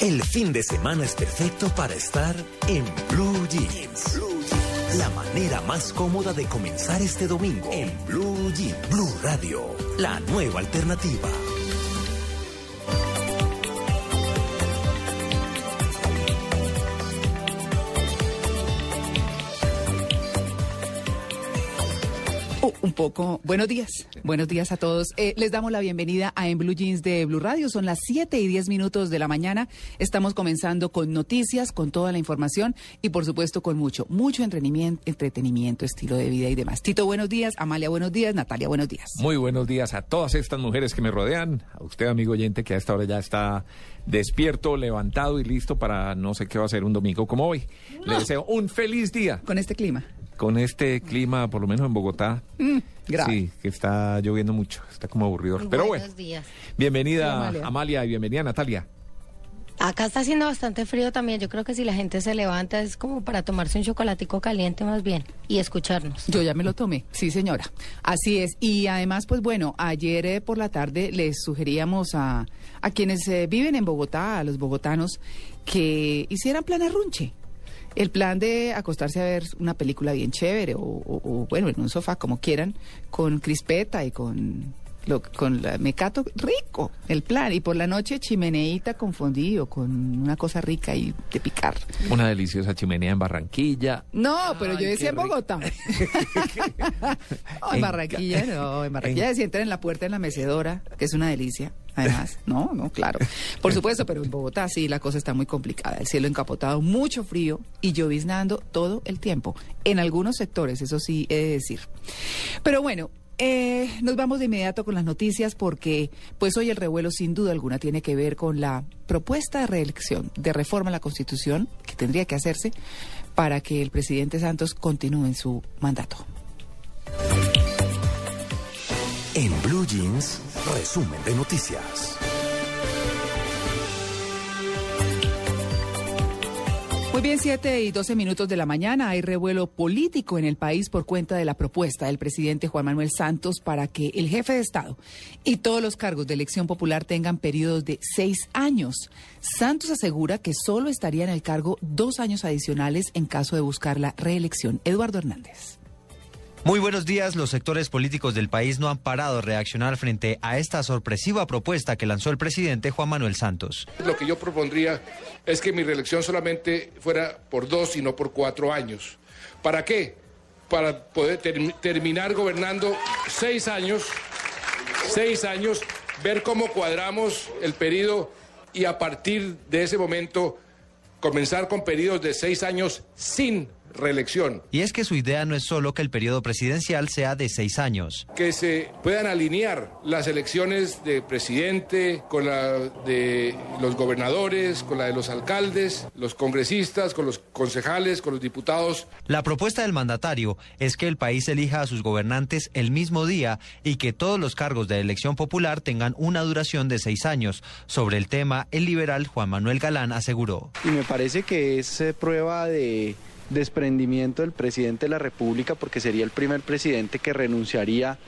El fin de semana es perfecto para estar en Blue Jeans. La manera más cómoda de comenzar este domingo en Blue Jeans. Blue Radio, la nueva alternativa. Un poco. Buenos días. Buenos días a todos. Eh, les damos la bienvenida a En Blue Jeans de Blue Radio. Son las 7 y 10 minutos de la mañana. Estamos comenzando con noticias, con toda la información y, por supuesto, con mucho, mucho entretenimiento, entretenimiento, estilo de vida y demás. Tito, buenos días. Amalia, buenos días. Natalia, buenos días. Muy buenos días a todas estas mujeres que me rodean. A usted, amigo oyente, que a esta hora ya está despierto, levantado y listo para no sé qué va a ser un domingo como hoy. Le deseo un feliz día. Con este clima. Con este clima, por lo menos en Bogotá. Mm, grave. Sí, que está lloviendo mucho, está como aburrido. Pero bueno, Buenos días. bienvenida Sí, Amalia. Amalia. y bienvenida Natalia. Acá está haciendo bastante frío también. Yo creo que si la gente se levanta es como para tomarse un chocolatico caliente más bien y escucharnos. Yo ya me lo tomé, sí señora. Así es. Y además, pues bueno, ayer eh, por la tarde les sugeríamos a, a quienes eh, viven en Bogotá, a los bogotanos, que hicieran plan arrunche. El plan de acostarse a ver una película bien chévere o, o- bueno, en un sofá como quieran, con crispeta y con... Lo, con la mecato rico, el plan. Y por la noche chimeneita con fondillo, con una cosa rica y de picar. Una deliciosa chimenea en Barranquilla. No, pero yo decía en. Bogotá. No, en En Barranquilla no, en Barranquilla en- se sientan en la puerta en la mecedora, que es una delicia. Además, no, no, claro. Por supuesto, pero en Bogotá sí la cosa está muy complicada. El cielo encapotado, mucho frío y lloviznando todo el tiempo. En algunos sectores, eso sí he de decir. Pero bueno, eh, nos vamos de inmediato con las noticias porque pues hoy el revuelo sin duda alguna tiene que ver con la propuesta de reelección, de reforma a la Constitución que tendría que hacerse para que el presidente Santos continúe en su mandato. En Blue Jeans, resumen de noticias. Muy bien, 7 y 12 minutos de la mañana. Hay revuelo político en el país por cuenta de la propuesta del presidente Juan Manuel Santos para que el jefe de Estado y todos los cargos de elección popular tengan periodos de seis años. Santos asegura que solo estaría en el cargo dos años adicionales en caso de buscar la reelección. Eduardo Hernández. Muy buenos días. Los sectores políticos del país no han parado de reaccionar frente a esta sorpresiva propuesta que lanzó el presidente Juan Manuel Santos. Lo que yo propondría es que mi reelección solamente fuera por dos y no por cuatro años. ¿Para qué? Para poder term- terminar gobernando seis años, seis años, ver cómo cuadramos el periodo y a partir de ese momento comenzar con periodos de seis años sin reelección. Y es que su idea no es solo que el periodo presidencial sea de seis años. que se puedan alinear las elecciones de presidente con la de los gobernadores, con la de los alcaldes, los congresistas, con los concejales, con los diputados. La propuesta del mandatario es que el país elija a sus gobernantes el mismo día y que todos los cargos de elección popular tengan una duración de seis años. Sobre el tema, el liberal Juan Manuel Galán aseguró. Y me parece que es eh, prueba de desprendimiento del presidente de la República porque sería el primer presidente que renunciaría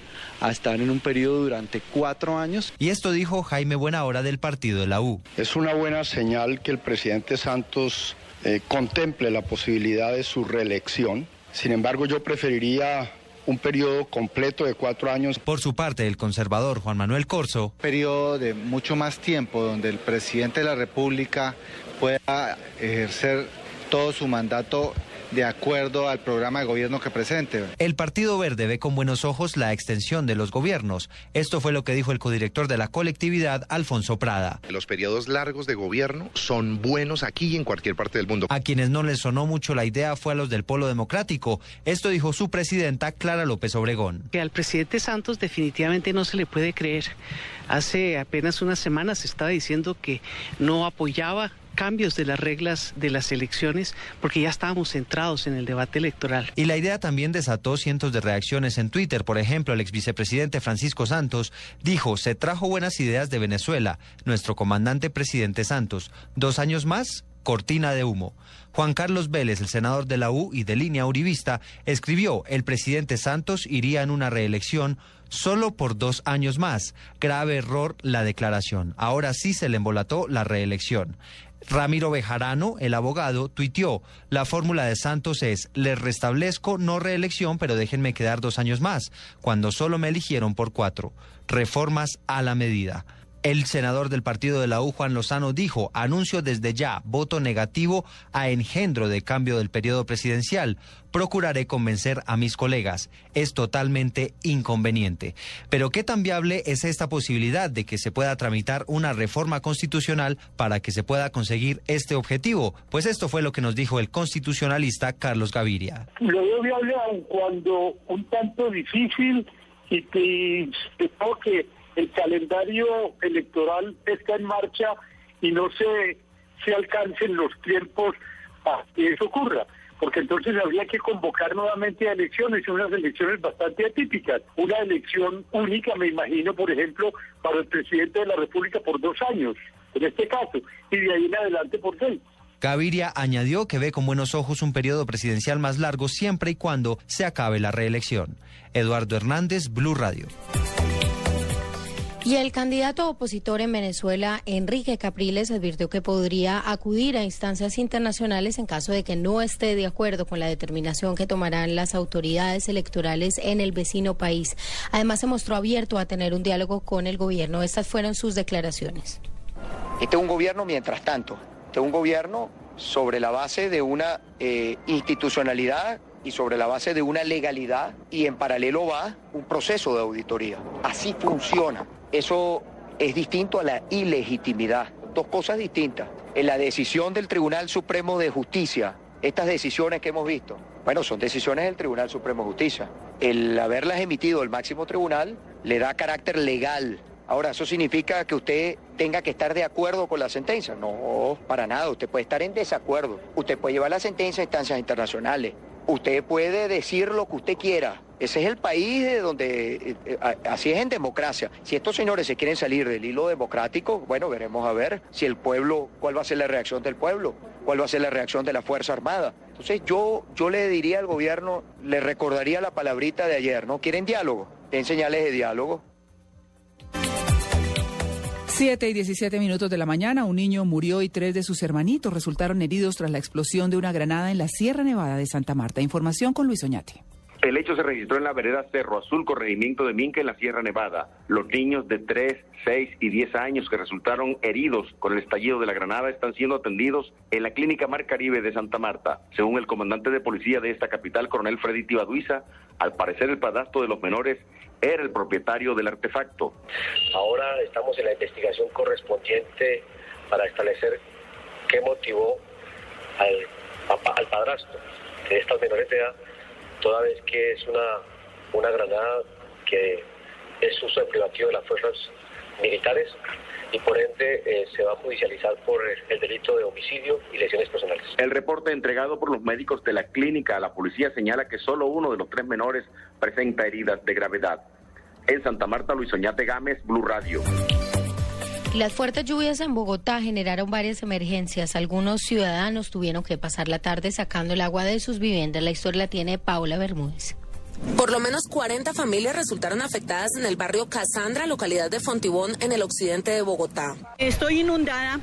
a estar en un periodo durante cuatro años. Y esto dijo Jaime Buenahora del partido de la U. Es una buena señal que el presidente Santos eh, contemple la posibilidad de su reelección. Sin embargo, yo preferiría un periodo completo de cuatro años. Por su parte, el conservador Juan Manuel Corso periodo de mucho más tiempo donde el presidente de la República pueda ejercer todo su mandato de acuerdo al programa de gobierno que presente. El Partido Verde ve con buenos ojos la extensión de los gobiernos. Esto fue lo que dijo el codirector de la colectividad, Alfonso Prada. Los periodos largos de gobierno son buenos aquí y en cualquier parte del mundo. A quienes no les sonó mucho la idea fue a los del Polo Democrático. Esto dijo su presidenta, Clara López Obregón. Que al presidente Santos definitivamente no se le puede creer. Hace apenas unas semanas estaba diciendo que no apoyaba cambios de las reglas de las elecciones porque ya estábamos centrados en el debate electoral. Y la idea también desató cientos de reacciones en Twitter. Por ejemplo, el ex vicepresidente Francisco Santos dijo, se trajo buenas ideas de Venezuela, nuestro comandante presidente Santos. Dos años más, cortina de humo. Juan Carlos Vélez, el senador de la U y de línea uribista, escribió, el presidente Santos iría en una reelección solo por dos años más. Grave error la declaración. Ahora sí se le embolató la reelección. Ramiro Bejarano, el abogado, tuiteó, la fórmula de Santos es, les restablezco no reelección, pero déjenme quedar dos años más, cuando solo me eligieron por cuatro. Reformas a la medida. El senador del partido de la U, Juan Lozano, dijo, anuncio desde ya voto negativo a engendro de cambio del periodo presidencial. Procuraré convencer a mis colegas. Es totalmente inconveniente. Pero ¿qué tan viable es esta posibilidad de que se pueda tramitar una reforma constitucional para que se pueda conseguir este objetivo? Pues esto fue lo que nos dijo el constitucionalista Carlos Gaviria. Lo veo viable cuando un tanto difícil y que, que el calendario electoral está en marcha y no se, se alcancen los tiempos para que eso ocurra porque entonces habría que convocar nuevamente a elecciones, unas elecciones bastante atípicas. Una elección única, me imagino, por ejemplo, para el presidente de la República por dos años, en este caso, y de ahí en adelante por seis. Gaviria añadió que ve con buenos ojos un periodo presidencial más largo siempre y cuando se acabe la reelección. Eduardo Hernández, Blue Radio. Y el candidato opositor en Venezuela, Enrique Capriles, advirtió que podría acudir a instancias internacionales en caso de que no esté de acuerdo con la determinación que tomarán las autoridades electorales en el vecino país. Además, se mostró abierto a tener un diálogo con el gobierno. Estas fueron sus declaraciones. Este es un gobierno mientras tanto. Este es un gobierno sobre la base de una eh, institucionalidad y sobre la base de una legalidad y en paralelo va un proceso de auditoría. Así funciona. Eso es distinto a la ilegitimidad. Dos cosas distintas. En la decisión del Tribunal Supremo de Justicia, estas decisiones que hemos visto, bueno, son decisiones del Tribunal Supremo de Justicia. El haberlas emitido el máximo tribunal le da carácter legal. Ahora, ¿eso significa que usted tenga que estar de acuerdo con la sentencia? No, para nada. Usted puede estar en desacuerdo. Usted puede llevar la sentencia a instancias internacionales. Usted puede decir lo que usted quiera. Ese es el país de donde, eh, eh, así es en democracia. Si estos señores se quieren salir del hilo democrático, bueno, veremos a ver si el pueblo, cuál va a ser la reacción del pueblo, cuál va a ser la reacción de la Fuerza Armada. Entonces yo, yo le diría al gobierno, le recordaría la palabrita de ayer, ¿no? ¿Quieren diálogo? Den señales de diálogo. 7 y 17 minutos de la mañana, un niño murió y tres de sus hermanitos resultaron heridos tras la explosión de una granada en la Sierra Nevada de Santa Marta. Información con Luis Oñate. El hecho se registró en la vereda Cerro Azul, corregimiento de Minca, en la Sierra Nevada. Los niños de 3, 6 y 10 años que resultaron heridos con el estallido de la granada están siendo atendidos en la Clínica Mar Caribe de Santa Marta. Según el comandante de policía de esta capital, coronel Freddy Tibaduiza, al parecer el padrastro de los menores era el propietario del artefacto. Ahora estamos en la investigación correspondiente para establecer qué motivó al, al padrastro de estas menores de edad toda vez que es una, una granada que es uso privativo de las fuerzas militares y por ende eh, se va a judicializar por el delito de homicidio y lesiones personales. El reporte entregado por los médicos de la clínica a la policía señala que solo uno de los tres menores presenta heridas de gravedad. En Santa Marta, Luis Oñate Gámez, Blue Radio. Las fuertes lluvias en Bogotá generaron varias emergencias. Algunos ciudadanos tuvieron que pasar la tarde sacando el agua de sus viviendas. La historia la tiene Paula Bermúdez. Por lo menos 40 familias resultaron afectadas en el barrio Casandra, localidad de Fontibón, en el occidente de Bogotá. Estoy inundada.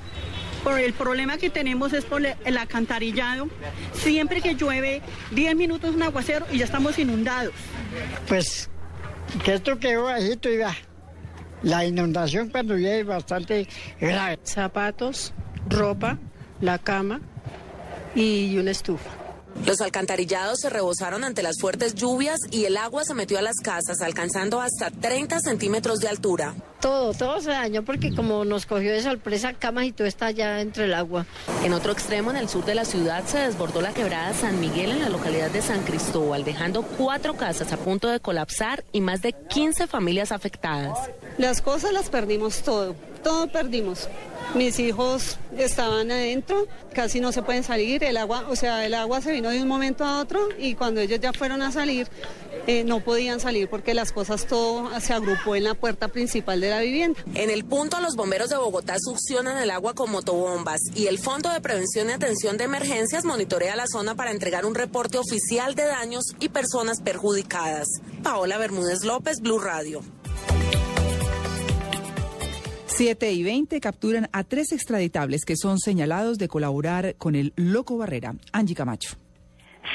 Por el problema que tenemos es por el acantarillado. Siempre que llueve, 10 minutos un aguacero y ya estamos inundados. Pues que esto quedó bajito y va. La inundación cuando llueve es bastante grave. Zapatos, ropa, la cama y una estufa. Los alcantarillados se rebosaron ante las fuertes lluvias y el agua se metió a las casas, alcanzando hasta 30 centímetros de altura. Todo, todo se dañó porque como nos cogió de sorpresa camas y todo está allá entre el agua. En otro extremo, en el sur de la ciudad, se desbordó la quebrada San Miguel en la localidad de San Cristóbal, dejando cuatro casas a punto de colapsar y más de 15 familias afectadas. Las cosas las perdimos todo, todo perdimos. Mis hijos estaban adentro, casi no se pueden salir, el agua, o sea, el agua se vino de un momento a otro y cuando ellos ya fueron a salir, eh, no podían salir porque las cosas todo se agrupó en la puerta principal de la vivienda. En el punto, los bomberos de Bogotá succionan el agua con motobombas y el Fondo de Prevención y Atención de Emergencias monitorea la zona para entregar un reporte oficial de daños y personas perjudicadas. Paola Bermúdez López, Blue Radio. 7 y 20 capturan a tres extraditables que son señalados de colaborar con el Loco Barrera. Angie Camacho.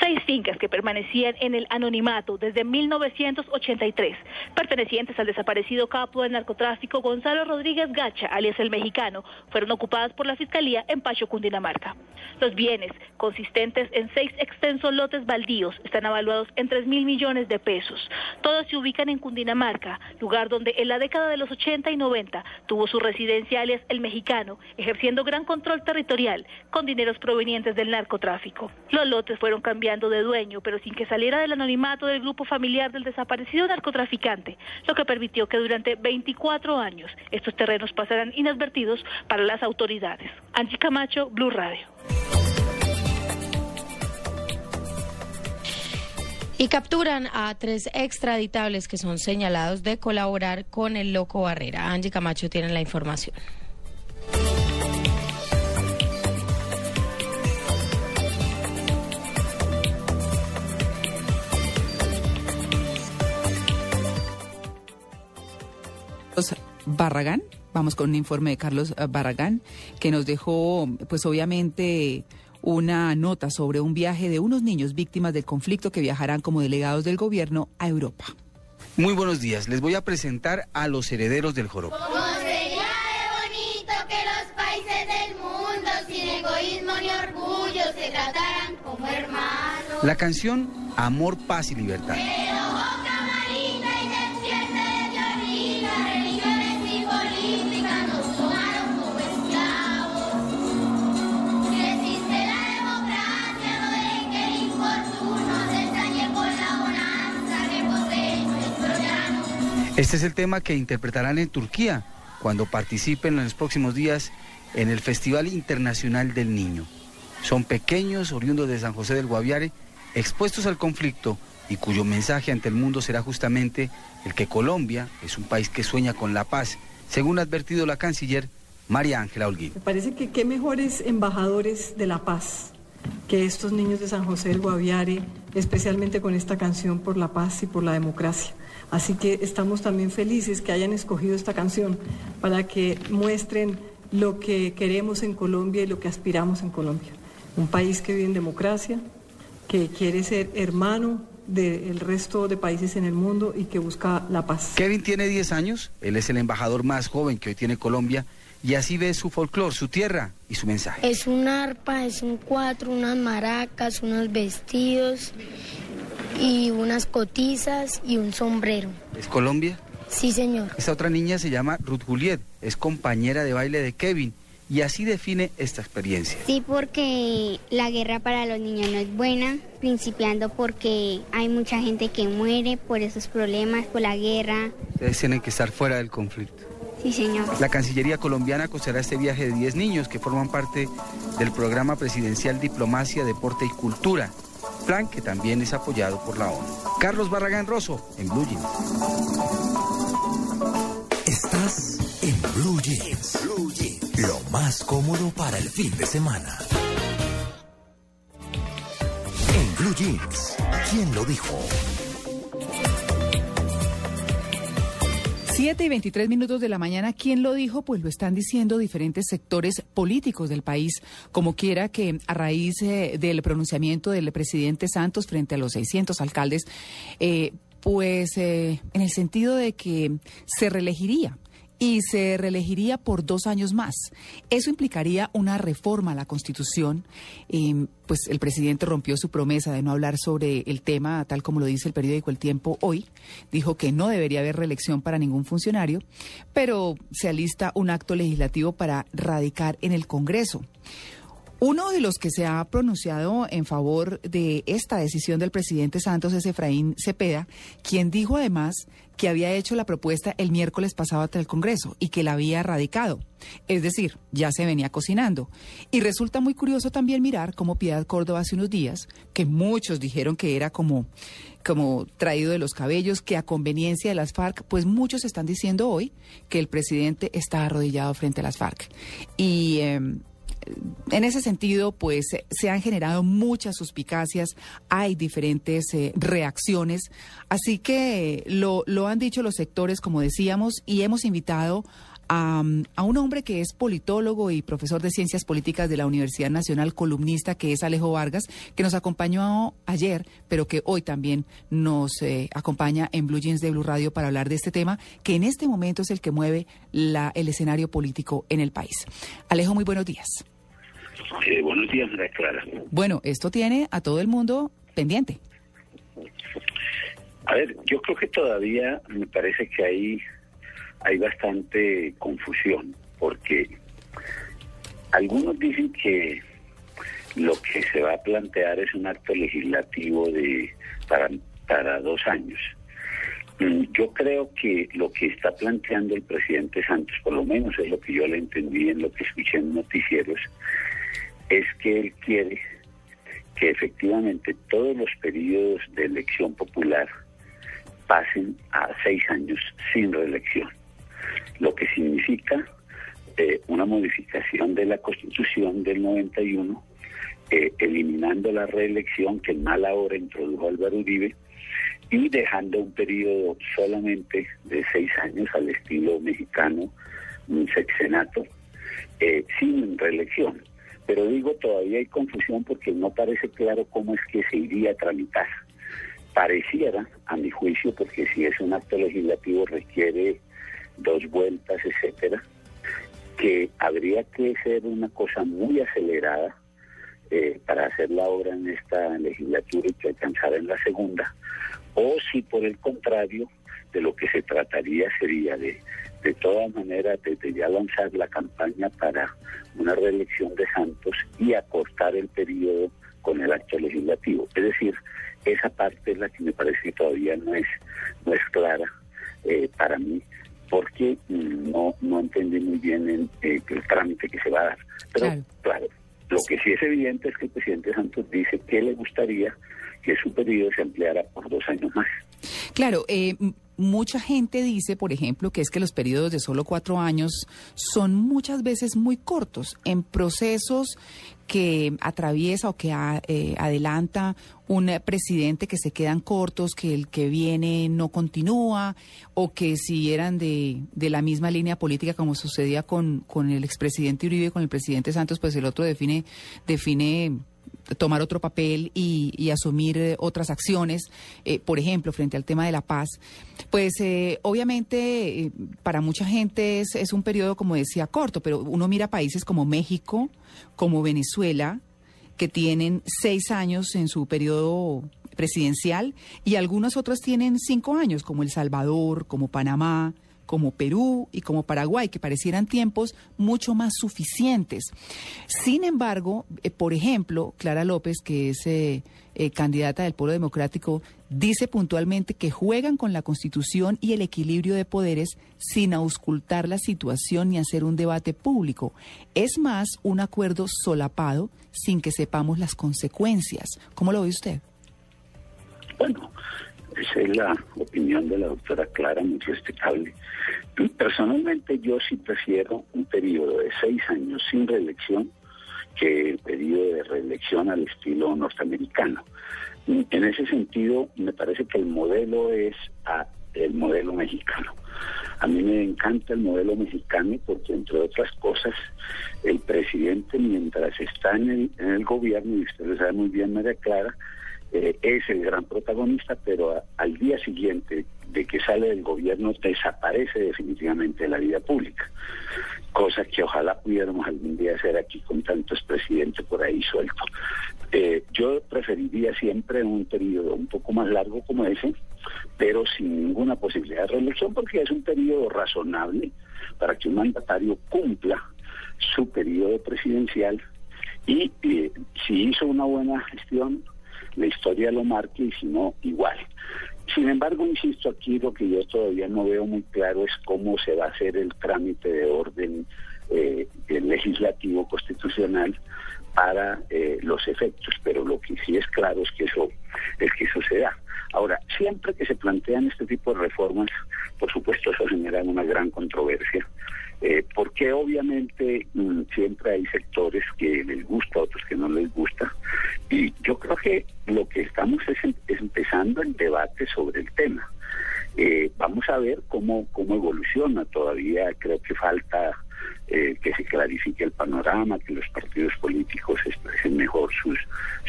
Seis fincas que permanecían en el anonimato desde 1983, pertenecientes al desaparecido capo del narcotráfico Gonzalo Rodríguez Gacha, alias el mexicano, fueron ocupadas por la Fiscalía en Pacho, Cundinamarca. Los bienes, consistentes en seis extensos lotes baldíos, están evaluados en 3 mil millones de pesos. Todos se ubican en Cundinamarca, lugar donde en la década de los 80 y 90 tuvo su residencia alias el mexicano, ejerciendo gran control territorial con dineros provenientes del narcotráfico. Los lotes fueron cambiados de dueño, pero sin que saliera del anonimato del grupo familiar del desaparecido narcotraficante, lo que permitió que durante 24 años estos terrenos pasaran inadvertidos para las autoridades. Angie Camacho, Blue Radio. Y capturan a tres extraditables que son señalados de colaborar con el Loco Barrera. Angie Camacho tiene la información. Barragán. Vamos con un informe de Carlos eh, Barragán que nos dejó, pues obviamente, una nota sobre un viaje de unos niños víctimas del conflicto que viajarán como delegados del gobierno a Europa. Muy buenos días. Les voy a presentar a los herederos del joropo. ¿Cómo sería de bonito que los países del mundo sin egoísmo ni orgullo se trataran como hermanos? La canción Amor, Paz y Libertad. Este es el tema que interpretarán en Turquía cuando participen en los próximos días en el Festival Internacional del Niño. Son pequeños, oriundos de San José del Guaviare, expuestos al conflicto y cuyo mensaje ante el mundo será justamente el que Colombia es un país que sueña con la paz, según ha advertido la canciller María Ángela Holguín. Me parece que qué mejores embajadores de la paz que estos niños de San José del Guaviare, especialmente con esta canción por la paz y por la democracia. Así que estamos también felices que hayan escogido esta canción para que muestren lo que queremos en Colombia y lo que aspiramos en Colombia. Un país que vive en democracia, que quiere ser hermano del resto de países en el mundo y que busca la paz. Kevin tiene 10 años, él es el embajador más joven que hoy tiene Colombia y así ve su folclore, su tierra y su mensaje. Es un arpa, es un cuatro, unas maracas, unos vestidos y unas cotizas y un sombrero. ¿Es Colombia? Sí, señor. Esta otra niña se llama Ruth Juliet, es compañera de baile de Kevin y así define esta experiencia. Sí, porque la guerra para los niños no es buena, principiando porque hay mucha gente que muere por esos problemas, por la guerra. Ustedes tienen que estar fuera del conflicto. Sí, señor. La Cancillería colombiana costeará este viaje de 10 niños que forman parte del programa presidencial Diplomacia, Deporte y Cultura, plan que también es apoyado por la ONU. Carlos Barragán Rosso, en Blue Jeans. Estás en Blue Jeans. Blue Jeans. Lo más cómodo para el fin de semana. En Blue Jeans, ¿quién lo dijo? 7 y 23 minutos de la mañana, ¿quién lo dijo? Pues lo están diciendo diferentes sectores políticos del país, como quiera que a raíz eh, del pronunciamiento del presidente Santos frente a los 600 alcaldes, eh, pues eh, en el sentido de que se reelegiría y se reelegiría por dos años más. Eso implicaría una reforma a la Constitución. Pues el presidente rompió su promesa de no hablar sobre el tema, tal como lo dice el periódico El Tiempo hoy. Dijo que no debería haber reelección para ningún funcionario, pero se alista un acto legislativo para radicar en el Congreso. Uno de los que se ha pronunciado en favor de esta decisión del presidente Santos es Efraín Cepeda, quien dijo además que había hecho la propuesta el miércoles pasado ante el Congreso y que la había radicado. Es decir, ya se venía cocinando. Y resulta muy curioso también mirar cómo Piedad Córdoba hace unos días, que muchos dijeron que era como como traído de los cabellos, que a conveniencia de las FARC, pues muchos están diciendo hoy que el presidente está arrodillado frente a las FARC. Y em, en ese sentido, pues se han generado muchas suspicacias, hay diferentes eh, reacciones, así que lo, lo han dicho los sectores, como decíamos, y hemos invitado a, a, un hombre que es politólogo y profesor de ciencias políticas de la Universidad Nacional, columnista, que es Alejo Vargas, que nos acompañó ayer, pero que hoy también nos eh, acompaña en Blue Jeans de Blue Radio para hablar de este tema, que en este momento es el que mueve la, el escenario político en el país. Alejo, muy buenos días. Eh, buenos días, María Clara. Bueno, esto tiene a todo el mundo pendiente. A ver, yo creo que todavía me parece que hay, hay bastante confusión, porque algunos dicen que lo que se va a plantear es un acto legislativo de para, para dos años. Mm, Yo creo que lo que está planteando el presidente Santos, por lo menos es lo que yo le entendí en lo que escuché en noticieros, es que él quiere que efectivamente todos los periodos de elección popular pasen a seis años sin reelección, lo que significa eh, una modificación de la Constitución del 91, eh, eliminando la reelección que en mala hora introdujo Álvaro Uribe y dejando un periodo solamente de seis años al estilo mexicano, un sexenato, eh, sin reelección. Pero digo, todavía hay confusión porque no parece claro cómo es que se iría a tramitar. Pareciera, a mi juicio, porque si es un acto legislativo requiere dos vueltas, etcétera, que habría que ser una cosa muy acelerada eh, para hacer la obra en esta legislatura y que alcanzara en la segunda, o si por el contrario, de lo que se trataría sería de, de todas maneras, desde ya lanzar la campaña para una reelección de Santos y acortar el periodo con el acto legislativo. Es decir, esa parte es la que me parece que todavía no es, no es clara eh, para mí, porque no, no entendí muy bien en, eh, el trámite que se va a dar. Pero claro. claro, lo que sí es evidente es que el presidente Santos dice que le gustaría que su periodo se ampliara por dos años más. Claro, eh, mucha gente dice, por ejemplo, que es que los periodos de solo cuatro años son muchas veces muy cortos en procesos que atraviesa o que a, eh, adelanta un presidente que se quedan cortos, que el que viene no continúa, o que si eran de, de la misma línea política como sucedía con, con el expresidente Uribe y con el presidente Santos, pues el otro define, define tomar otro papel y, y asumir eh, otras acciones, eh, por ejemplo, frente al tema de la paz, pues eh, obviamente para mucha gente es, es un periodo, como decía, corto, pero uno mira países como México, como Venezuela, que tienen seis años en su periodo presidencial y algunos otros tienen cinco años, como El Salvador, como Panamá, como Perú y como Paraguay, que parecieran tiempos mucho más suficientes. Sin embargo, eh, por ejemplo, Clara López, que es eh, eh, candidata del Polo Democrático, dice puntualmente que juegan con la Constitución y el equilibrio de poderes sin auscultar la situación ni hacer un debate público. Es más un acuerdo solapado sin que sepamos las consecuencias. ¿Cómo lo ve usted? Bueno, esa es la opinión de la doctora Clara, muy respetable. Personalmente yo sí prefiero un periodo de seis años sin reelección que el periodo de reelección al estilo norteamericano. En ese sentido, me parece que el modelo es a, el modelo mexicano. A mí me encanta el modelo mexicano porque, entre otras cosas, el presidente, mientras está en el, en el gobierno, y usted lo sabe muy bien, María Clara, eh, es el gran protagonista, pero al día siguiente de que sale del gobierno desaparece definitivamente de la vida pública, cosa que ojalá pudiéramos algún día hacer aquí con tantos presidentes por ahí sueltos. Eh, yo preferiría siempre un periodo un poco más largo como ese, pero sin ninguna posibilidad de reelección, porque es un periodo razonable para que un mandatario cumpla su periodo presidencial y eh, si hizo una buena gestión, la historia lo marque y si no, igual. Sin embargo, insisto, aquí lo que yo todavía no veo muy claro es cómo se va a hacer el trámite de orden eh, legislativo constitucional para eh, los efectos, pero lo que sí es claro es que eso es que eso se da. Ahora, siempre que se plantean este tipo de reformas, por supuesto eso genera una gran controversia, eh, porque obviamente mm, siempre hay sectores que les gusta, otros que no les gusta, y yo creo que lo que estamos es, em- es empezando el debate sobre el tema. Eh, vamos a ver cómo, cómo evoluciona. Todavía creo que falta eh, que se clarifique el panorama, que los partidos políticos expresen mejor sus,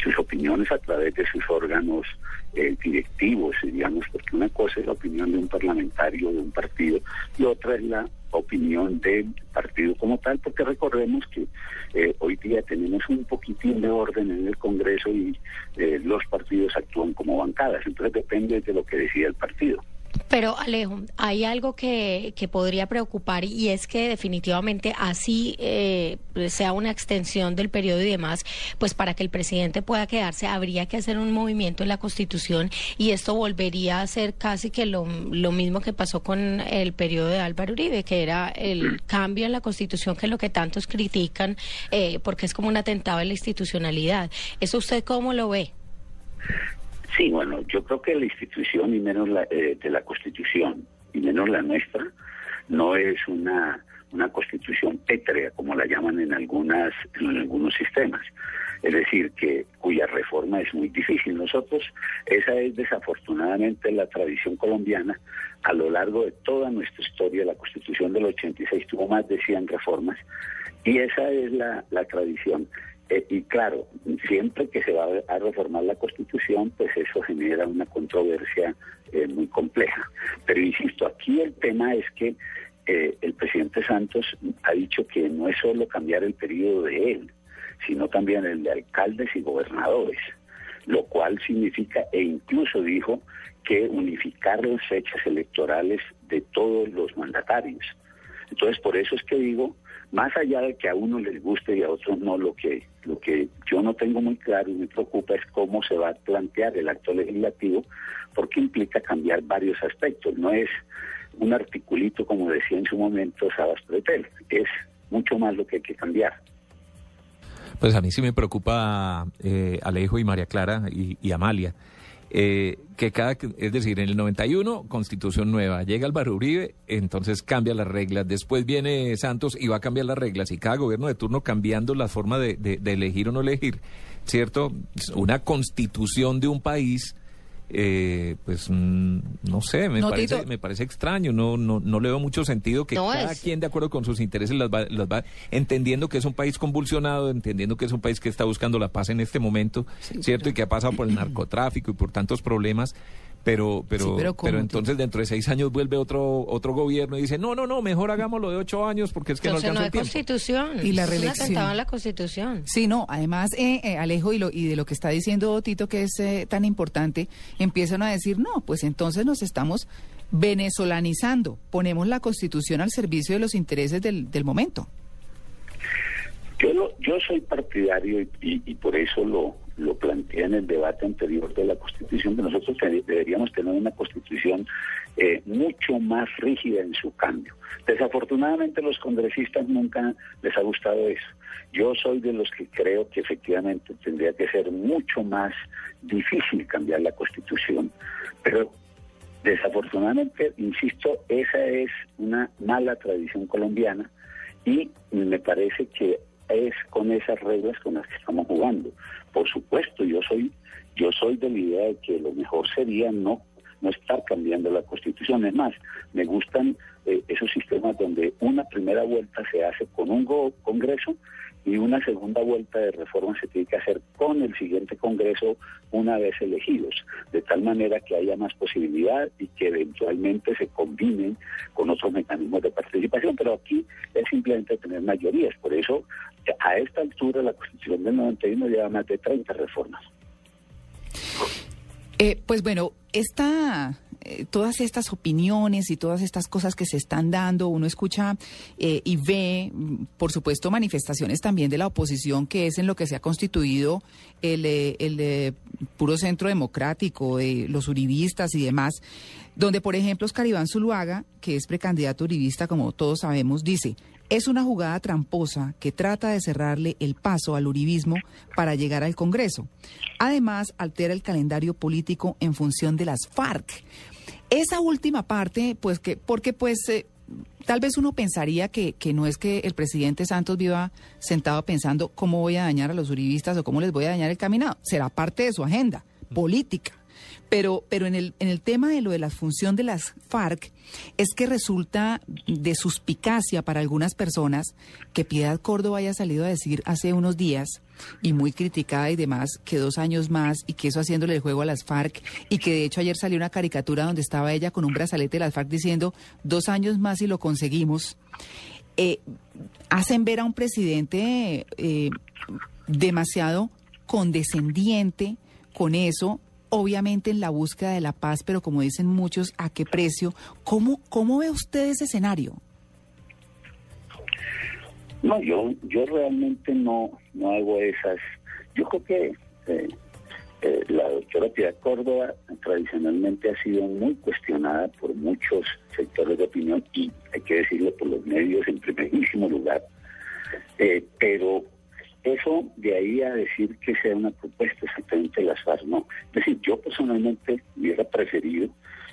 sus opiniones a través de sus órganos eh, directivos, digamos, porque una cosa es la opinión de un parlamentario de un partido y otra es la opinión del partido como tal, porque recordemos que eh, hoy día tenemos un poquitín de orden en el Congreso y eh, los partidos actúan como bancadas, entonces depende de lo que decida el partido. Pero Alejo, hay algo que, que podría preocupar y es que definitivamente así eh, sea una extensión del periodo y demás, pues para que el presidente pueda quedarse habría que hacer un movimiento en la Constitución y esto volvería a ser casi que lo, lo mismo que pasó con el periodo de Álvaro Uribe, que era el cambio en la Constitución que es lo que tantos critican eh, porque es como un atentado a la institucionalidad. ¿Eso usted cómo lo ve? Sí, bueno, yo creo que la institución y menos la, eh, de la Constitución y menos la nuestra no es una una constitución pétrea como la llaman en algunas en algunos sistemas. Es decir, que cuya reforma es muy difícil. Nosotros, esa es desafortunadamente la tradición colombiana. A lo largo de toda nuestra historia, la Constitución del 86 tuvo más de 100 reformas y esa es la, la tradición. Eh, y claro, siempre que se va a reformar la Constitución, pues eso genera una controversia eh, muy compleja. Pero insisto, aquí el tema es que eh, el presidente Santos ha dicho que no es solo cambiar el periodo de él, sino también el de alcaldes y gobernadores, lo cual significa, e incluso dijo, que unificar las fechas electorales de todos los mandatarios. Entonces, por eso es que digo, más allá de que a uno les guste y a otros no, lo que, lo que yo no tengo muy claro y me preocupa es cómo se va a plantear el acto legislativo, porque implica cambiar varios aspectos. No es un articulito, como decía en su momento Sabas Pretel, es mucho más lo que hay que cambiar. Pues a mí sí me preocupa eh, Alejo y María Clara y Amalia. Eh, que cada, es decir, en el 91, constitución nueva, llega Álvaro Uribe, entonces cambia las reglas, después viene Santos y va a cambiar las reglas, y cada gobierno de turno cambiando la forma de, de, de elegir o no elegir, ¿cierto? Una constitución de un país, eh, pues mm, no sé, me, No, parece, Tito. me parece extraño, no, no, no le veo mucho sentido que No, cada es- quien de acuerdo con sus intereses las va, las va entendiendo que es un país convulsionado, entendiendo que es un país que está buscando la paz en este momento, ¿cierto? Y que ha pasado por el narcotráfico y por tantos problemas. Pero, pero, Sí, pero entonces dentro de seis años vuelve otro otro gobierno y dice, no, no, no, mejor hagámoslo de ocho años porque es que Entonces no no hay el tiempo. constitución. Y la Es reelección. a la constitución. Sí, no, además, eh, eh, Alejo, y, lo, y de lo que está diciendo Tito, que es eh, tan importante, empiezan a decir, no, pues entonces nos estamos venezolanizando, ponemos la constitución al servicio de los intereses del, del momento. Yo, lo- yo soy partidario y, y- y por eso lo, lo planteé en el debate anterior de la Constitución, que nosotros deberíamos tener una Constitución eh, mucho más rígida en su cambio. Desafortunadamente los congresistas nunca les ha gustado eso. Yo soy de los que creo que efectivamente tendría que ser mucho más difícil cambiar la Constitución, pero desafortunadamente, insisto, esa es una mala tradición colombiana y me parece que es con esas reglas con las que estamos jugando. Por supuesto, yo soy yo soy de la idea de que lo mejor sería no no estar cambiando la constitución. Es más, me gustan eh, esos sistemas donde una primera vuelta se hace con un congreso y una segunda vuelta de reforma se tiene que hacer con el siguiente congreso una vez elegidos, de tal manera que haya más posibilidad y que eventualmente se combinen con otros mecanismos de participación. Pero aquí es simplemente tener mayorías. Por eso, a esta altura, la Constitución del 91 lleva más de 30 reformas. Eh, pues bueno, esta, eh, todas estas opiniones y todas estas cosas que se están dando, uno escucha eh, y ve, mm, por supuesto, manifestaciones también de la oposición, que es en lo que se ha constituido el, eh, el puro centro democrático, de los uribistas y demás, donde, por ejemplo, Oscar Iván Zuluaga, que es precandidato uribista, como todos sabemos, dice, es una jugada tramposa que trata de cerrarle el paso al uribismo para llegar al Congreso. Además, altera el calendario político en función de las FARC. Esa última parte, pues que, porque pues eh, tal vez uno pensaría que, que no es que el presidente Santos viva sentado pensando cómo voy a dañar a los uribistas o cómo les voy a dañar el caminado. Será parte de su agenda política. Pero, pero en, el, en el tema de lo de la función de las FARC, es que resulta de suspicacia para algunas personas que Piedad Córdoba haya salido a decir hace unos días, y muy criticada y demás, que dos años más y que eso haciéndole el juego a las FARC, y que de hecho ayer salió una caricatura donde estaba ella con un brazalete de las FARC diciendo dos años más y lo conseguimos. Eh, hacen ver a un presidente eh, demasiado condescendiente con eso, obviamente en la búsqueda de la paz, pero como dicen muchos, ¿a qué precio? ¿Cómo, cómo ve usted ese escenario? No, yo, yo realmente no, no hago esas. Yo creo que eh, eh, la doctora Piedad Córdoba tradicionalmente ha sido muy cuestionada por muchos sectores de opinión y hay que decirlo por los medios en primerísimo lugar. Eh, pero eso de ahí a decir que sea una propuesta exactamente de las FARC, no. Es decir, yo personalmente hubiera preferido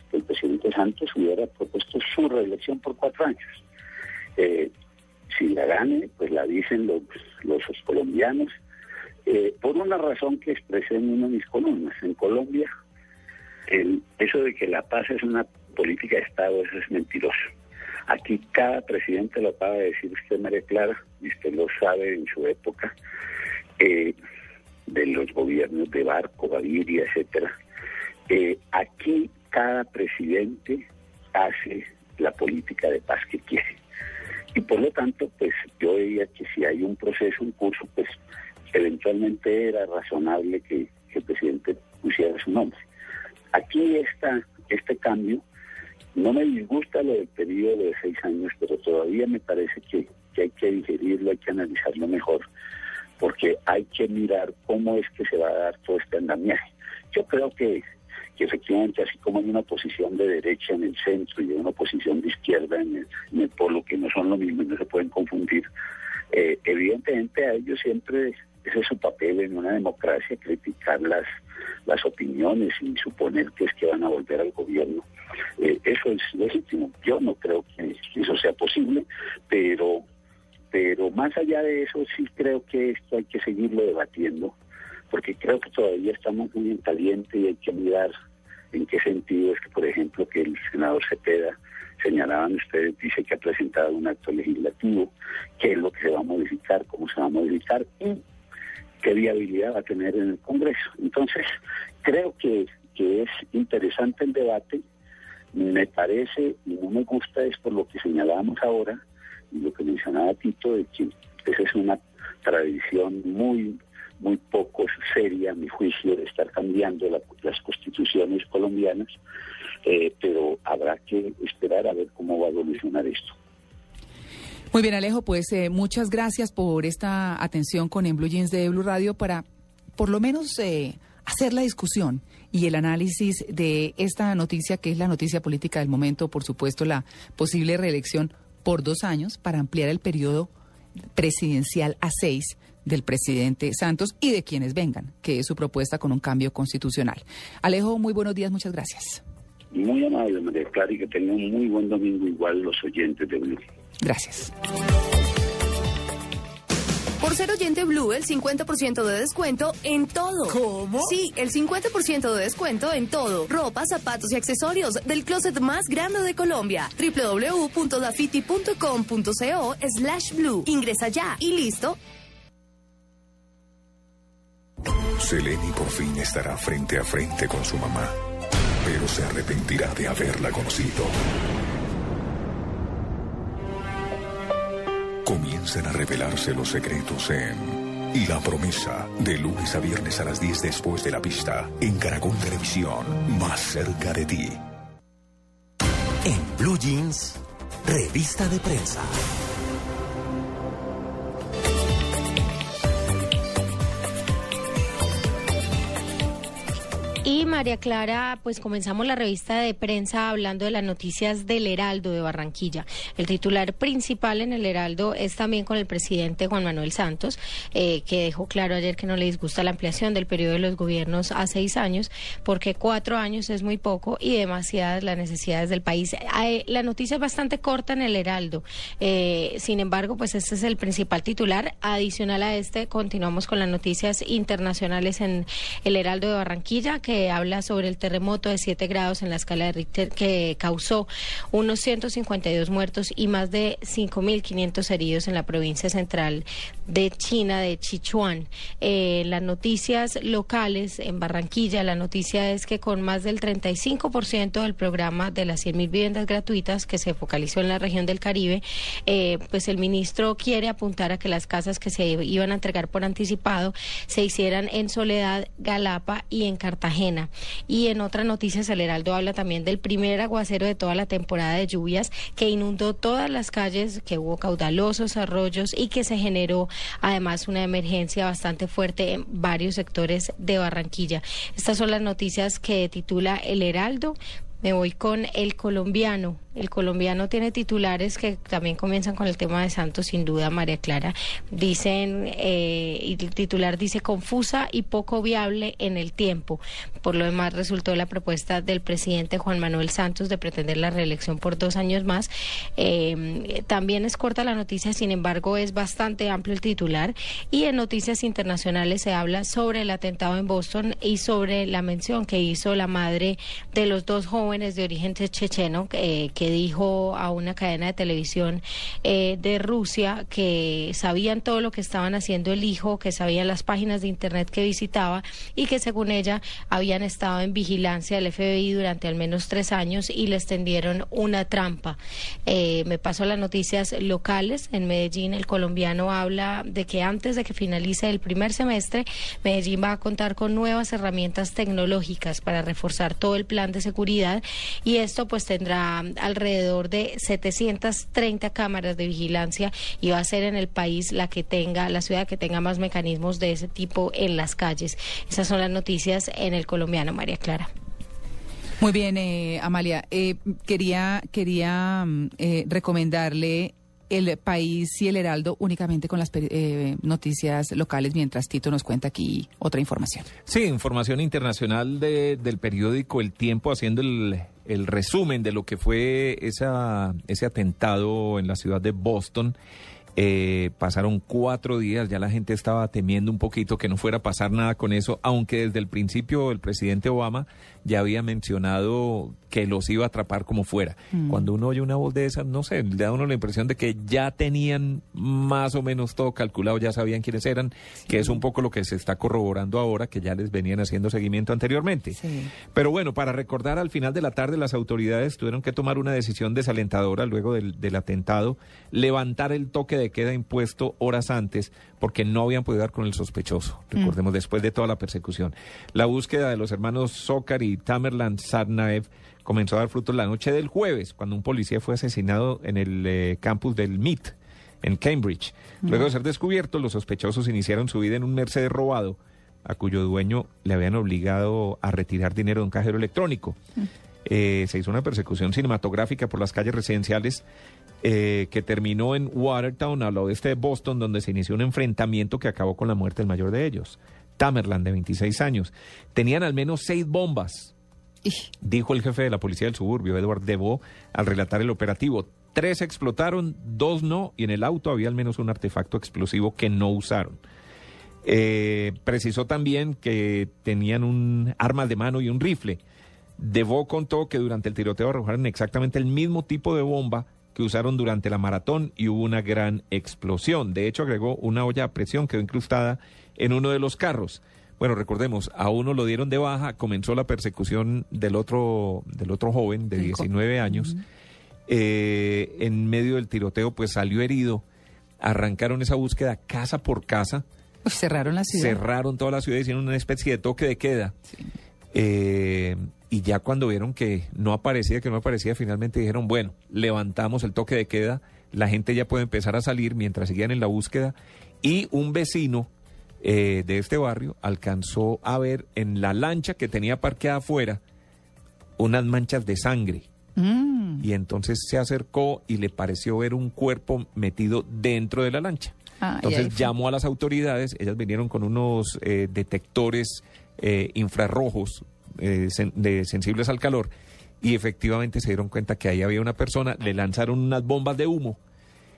que el presidente Santos hubiera propuesto su reelección por cuatro años. Eh, si la gane, pues la dicen los, los colombianos, eh, por una razón que expresé en una de mis columnas. En Colombia, el, eso de que la paz es una política de Estado, eso es mentiroso. Aquí cada presidente lo acaba de decir usted, María Clara, y usted lo sabe en su época, eh, de los gobiernos de Barco, Gaviria, etcétera. Eh, aquí cada presidente hace la política de paz que quiere. Y por lo tanto, pues yo veía que si hay un proceso, un curso, pues eventualmente era razonable que, que el presidente pusiera su nombre. Aquí está este cambio no me disgusta lo del periodo de seis años, pero todavía me parece que, hay que digerirlo, hay que analizarlo mejor, porque hay que mirar cómo es que se va a dar todo este andamiaje. Yo creo que, que efectivamente, así como hay una posición de derecha en el centro y una posición de izquierda en el, en el polo, que no son lo mismo y no se pueden confundir, eh, evidentemente a ellos siempre ese es su papel en una democracia, criticar las, las opiniones y suponer que es que van a volver al gobierno. Eh, eso es legítimo. Yo no creo que eso sea posible, pero, pero más allá de eso sí creo que esto hay que seguirlo debatiendo, porque creo que todavía estamos muy en caliente y hay que mirar en qué sentido es que, por ejemplo, que el senador Cepeda señalaban ustedes, dice que ha presentado un acto legislativo, qué es lo que se va a modificar, cómo se va a modificar y qué viabilidad va a tener en el Congreso. Entonces, creo que, que es interesante el debate, me parece y no me gusta es por lo que señalábamos ahora y lo que mencionaba Tito, de que esa es una tradición muy muy poco seria, a mi juicio, de estar cambiando la, las constituciones colombianas, eh, pero habrá que esperar a ver cómo va a evolucionar esto. Muy bien, Alejo, pues eh, muchas gracias por esta atención con En Blue Jeans de Blue Radio para por lo menos eh, hacer la discusión y el análisis de esta noticia, que es la noticia política del momento, por supuesto, la posible reelección por dos años para ampliar el periodo presidencial a seis del presidente Santos y de quienes vengan, que es su propuesta con un cambio constitucional. Alejo, muy buenos días, muchas gracias. Muy amable, María Clara, y que tengan un muy buen domingo igual los oyentes de Blue. Gracias. Por ser oyente Blue, el 50% de descuento en todo. ¿Cómo? Sí, el 50% de descuento en todo. Ropa, zapatos y accesorios del closet más grande de Colombia. www.dafiti.com.co slash blue. Ingresa ya y listo. Seleni por fin estará frente a frente con su mamá, pero se arrepentirá de haberla conocido. Comienzan a revelarse los secretos en Y la promesa, de lunes a viernes a las 10 después de la pista, en Caracol Televisión, más cerca de ti. En Blue Jeans, revista de prensa. María Clara, pues comenzamos la revista de prensa hablando de las noticias del Heraldo de Barranquilla. El titular principal en el Heraldo es también con el presidente Juan Manuel Santos, eh, que dejó claro ayer que no le disgusta la ampliación del periodo de los gobiernos a seis años, porque cuatro años es muy poco y demasiadas las necesidades del país. Eh, la noticia es bastante corta en el Heraldo. Eh, sin embargo, pues este es el principal titular. Adicional a este, continuamos con las noticias internacionales en el Heraldo de Barranquilla, que habla sobre el terremoto de 7 grados en la escala de Richter que causó unos 152 muertos y más de 5.500 heridos en la provincia central de China, de Sichuan. Eh, las noticias locales en Barranquilla, la noticia es que con más del 35% del programa de las 100.000 viviendas gratuitas que se focalizó en la región del Caribe, eh, pues el ministro quiere apuntar a que las casas que se iban a entregar por anticipado se hicieran en Soledad, Galapa y en Cartagena. Y en otra noticia, el Heraldo habla también del primer aguacero de toda la temporada de lluvias que inundó todas las calles, que hubo caudalosos arroyos y que se generó además una emergencia bastante fuerte en varios sectores de Barranquilla. Estas son las noticias que titula El Heraldo. Me voy con el colombiano. El colombiano tiene titulares que también comienzan con el tema de Santos, sin duda, María Clara. Dicen, eh, y el titular dice confusa y poco viable en el tiempo. Por lo demás, resultó la propuesta del presidente Juan Manuel Santos de pretender la reelección por dos años más. Eh, también es corta la noticia, sin embargo, es bastante amplio el titular. Y en noticias internacionales se habla sobre el atentado en Boston y sobre la mención que hizo la madre de los dos jóvenes de origen checheno. Eh, que dijo a una cadena de televisión eh, de Rusia que sabían todo lo que estaban haciendo el hijo, que sabían las páginas de internet que visitaba y que según ella habían estado en vigilancia del FBI durante al menos tres años y les tendieron una trampa. Eh, me paso a las noticias locales. En Medellín el colombiano habla de que antes de que finalice el primer semestre, Medellín va a contar con nuevas herramientas tecnológicas para reforzar todo el plan de seguridad y esto pues tendrá alrededor de 730 cámaras de vigilancia y va a ser en el país la que tenga, la ciudad que tenga más mecanismos de ese tipo en las calles. Esas son las noticias en el colombiano, María Clara. Muy bien, eh, Amalia. Eh, quería quería mm, eh, recomendarle el país y el Heraldo únicamente con las eh, noticias locales, mientras Tito nos cuenta aquí otra información. Sí, información internacional de, del periódico El Tiempo, haciendo el, el resumen de lo que fue esa, ese atentado en la ciudad de Boston. Eh, pasaron cuatro días, ya la gente estaba temiendo un poquito que no fuera a pasar nada con eso, aunque desde el principio el presidente Obama ya había mencionado que los iba a atrapar como fuera. Mm. Cuando uno oye una voz de esas, no sé, le da uno la impresión de que ya tenían más o menos todo calculado, ya sabían quiénes eran, que es un poco lo que se está corroborando ahora, que ya les venían haciendo seguimiento anteriormente. Pero bueno, para recordar, al final de la tarde las autoridades tuvieron que tomar una decisión desalentadora luego del, del atentado, levantar el toque de queda impuesto horas antes, porque no habían podido dar con el sospechoso, recordemos, después de toda la persecución. La búsqueda de los hermanos Zócar y Tamerlan Sarnaev comenzó a dar frutos la noche del jueves, cuando un policía fue asesinado en el eh, campus del MIT, en Cambridge. Luego de ser descubierto, los sospechosos iniciaron su vida en un Mercedes robado, a cuyo dueño le habían obligado a retirar dinero de un cajero electrónico. Eh, se hizo una persecución cinematográfica por las calles residenciales eh, que terminó en Watertown, al oeste de Boston, donde se inició un enfrentamiento que acabó con la muerte del mayor de ellos, Tamerlan, de 26 años. Tenían al menos seis bombas, dijo el jefe de la policía del suburbio, Edward Devo, al relatar el operativo. Tres explotaron, dos no, y en el auto había al menos un artefacto explosivo que no usaron. Eh, precisó también que tenían un armas de mano y un rifle. Devo contó que durante el tiroteo arrojaron exactamente el mismo tipo de bomba que usaron durante la maratón y hubo una gran explosión. De hecho, agregó una olla a presión quedó incrustada en uno de los carros. Bueno, recordemos, a uno lo dieron de baja, comenzó la persecución del otro, del otro joven de 19 años. Eh, en medio del tiroteo, pues salió herido. Arrancaron esa búsqueda casa por casa. Pues cerraron la ciudad. Cerraron toda la ciudad, hicieron una especie de toque de queda. Eh, y ya cuando vieron que no aparecía, que no aparecía, finalmente dijeron, bueno, levantamos el toque de queda, la gente ya puede empezar a salir mientras seguían en la búsqueda. Y un vecino eh, de este barrio alcanzó a ver en la lancha que tenía parqueada afuera unas manchas de sangre. Mm. Y entonces se acercó y le pareció ver un cuerpo metido dentro de la lancha. Ah, entonces llamó a las autoridades, ellas vinieron con unos eh, detectores eh, infrarrojos eh, sen- de sensibles al calor y efectivamente se dieron cuenta que ahí había una persona, le lanzaron unas bombas de humo.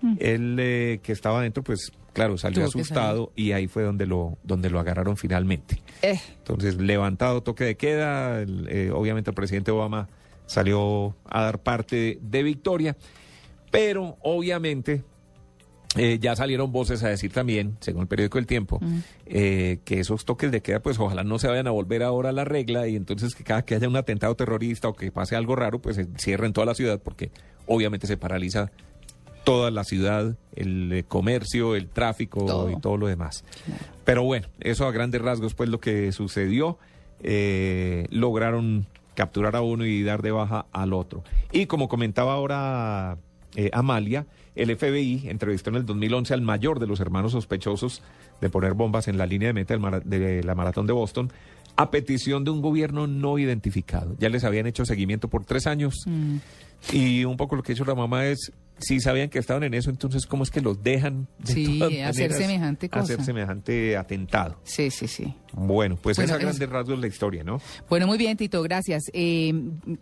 Mm. Él eh, que estaba adentro, pues claro, salió Tuvo asustado y ahí fue donde lo, donde lo agarraron finalmente. Eh. Entonces, levantado toque de queda, el, eh, obviamente el presidente Obama salió a dar parte de victoria, pero obviamente eh, ya salieron voces a decir también, según el periódico El Tiempo, eh, que esos toques de queda, pues ojalá no se vayan a volver ahora a la regla y entonces que cada que haya un atentado terrorista o que pase algo raro, pues se cierren toda la ciudad porque obviamente se paraliza toda la ciudad, el eh, comercio, el tráfico Todo. y todo lo demás. Pero bueno, eso a grandes rasgos pues lo que sucedió. Eh, lograron capturar a uno y dar de baja al otro. Y como comentaba ahora eh, Amalia, el FBI entrevistó en el 2011 al mayor de los hermanos sospechosos de poner bombas en la línea de meta de la maratón de Boston a petición de un gobierno no identificado. Ya les habían hecho seguimiento por tres años. Mm. Y un poco lo que hizo la mamá es, si sabían que estaban en eso, entonces ¿cómo es que los dejan de Sí, todas hacer semejante cosa. hacer semejante atentado? Sí, sí, sí. Bueno, pues Bueno, esa a es- grandes rasgos la historia, ¿no? Bueno, muy bien, Tito, gracias. Eh,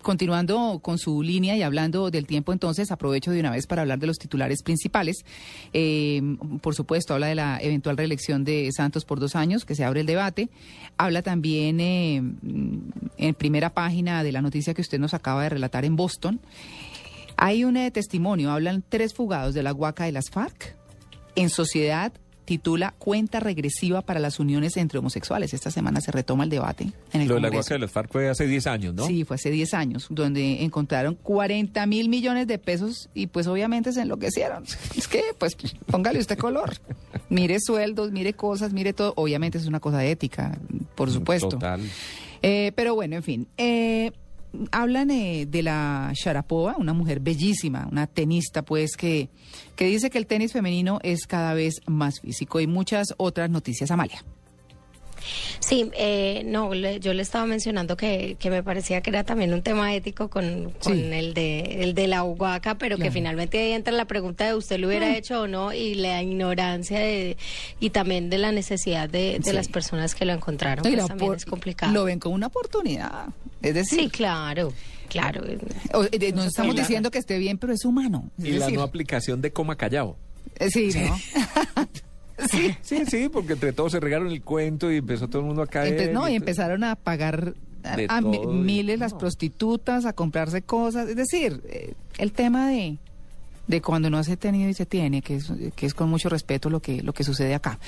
continuando con su línea y hablando del tiempo, entonces aprovecho de una vez para hablar de los titulares principales. Eh, por supuesto, habla de la eventual reelección de Santos por dos años, que se abre el debate. Habla también eh, en primera página de la noticia que usted nos acaba de relatar en Boston. Hay un eh, testimonio, hablan tres fugados de la Huaca de las FARC. En sociedad titula Cuenta regresiva para las uniones entre homosexuales. Esta semana se retoma el debate en el Lo de la Congreso. Huaca de las FARC fue hace 10 años, ¿no? Sí, fue hace 10 años, donde encontraron 40 mil millones de pesos y pues obviamente se enloquecieron. Es que, pues, póngale usted color. Mire sueldos, mire cosas, mire todo. Obviamente es una cosa de ética, por supuesto. Total. Eh, pero bueno, en fin. Eh, hablan eh, de la Sharapova, una mujer bellísima, una tenista, pues, que, que dice que el tenis femenino es cada vez más físico y muchas otras noticias, Amalia. Sí, eh, no, le- yo le estaba mencionando que, que me parecía que era también un tema ético con, con Sí. el, de, el de la huaca, pero que finalmente ahí entra la pregunta de usted lo hubiera Mm. hecho o no y la ignorancia de, y también de la necesidad de, de Sí. las personas que lo encontraron, pues la también es complicado. Lo ven como una oportunidad. Es decir, Sí, claro, claro. o- eh, no estamos la- diciendo que esté bien, pero es humano. Es Y la decir, no aplicación de coma callado. eh, sí, ¿no? Sí, sí, sí, porque entre todos se regaron el cuento y empezó todo el mundo a caer. Empe- no, y empezaron a pagar a, miles las no. prostitutas, a comprarse cosas. Es decir, eh, el tema de, de cuando no se ha tenido y se tiene, que es, que es con mucho respeto lo que, lo que sucede acá.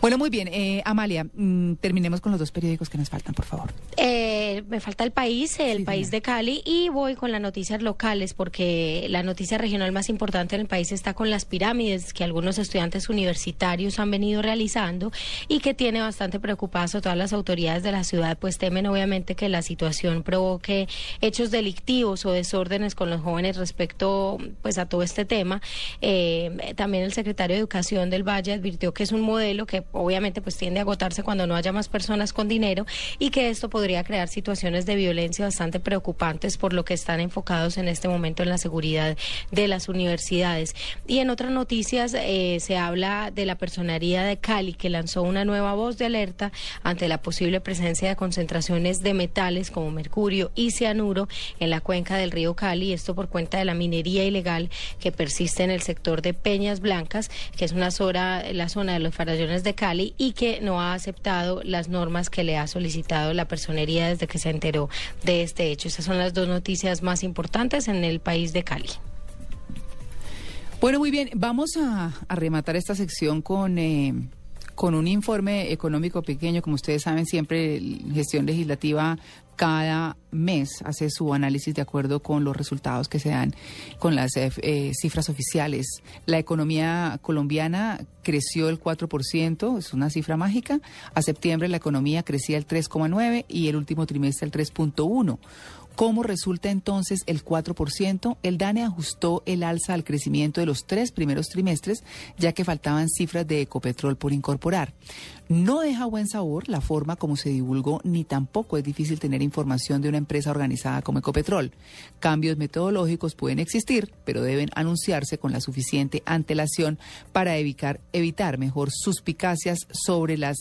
Bueno, muy bien. eh, Amalia, mm, terminemos con los dos periódicos que nos faltan, por favor. Eh, me falta el país, el país de Cali, y voy con las noticias locales, porque la noticia regional más importante en el país está con las pirámides que algunos estudiantes universitarios han venido realizando y que tiene bastante preocupadas a todas las autoridades de la ciudad, pues temen obviamente que la situación provoque hechos delictivos o desórdenes con los jóvenes respecto pues a todo este tema. Eh, también el secretario de Educación del Valle advirtió que es un modelo que obviamente pues tiende a agotarse cuando no haya más personas con dinero y que esto podría crear situaciones de violencia bastante preocupantes, por lo que están enfocados en este momento en la seguridad de las universidades. Y en otras noticias eh, se habla de la personería de Cali, que lanzó una nueva voz de alerta ante la posible presencia de concentraciones de metales como mercurio y cianuro en la cuenca del río Cali, esto por cuenta de la minería ilegal que persiste en el sector de Peñas Blancas, que es una zona, la zona de los farallones de Cali y que no ha aceptado las normas que le ha solicitado la personería desde que se enteró de este hecho. Esas son las dos noticias más importantes en el país de Cali. Bueno, muy bien, vamos a, rematar esta sección con... Eh, con un informe económico pequeño, como ustedes saben, siempre gestión legislativa cada mes hace su análisis de acuerdo con los resultados que se dan con las eh, eh, cifras oficiales. La economía colombiana creció el 4%, es una cifra mágica. A septiembre la economía crecía el 3,9% y el último trimestre el 3,1%. ¿Cómo resulta entonces el 4%? El DANE ajustó el alza al crecimiento de los tres primeros trimestres, ya que faltaban cifras de Ecopetrol por incorporar. No deja buen sabor la forma como se divulgó, ni tampoco es difícil tener información de una empresa organizada como Ecopetrol. Cambios metodológicos pueden existir, pero deben anunciarse con la suficiente antelación para evitar, evitar mejor suspicacias sobre las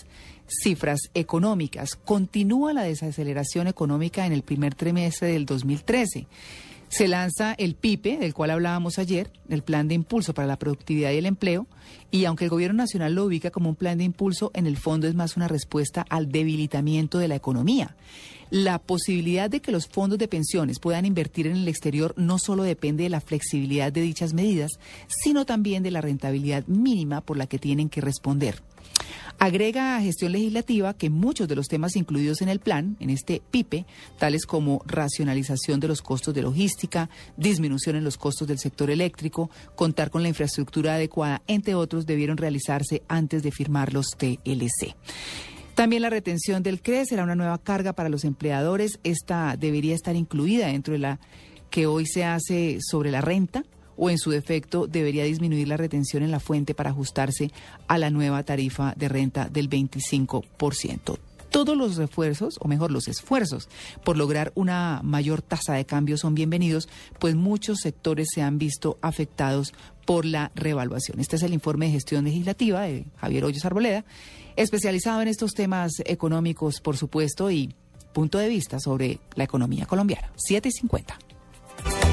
cifras económicas. Continúa la desaceleración económica en el primer trimestre del 2013. Se lanza el PIPE, del cual hablábamos ayer, el Plan de Impulso para la Productividad y el Empleo, y aunque el Gobierno Nacional lo ubica como un plan de impulso, en el fondo es más una respuesta al debilitamiento de la economía. La posibilidad de que los fondos de pensiones puedan invertir en el exterior no solo depende de la flexibilidad de dichas medidas, sino también de la rentabilidad mínima por la que tienen que responder. Agrega a gestión legislativa que muchos de los temas incluidos en el plan, en este PIPE, tales como racionalización de los costos de logística, disminución en los costos del sector eléctrico, contar con la infraestructura adecuada, entre otros, debieron realizarse antes de firmar los TLC. También la retención del CRE será una nueva carga para los empleadores. Esta debería estar incluida dentro de la que hoy se hace sobre la renta o en su defecto debería disminuir la retención en la fuente para ajustarse a la nueva tarifa de renta del 25%. Todos los refuerzos, o mejor los esfuerzos, por lograr una mayor tasa de cambio son bienvenidos, pues muchos sectores se han visto afectados por la revaluación. Este es el informe de gestión legislativa de Javier Hoyos Arboleda, especializado en estos temas económicos, por supuesto, y punto de vista sobre la economía colombiana. 750.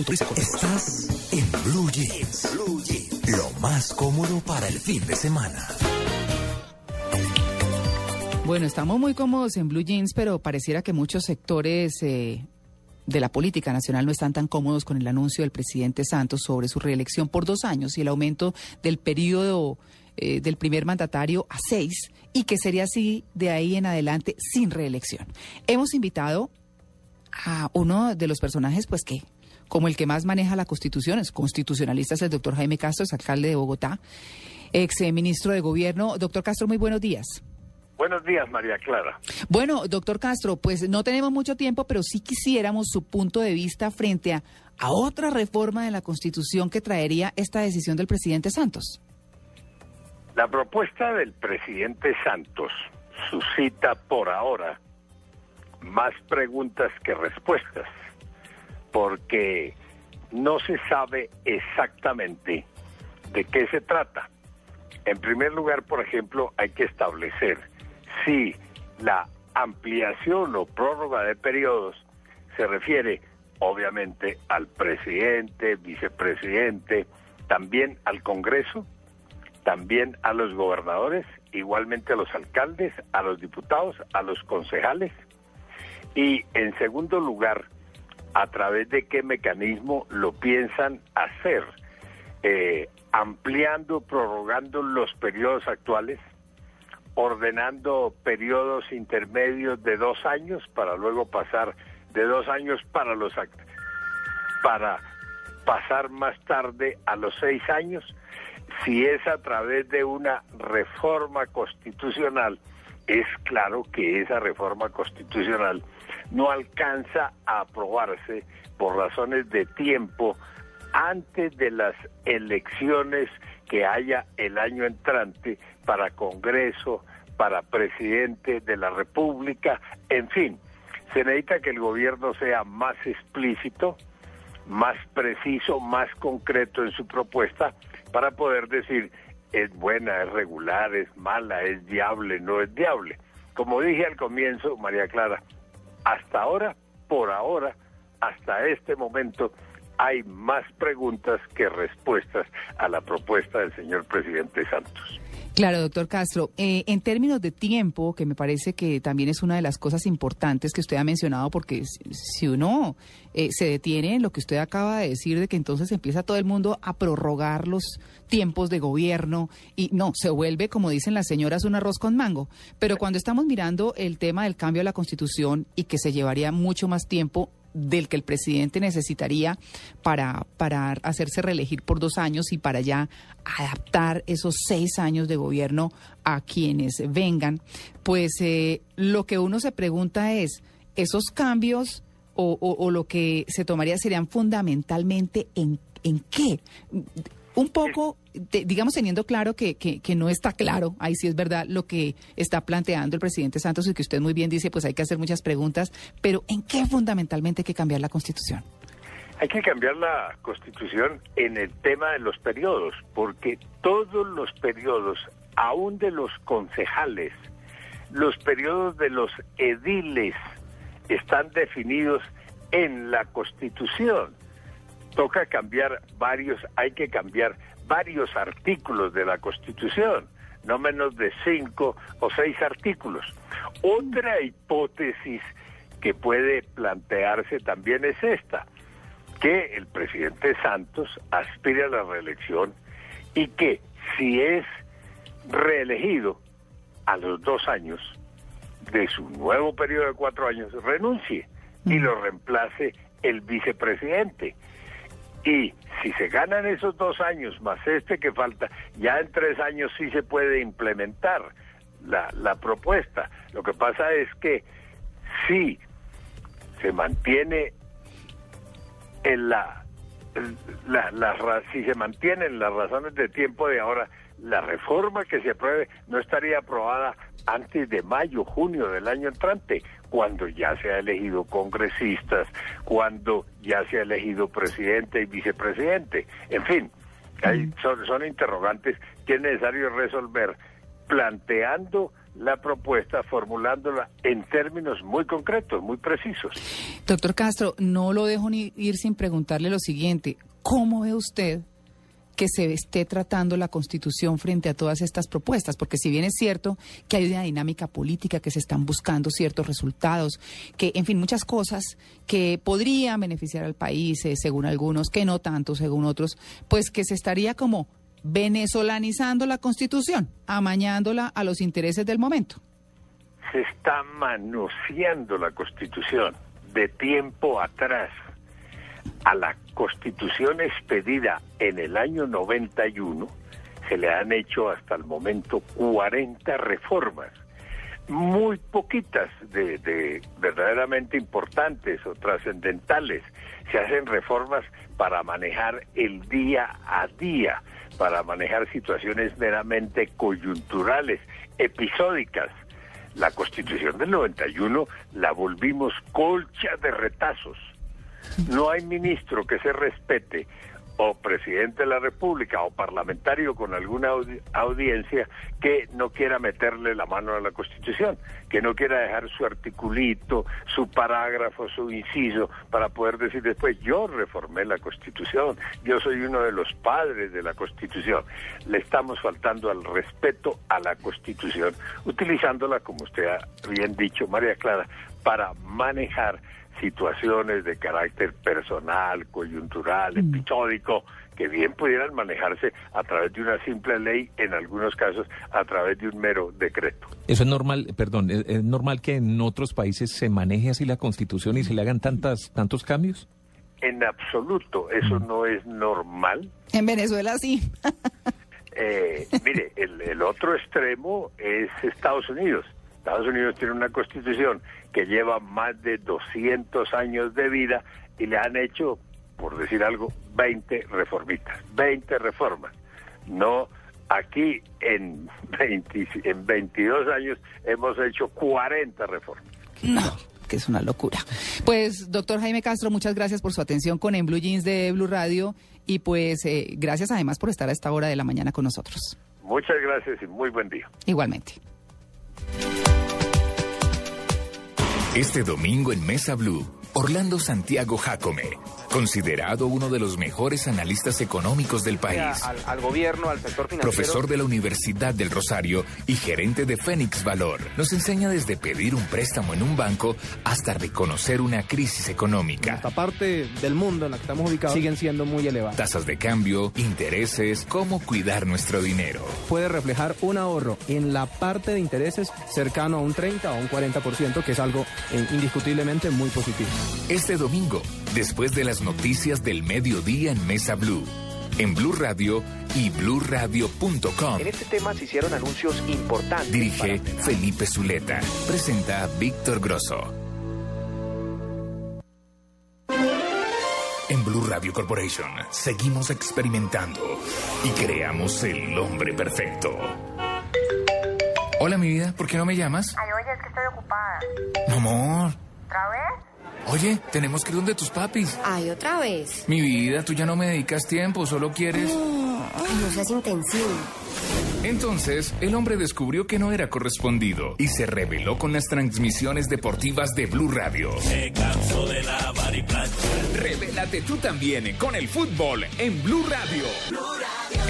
Autoriza con Estás en Blue Jeans. Blue Jeans. Lo más cómodo para el fin de semana. Bueno, estamos muy cómodos en Blue Jeans, pero pareciera que muchos sectores eh, de la política nacional no están tan cómodos con el anuncio del presidente Santos sobre su reelección por dos años y el aumento del periodo eh, del primer mandatario a seis y que sería así de ahí en adelante sin reelección. Hemos invitado a uno de los personajes, pues que como el que más maneja la Constitución, es constitucionalista, es el doctor Jaime Castro, es alcalde de Bogotá, ex eh, ministro de Gobierno. Doctor Castro, muy buenos días. Buenos días, María Clara. Bueno, doctor Castro, pues no tenemos mucho tiempo, pero sí quisiéramos su punto de vista frente a, a otra reforma de la Constitución que traería esta decisión del presidente Santos. La propuesta del presidente Santos suscita por ahora más preguntas que respuestas porque no se sabe exactamente de qué se trata. En primer lugar, por ejemplo, hay que establecer si la ampliación o prórroga de periodos se refiere obviamente al presidente, vicepresidente, también al Congreso, también a los gobernadores, igualmente a los alcaldes, a los diputados, a los concejales. Y en segundo lugar, a través de qué mecanismo lo piensan hacer, eh, ampliando, prorrogando los periodos actuales, ordenando periodos intermedios de dos años para luego pasar de dos años para los para pasar más tarde a los seis años, si es a través de una reforma constitucional, es claro que esa reforma constitucional no alcanza a aprobarse por razones de tiempo antes de las elecciones que haya el año entrante para Congreso, para presidente de la República, en fin, se necesita que el gobierno sea más explícito, más preciso, más concreto en su propuesta para poder decir es buena, es regular, es mala, es viable, no es viable. Como dije al comienzo, María Clara, hasta ahora, por ahora, hasta este momento, hay más preguntas que respuestas a la propuesta del señor presidente Santos. Claro, doctor Castro. Eh, en términos de tiempo, que me parece que también es una de las cosas importantes que usted ha mencionado, porque si, uno eh, se detiene en lo que usted acaba de decir, de que entonces empieza todo el mundo a prorrogar los tiempos de gobierno y no, se vuelve, como dicen las señoras, un arroz con mango. Pero cuando estamos mirando el tema del cambio a la Constitución y que se llevaría mucho más tiempo, del que el presidente necesitaría para, para hacerse reelegir por dos años y para ya adaptar esos seis años de gobierno a quienes vengan, pues eh, lo que uno se pregunta es, ¿esos cambios o, o- lo que se tomaría serían fundamentalmente en, en qué? Un poco, digamos, teniendo claro que, que, que no está claro, ahí sí es verdad lo que está planteando el presidente Santos y que usted muy bien dice, pues hay que hacer muchas preguntas, pero ¿en qué fundamentalmente hay que cambiar la Constitución? Hay que cambiar la constitución en el tema de los periodos, porque todos los periodos, aún de los concejales, los periodos de los ediles, están definidos en la constitución. Toca cambiar varios, hay que cambiar varios artículos de la constitución, no menos de cinco o seis artículos. Otra hipótesis que puede plantearse también es esta que el presidente Santos aspire a la reelección y que si es reelegido a los dos años de su nuevo periodo de cuatro años, renuncie y lo reemplace el vicepresidente. Y si se ganan esos dos años más este que falta, ya en tres años sí se puede implementar la, propuesta. Lo que pasa es que si se mantiene en la, la, si se mantienen las razones de tiempo de ahora, la reforma que se apruebe no estaría aprobada antes de mayo, junio del año entrante, cuando ya se ha elegido congresistas, cuando ya se ha elegido presidente y vicepresidente. En fin, hay- son, son interrogantes que es necesario resolver planteando la propuesta, formulándola en términos muy concretos, muy precisos. Doctor Castro, no lo dejo ni ir sin preguntarle lo siguiente. ¿Cómo ve usted que se esté tratando la Constitución frente a todas estas propuestas? Porque si bien es cierto que hay una dinámica política, que se están buscando ciertos resultados, que, en fin, muchas cosas que podrían beneficiar al país, eh, según algunos, que no tanto, según otros, pues que se estaría como venezolanizando la Constitución, amañándola a los intereses del momento. se está manoseando la Constitución de tiempo atrás. A la Constitución expedida en el año 91 se le han hecho hasta el momento 40 reformas, muy poquitas de, de verdaderamente importantes o trascendentales. Se hacen reformas para manejar el día a día, para manejar situaciones meramente coyunturales, episódicas. La Constitución del 91 la volvimos colcha de retazos. No hay ministro que se respete, o presidente de la República, o parlamentario con alguna audi- audiencia, que no quiera meterle la mano a la Constitución, que no quiera dejar su articulito, su parágrafo, su inciso, para poder decir después, yo reformé la Constitución, yo soy uno de los padres de la Constitución. Le estamos faltando al respeto a la Constitución, utilizándola, como usted ha bien dicho, María Clara, para manejar situaciones de carácter personal, coyuntural, episódico, que bien pudieran manejarse a través de una simple ley, en algunos casos a través de un mero decreto. Eso es normal, perdón, ¿es, es normal que en otros países se maneje así la Constitución y se le hagan tantas, tantos cambios? En absoluto, eso no es normal. En Venezuela sí. Eh, mire, el, el otro extremo es Estados Unidos. Estados Unidos tiene una constitución que lleva más de 200 años de vida y le han hecho, por decir algo, 20 reformitas, 20 reformas. No, aquí en, 20 en 22 años hemos hecho 40 reformas. No, que es una locura. Pues, doctor Jaime Castro, muchas gracias por su atención con En Blue Jeans de Blue Radio y pues eh, gracias además por estar a esta hora de la mañana con nosotros. Muchas gracias y muy buen día. Igualmente. Este domingo en Mesa Blue, Orlando Santiago Jacome, considerado uno de los mejores analistas económicos del país, Al, al gobierno, al sector financiero. profesor de la Universidad del Rosario y gerente de Fénix Valor, nos enseña desde pedir un préstamo en un banco hasta reconocer una crisis económica. Esta parte del mundo en la que estamos ubicados siguen siendo muy elevadas. Tasas de cambio, intereses, cómo cuidar nuestro dinero. Puede reflejar un ahorro en la parte de intereses cercano a un 30 o un 40%, que es algo eh, indiscutiblemente muy positivo. Este domingo, después de las noticias del mediodía en Mesa Blue, en Blue Radio y bluradio.com. En este tema se hicieron anuncios importantes. Dirige Felipe Zuleta. Presenta Víctor Grosso. En Blue Radio Corporation seguimos experimentando y creamos el hombre perfecto. Hola, mi vida, ¿por qué no me llamas? Ay, oye, es que estoy ocupada. Amor. ¿Otra vez? Oye, tenemos que ir donde tus papis. Ay, otra vez. Mi vida, tú ya no me dedicas tiempo, solo quieres... Ay, no seas intensivo. Entonces, el hombre descubrió que no era correspondido y se rebeló con las transmisiones deportivas de Blue Radio. Me canso de lavar y planchar. Revélate tú también con el fútbol en Blue Radio.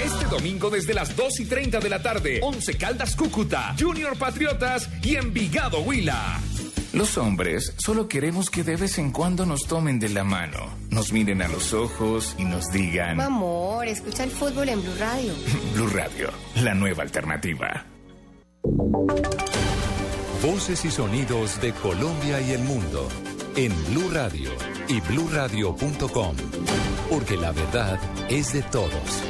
Este domingo desde las 2 y 30 de la tarde, 11 Caldas Cúcuta, Junior Patriotas y Envigado Huila. Los hombres solo queremos que de vez en cuando nos tomen de la mano, nos miren a los ojos y nos digan Amor, escucha el fútbol en Blue Radio. Blue Radio, la nueva alternativa. Voces y sonidos de Colombia y el mundo en Blue Radio y bluradio.com, porque la verdad es de todos.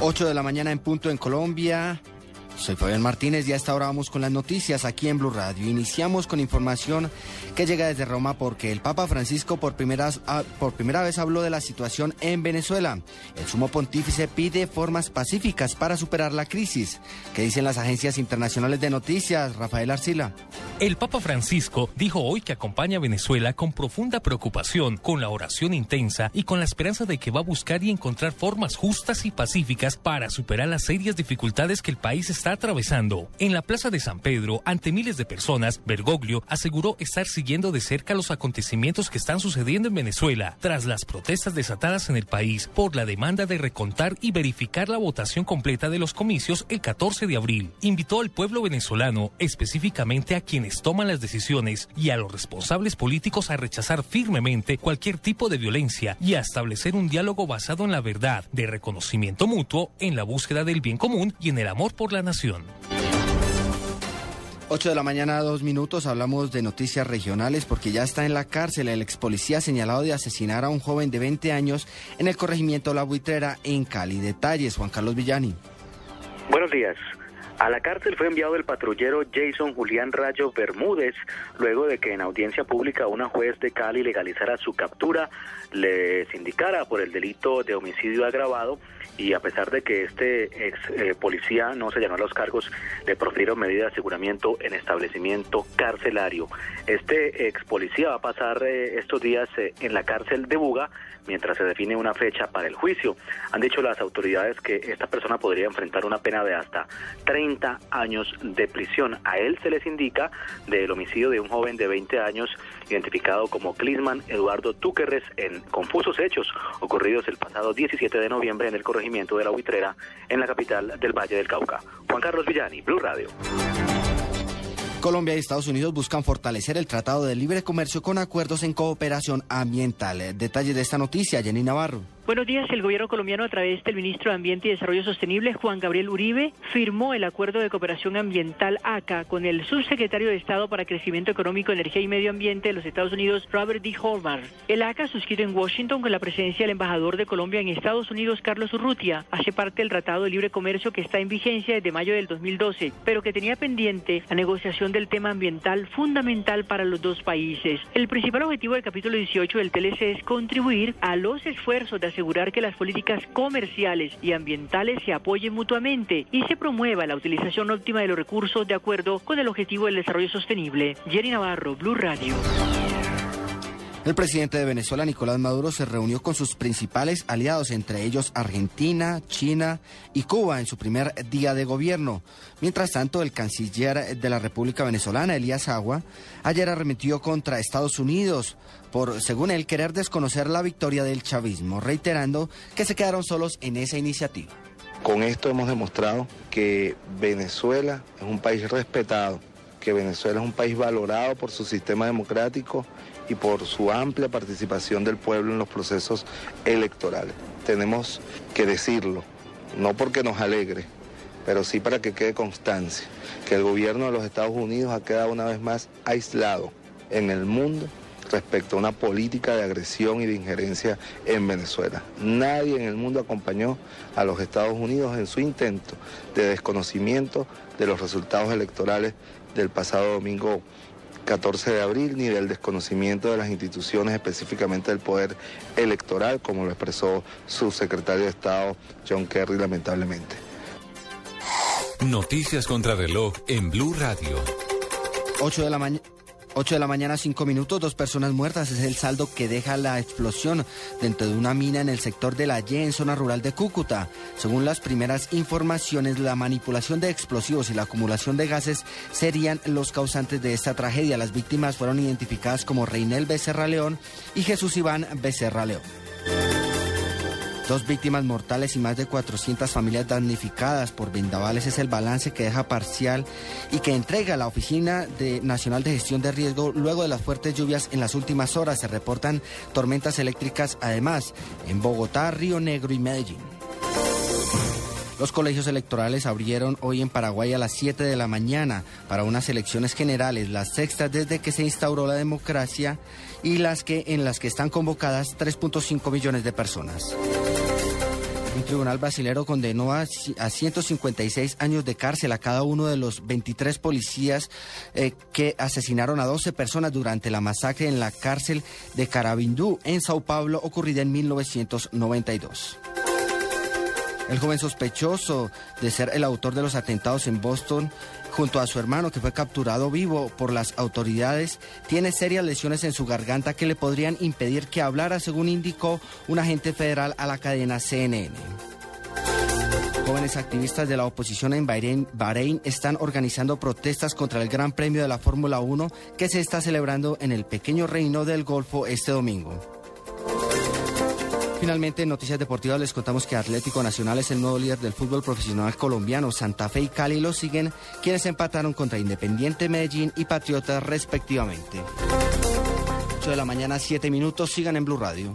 8 de la mañana en punto en Colombia. Soy Fabián Martínez y a esta hora vamos con las noticias aquí en Blue Radio. Iniciamos con información que llega desde Roma porque el Papa Francisco por primera, ah, por primera vez habló de la situación en Venezuela. El sumo pontífice pide formas pacíficas para superar la crisis. ¿Qué dicen las agencias internacionales de noticias? Rafael Arcila. El Papa Francisco dijo hoy que acompaña a Venezuela con profunda preocupación, con la oración intensa y con la esperanza de que va a buscar y encontrar formas justas y pacíficas para superar las serias dificultades que el país está atravesando. En la Plaza de San Pedro, ante miles de personas, Bergoglio aseguró estar siguiendo de cerca los acontecimientos que están sucediendo en Venezuela tras las protestas desatadas en el país por la demanda de recontar y verificar la votación completa de los comicios el 14 de abril. Invitó al pueblo venezolano, específicamente a quienes toman las decisiones y a los responsables políticos a rechazar firmemente cualquier tipo de violencia y a establecer un diálogo basado en la verdad, de reconocimiento mutuo, en la búsqueda del bien común y en el amor por la nación. 8 de la mañana, dos minutos, hablamos de noticias regionales porque ya está en la cárcel el ex policía señalado de asesinar a un joven de 20 años en el corregimiento La Buitrera en Cali. Detalles, Juan Carlos Villani. Buenos días. A la cárcel fue enviado el patrullero Jason Julián Rayo Bermúdez, luego de que en audiencia pública una juez de Cali legalizara su captura, les indicara por el delito de homicidio agravado y a pesar de que este ex eh, policía no se llenó a los cargos, le profirieron medida de aseguramiento en establecimiento carcelario. Este ex policía va a pasar eh, estos días eh, en la cárcel de Buga mientras se define una fecha para el juicio. Han dicho las autoridades que esta persona podría enfrentar una pena de hasta 30 30 años de prisión. A él se les indica del homicidio de un joven de 20 años identificado como Clisman Eduardo Túquerres en confusos hechos ocurridos el pasado 17 de noviembre en el corregimiento de la Huitrera en la capital del Valle del Cauca. Juan Carlos Villani, Blue Radio. Colombia y Estados Unidos buscan fortalecer el Tratado de Libre Comercio con acuerdos en cooperación ambiental. Detalles de esta noticia, Jenny Navarro. Buenos días. El gobierno colombiano, a través del ministro de Ambiente y Desarrollo Sostenible, Juan Gabriel Uribe, firmó el acuerdo de cooperación ambiental ACA con el subsecretario de Estado para Crecimiento Económico, Energía y Medio Ambiente de los Estados Unidos, Robert D. Hallmark. El ACA, suscrito en Washington con la presencia del embajador de Colombia en Estados Unidos, Carlos Urrutia, hace parte del Tratado de Libre Comercio que está en vigencia desde mayo del 2012, pero que tenía pendiente la negociación del tema ambiental fundamental para los dos países. El principal objetivo del capítulo 18 del TLC es contribuir a los esfuerzos de asegurar que las políticas comerciales y ambientales se apoyen mutuamente y se promueva la utilización óptima de los recursos de acuerdo con el objetivo del desarrollo sostenible. Jerry Navarro, Blue Radio. El presidente de Venezuela, Nicolás Maduro, se reunió con sus principales aliados, entre ellos Argentina, China y Cuba, en su primer día de gobierno. Mientras tanto, el canciller de la República Venezolana, Elías Agua, ayer arremetió contra Estados Unidos por, según él, querer desconocer la victoria del chavismo, reiterando que se quedaron solos en esa iniciativa. Con esto hemos demostrado que Venezuela es un país respetado, que Venezuela es un país valorado por su sistema democrático y por su amplia participación del pueblo en los procesos electorales. Tenemos que decirlo, no porque nos alegre, pero sí para que quede constancia, que el gobierno de los Estados Unidos ha quedado una vez más aislado en el mundo respecto a una política de agresión y de injerencia en Venezuela. Nadie en el mundo acompañó a los Estados Unidos en su intento de desconocimiento de los resultados electorales del pasado domingo 14 de abril ni del desconocimiento de las instituciones, específicamente del poder electoral, como lo expresó su secretario de Estado, John Kerry, lamentablemente. Noticias contra reloj en Blue Radio. 8 de la mañana. 8 de la mañana, 5 minutos, dos personas muertas es el saldo que deja la explosión dentro de una mina en el sector de la Y en zona rural de Cúcuta. Según las primeras informaciones, la manipulación de explosivos y la acumulación de gases serían los causantes de esta tragedia. Las víctimas fueron identificadas como Reinel Becerra León y Jesús Iván Becerra León. Dos víctimas mortales y más de 400 familias damnificadas por vendavales es el balance que deja parcial y que entrega la Oficina Nacional de Gestión de Riesgo luego de las fuertes lluvias en las últimas horas. Se reportan tormentas eléctricas además en Bogotá, Río Negro y Medellín. Los colegios electorales abrieron hoy en Paraguay a las 7 de la mañana para unas elecciones generales, las sextas desde que se instauró la democracia y las que en las que están convocadas 3.5 millones de personas. Un tribunal brasilero condenó a, a 156 años de cárcel a cada uno de los 23 policías eh, que asesinaron a 12 personas durante la masacre en la cárcel de Carabindú en Sao Paulo ocurrida en 1992. El joven sospechoso de ser el autor de los atentados en Boston junto a su hermano que fue capturado vivo por las autoridades, tiene serias lesiones en su garganta que le podrían impedir que hablara, según indicó un agente federal a la cadena CNN. Jóvenes activistas de la oposición en Bahrein, Bahrein, están organizando protestas contra el Gran Premio de la Fórmula 1 que se está celebrando en el pequeño reino del Golfo este domingo. Finalmente, en Noticias Deportivas les contamos que Atlético Nacional es el nuevo líder del fútbol profesional colombiano. Santa Fe y Cali lo siguen, quienes empataron contra Independiente Medellín y Patriotas respectivamente. 8 de la mañana, 7 minutos, sigan en Blue Radio.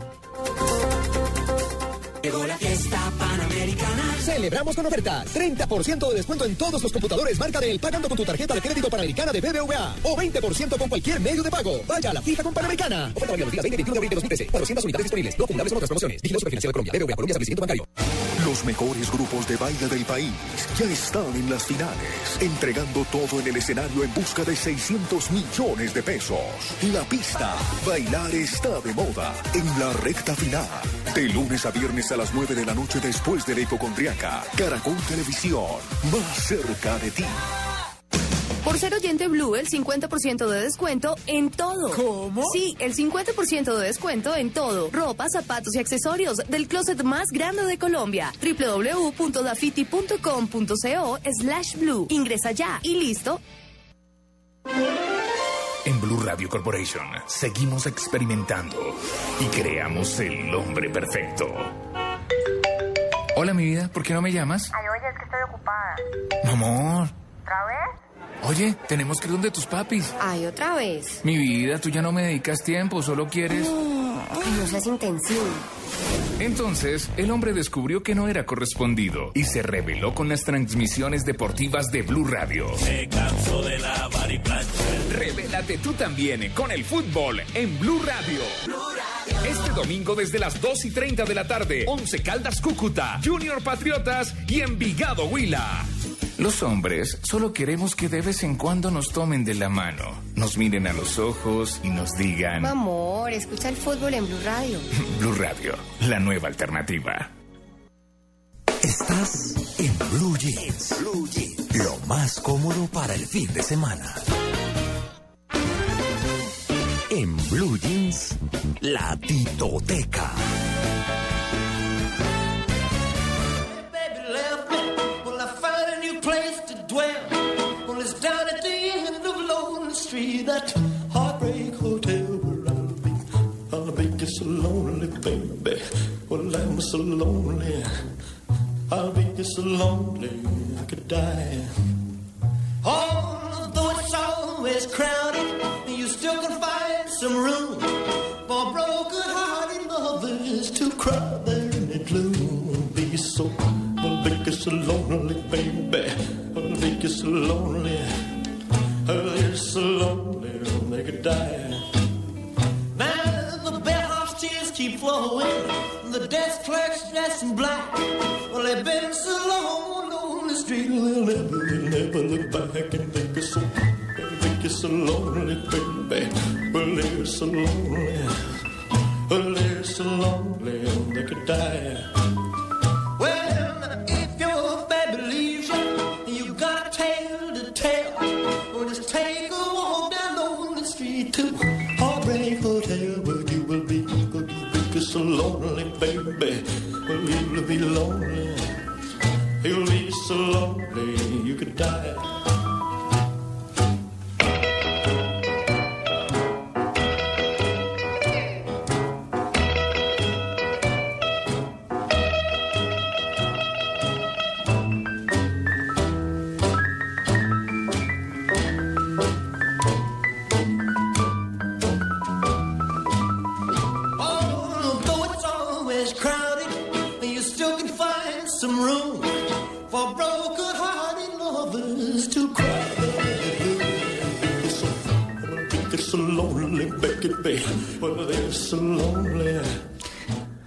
Celebramos con ofertas. 30% de descuento en todos los computadores marca Dell pagando con tu tarjeta de crédito panamericana de BBVA. O 20% con cualquier medio de pago. Vaya a la fija con Panamericana. Oferta válida los días 20 21 de abril de 2013. 400 unidades disponibles. No acumulables en otras promociones. Vigilado Superfinanciera de Colombia. BBVA Colombia Establecimiento Bancario. Los mejores grupos de baile del país ya están en las finales, entregando todo en el escenario en busca de 600 millones de pesos. La pista, bailar está de moda en la recta final. De lunes a viernes a las 9 de la noche después de la hipocondriaca. Caracol Televisión, más cerca de ti. Por ser oyente Blue, el 50% de descuento en todo. ¿Cómo? Sí, el 50% de descuento en todo. Ropa, zapatos y accesorios del closet más grande de Colombia. www.dafiti.com.co slash blue. Ingresa ya y listo. En Blue Radio Corporation seguimos experimentando y creamos el hombre perfecto. Hola, mi vida, ¿por qué no me llamas? Ay, oye, es que estoy ocupada. Mi amor. ¿Otra vez? Oye, tenemos que ir donde tus papis. Ay, otra vez. Mi vida, tú ya no me dedicas tiempo, solo quieres. Ay, no seas intensivo. Entonces, el hombre descubrió que no era correspondido y se rebeló con las transmisiones deportivas de Blue Radio. Me canso de lavar y planchar. Revélate tú también con el fútbol en Blue Radio. Este domingo desde las 2 y 30 de la tarde, 11 Caldas Cúcuta, Junior Patriotas y Envigado Huila. Los hombres solo queremos que de vez en cuando nos tomen de la mano, nos miren a los ojos y nos digan Amor, escucha el fútbol en Blue Radio. Blue Radio, la nueva alternativa. Estás en Blue Jeans. Blue Jeans. Lo más cómodo para el fin de semana. En Blue Jeans, la titoteca. Street, that heartbreak hotel where I'll be. I'll be just so lonely, baby. Well, I'm so lonely. I'll be just so lonely, I could die. Although it's always crowded, you still can find some room for broken-hearted lovers to cry there in the gloom. Be so, I'll be just so lonely, baby. I'll be just so lonely. I'll be so lonely, they could die. Now the bellhop's tears keep flowing. The desk clerk's dressed in black. Well, they've been so long on the street, they'll never, they'll never look back and think it's so, think it's so lonely, baby. Well, they're so lonely. Well, they're so lonely, they could die. To Heartbreak Hotel, where you will be, where you will be so lonely, baby. Well, you'll be lonely. You'll be so lonely, you could die.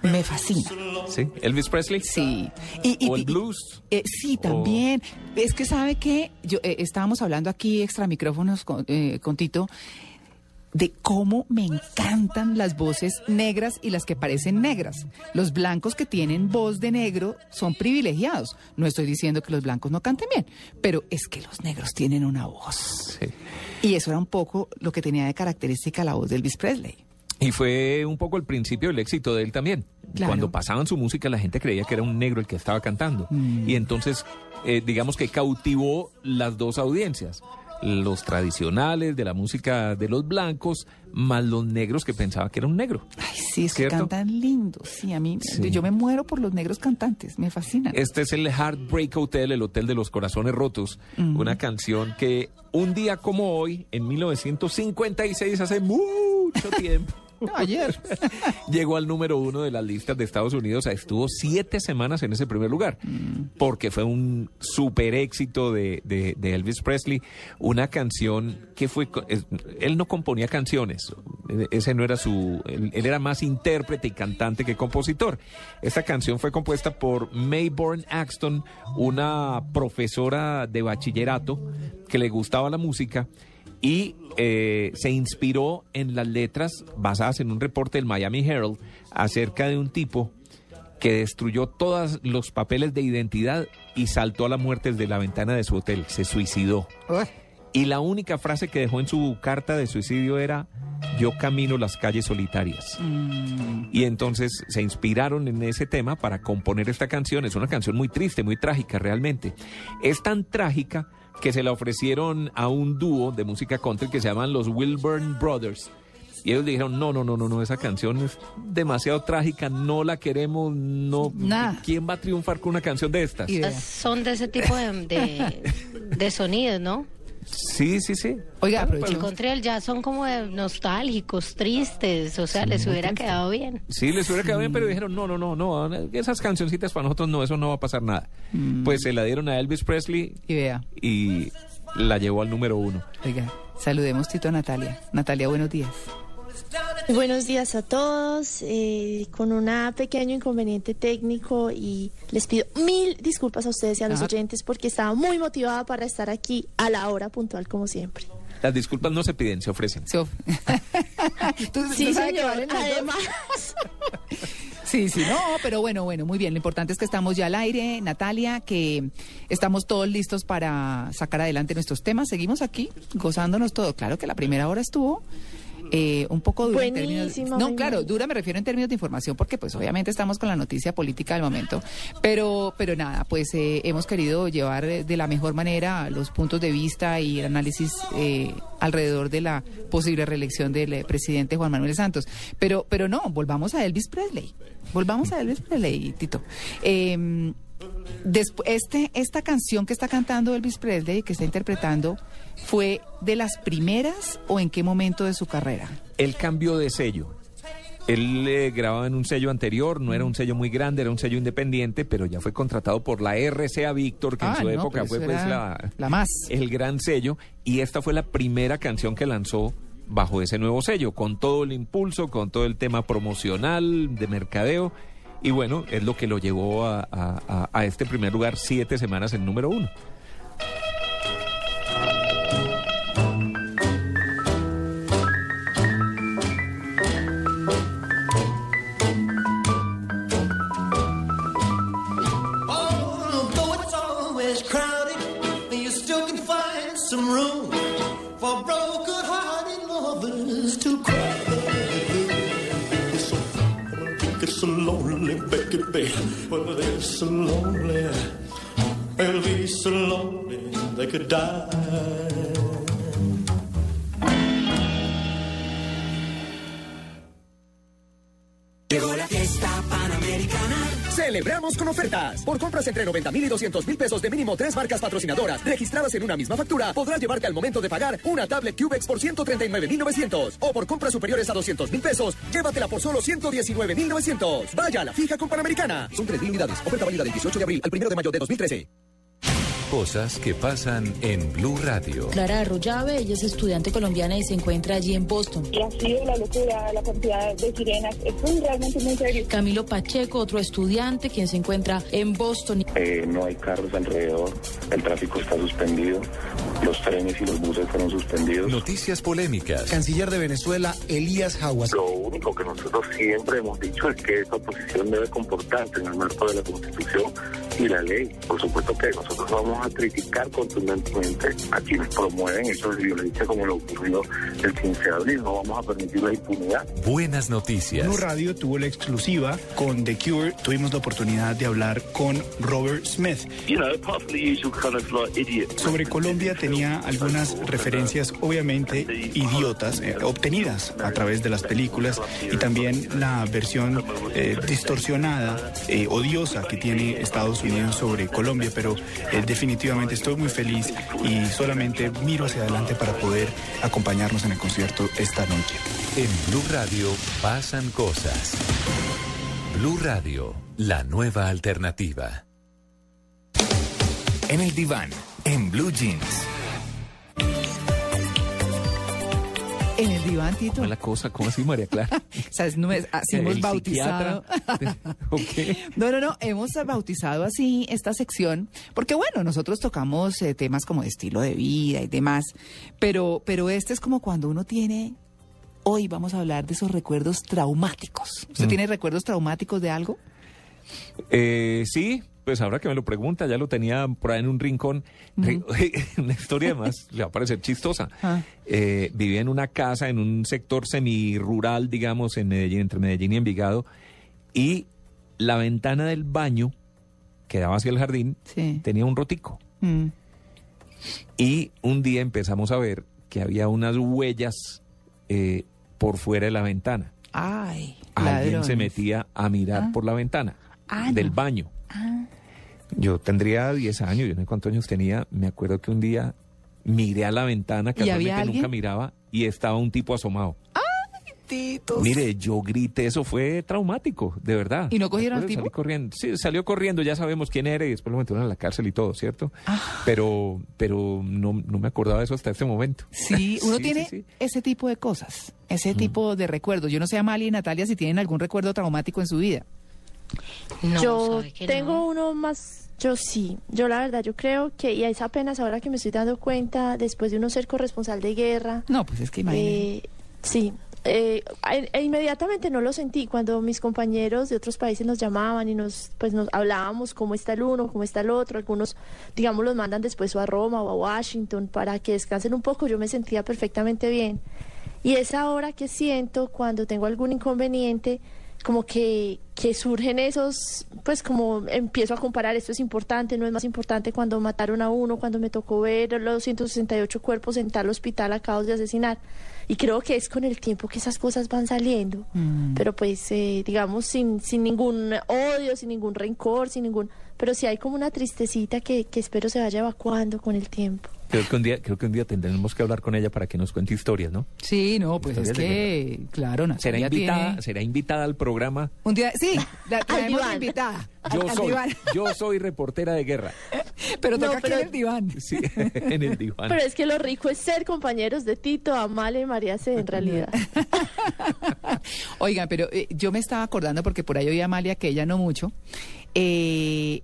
Me fascina. ¿Sí? ¿Elvis Presley? Sí. Y, y- ¿O el y- blues? eh, sí, también. Es que sabe que yo eh, estábamos hablando aquí extra micrófonos con, eh, con Tito de cómo me encantan las voces negras y las que parecen negras. Los blancos que tienen voz de negro son privilegiados. No estoy diciendo que los blancos no canten bien, pero es que los negros tienen una voz. Y eso era un poco lo que tenía de característica la voz de Elvis Presley. Y fue un poco el principio del éxito de él también. Claro. Cuando pasaban su música, la gente creía que era un negro el que estaba cantando. Mm. Y entonces, eh, digamos que cautivó las dos audiencias. Los tradicionales de la música de los blancos, más los negros que pensaban que era un negro. Ay, sí, es que cantan lindos. Sí, a mí, Sí. yo me muero por los negros cantantes, me fascinan. Este es el Heartbreak Hotel, el Hotel de los Corazones Rotos. Una canción que un día como hoy, en 1956, hace mucho tiempo. Ayer. Llegó al número uno de las listas de Estados Unidos. Estuvo siete semanas en ese primer lugar. Porque fue un super éxito de, de- de Elvis Presley. Una canción que fue. Él no componía canciones. Ese no era su. Él, él era más intérprete y cantante que compositor. Esta canción fue compuesta por Mayborn Axton, una profesora de bachillerato que le gustaba la música y eh, se inspiró en las letras basadas en un reporte del Miami Herald acerca de un tipo que destruyó todos los papeles de identidad y saltó a la muerte desde la ventana de su hotel, se suicidó. Y la única frase que dejó en su carta de suicidio era, yo camino las calles solitarias. Mm. Y entonces se inspiraron en ese tema para componer esta canción. Es una canción muy triste, muy trágica realmente. Es tan trágica que se la ofrecieron a un dúo de música country que se llaman los Wilburn Brothers. Y ellos dijeron, no, no, no, no, no, esa canción es demasiado trágica, no la queremos, no. ¿Quién va a triunfar con una canción de estas? Son de ese tipo de, de, de sonidos, ¿no? Sí, sí, sí. Oiga, El country y el jazz son como nostálgicos, tristes, o sea, les hubiera quedado bien. Sí, les hubiera quedado bien, pero dijeron, no, no, no, no, esas cancioncitas para nosotros no, eso no va a pasar nada. Pues se la dieron a Elvis Presley Y vea. y la llevó al número uno. Oiga, saludemos Tito a Natalia. Natalia, buenos días. Buenos días a todos, eh, con un pequeño inconveniente técnico y les pido mil disculpas a ustedes y a los Ah. oyentes porque estaba muy motivada para estar aquí a la hora puntual como siempre. Las disculpas no se piden, se ofrecen. Sí, tú sabes que señor, valen además... Sí, sí, no, pero bueno, bueno, muy bien. Lo importante es que estamos ya al aire, Natalia, que estamos todos listos para sacar adelante nuestros temas. Seguimos aquí gozándonos todo. Claro que la primera hora estuvo eh, un poco dura en términos... No, claro, dura me refiero en términos de información porque pues obviamente estamos con la noticia política del momento. Pero, pero nada, pues eh, hemos querido llevar de la mejor manera los puntos de vista y el análisis eh, alrededor de la posible reelección del eh, presidente Juan Manuel Santos. Pero, pero no, volvamos a Elvis Presley. Volvamos a Elvis Presley, Tito. Despu- este, esta canción que está cantando Elvis Presley, que está interpretando, ¿fue de las primeras o en qué momento de su carrera? Él cambió de sello. Él eh, grababa en un sello anterior, no era un sello muy grande, era un sello independiente, pero ya fue contratado por la RCA Víctor, que Ah, en su no, época fue pues, la, la más. el gran sello, y esta fue la primera canción que lanzó bajo ese nuevo sello, con todo el impulso, con todo el tema promocional, de mercadeo, y bueno, es lo que lo llevó a, a- a- a este primer lugar siete semanas en número uno. Baby. Well, they're so lonely. They'll be so lonely they could die. Llegó la fiesta panamericana. Celebramos con ofertas. Por compras entre 90 mil y 200 mil pesos de mínimo tres marcas patrocinadoras registradas en una misma factura, podrás llevarte al momento de pagar una tablet Cubex por 139 mil 900. O por compras superiores a 200 mil pesos, llévatela por solo 119 mil 900. Vaya a la fija con Panamericana. Son 3 mil unidades. Oferta válida del 18 de abril al 1 de mayo de 2013. Cosas que pasan en Blue Radio. Clara Arroyave, ella es estudiante colombiana y se encuentra allí en Boston. Y ha sido la locura, la cantidad de sirenas. Esto es realmente muy serio. Camilo Pacheco, otro estudiante, quien se encuentra en Boston. Eh, no hay carros alrededor, el tráfico está suspendido, los trenes y los buses fueron suspendidos. Noticias polémicas. Canciller de Venezuela, Elías Jaguas. Lo único que nosotros siempre hemos dicho es que esta oposición debe comportarse en el marco de la Constitución y la ley. Por supuesto que nosotros vamos a criticar contundentemente a quienes promueven hechos de violencia como lo ocurrido el 15 de abril. No vamos a permitir la impunidad. Buenas noticias. Blue Radio tuvo la exclusiva con The Cure. Tuvimos la oportunidad de hablar con Robert Smith. You know, kind of like. Sobre Colombia tenía algunas referencias obviamente idiotas eh, obtenidas a través de las películas y también la versión eh, distorsionada, eh, odiosa que tiene Estados Unidos sobre Colombia, pero eh, definitivamente estoy muy feliz y solamente miro hacia adelante para poder acompañarnos en el concierto esta noche. En Blue Radio pasan cosas. Blue Radio, la nueva alternativa. En el diván, en Blue Jeans. En el diván, Tito. ¿Cómo es la cosa? ¿Cómo así, María Clara? O sea, no es- así hemos El bautizado. No, no, no, hemos bautizado así esta sección, porque bueno, nosotros tocamos eh, temas como de estilo de vida y demás, pero, pero este es como cuando uno tiene, hoy vamos a hablar de esos recuerdos traumáticos. ¿Usted Mm. tiene recuerdos traumáticos de algo? Eh, sí, pues ahora que me lo pregunta, ya lo tenía por ahí en un rincón. Una historia además le va a parecer chistosa. Ah. Eh, vivía en una casa en un sector semi-rural, digamos, en Medellín, entre Medellín y Envigado, y la ventana del baño que daba hacia el jardín Sí. tenía un rotico. Mm. Y un día empezamos a ver que había unas huellas eh, por fuera de la ventana. Ay, Alguien ladrones. se metía a mirar Ah. por la ventana Ah, del no. baño. Ah. Yo tendría 10 años, yo no sé cuántos años tenía. Me acuerdo que un día miré a la ventana, ¿Y había casualmente nunca miraba, y estaba un tipo asomado. Titos. Mire, yo grité, eso fue traumático, de verdad. ¿Y no cogieron al tipo? salí corriendo. Sí, salió corriendo, ya sabemos quién era y después lo metieron a la cárcel y todo, ¿cierto? Ah. Pero, pero no, no me acordaba de eso hasta este momento. Sí, uno Sí, tiene sí, sí. ese tipo de cosas, ese tipo de recuerdos. Yo no sé, Amalia y Natalia, si tienen algún recuerdo traumático en su vida. Yo sabe que tengo no. uno más, yo sí, yo la verdad, yo creo que, y es apenas ahora que me estoy dando cuenta, después de uno ser corresponsal de guerra, No, pues es que imagínate. eh, sí, eh, e- e inmediatamente no lo sentí cuando mis compañeros de otros países nos llamaban y nos, pues nos hablábamos cómo está el uno, cómo está el otro, algunos, digamos, los mandan después o a Roma o a Washington para que descansen un poco, yo me sentía perfectamente bien. Y es ahora que siento cuando tengo algún inconveniente, como que, que surgen esos, pues como empiezo a comparar, esto es importante, no es más importante cuando mataron a uno, cuando me tocó ver los 168 cuerpos en tal hospital acabados de asesinar. Y creo que es con el tiempo que esas cosas van saliendo. Pero pues, eh, digamos, sin, sin ningún odio, sin ningún rencor, sin ningún... Pero sí hay como una tristecita que, que espero se vaya evacuando con el tiempo. Creo que un día, creo que un día tendremos que hablar con ella para que nos cuente historias, ¿no? Sí, no, pues es Historias de que, claro, Será Natalia invitada, tiene- será invitada al programa. Un día, sí, la traemos diván. invitada. Yo al- al soy, diván. yo soy reportera de guerra. Pero No, toca aquí pero- en el diván. Sí, en el diván. Pero es que lo rico es ser compañeros de Tito, Amalia y María C. en realidad. Oigan, pero eh, yo me estaba acordando porque por ahí oí a Amalia que ella no mucho. eh,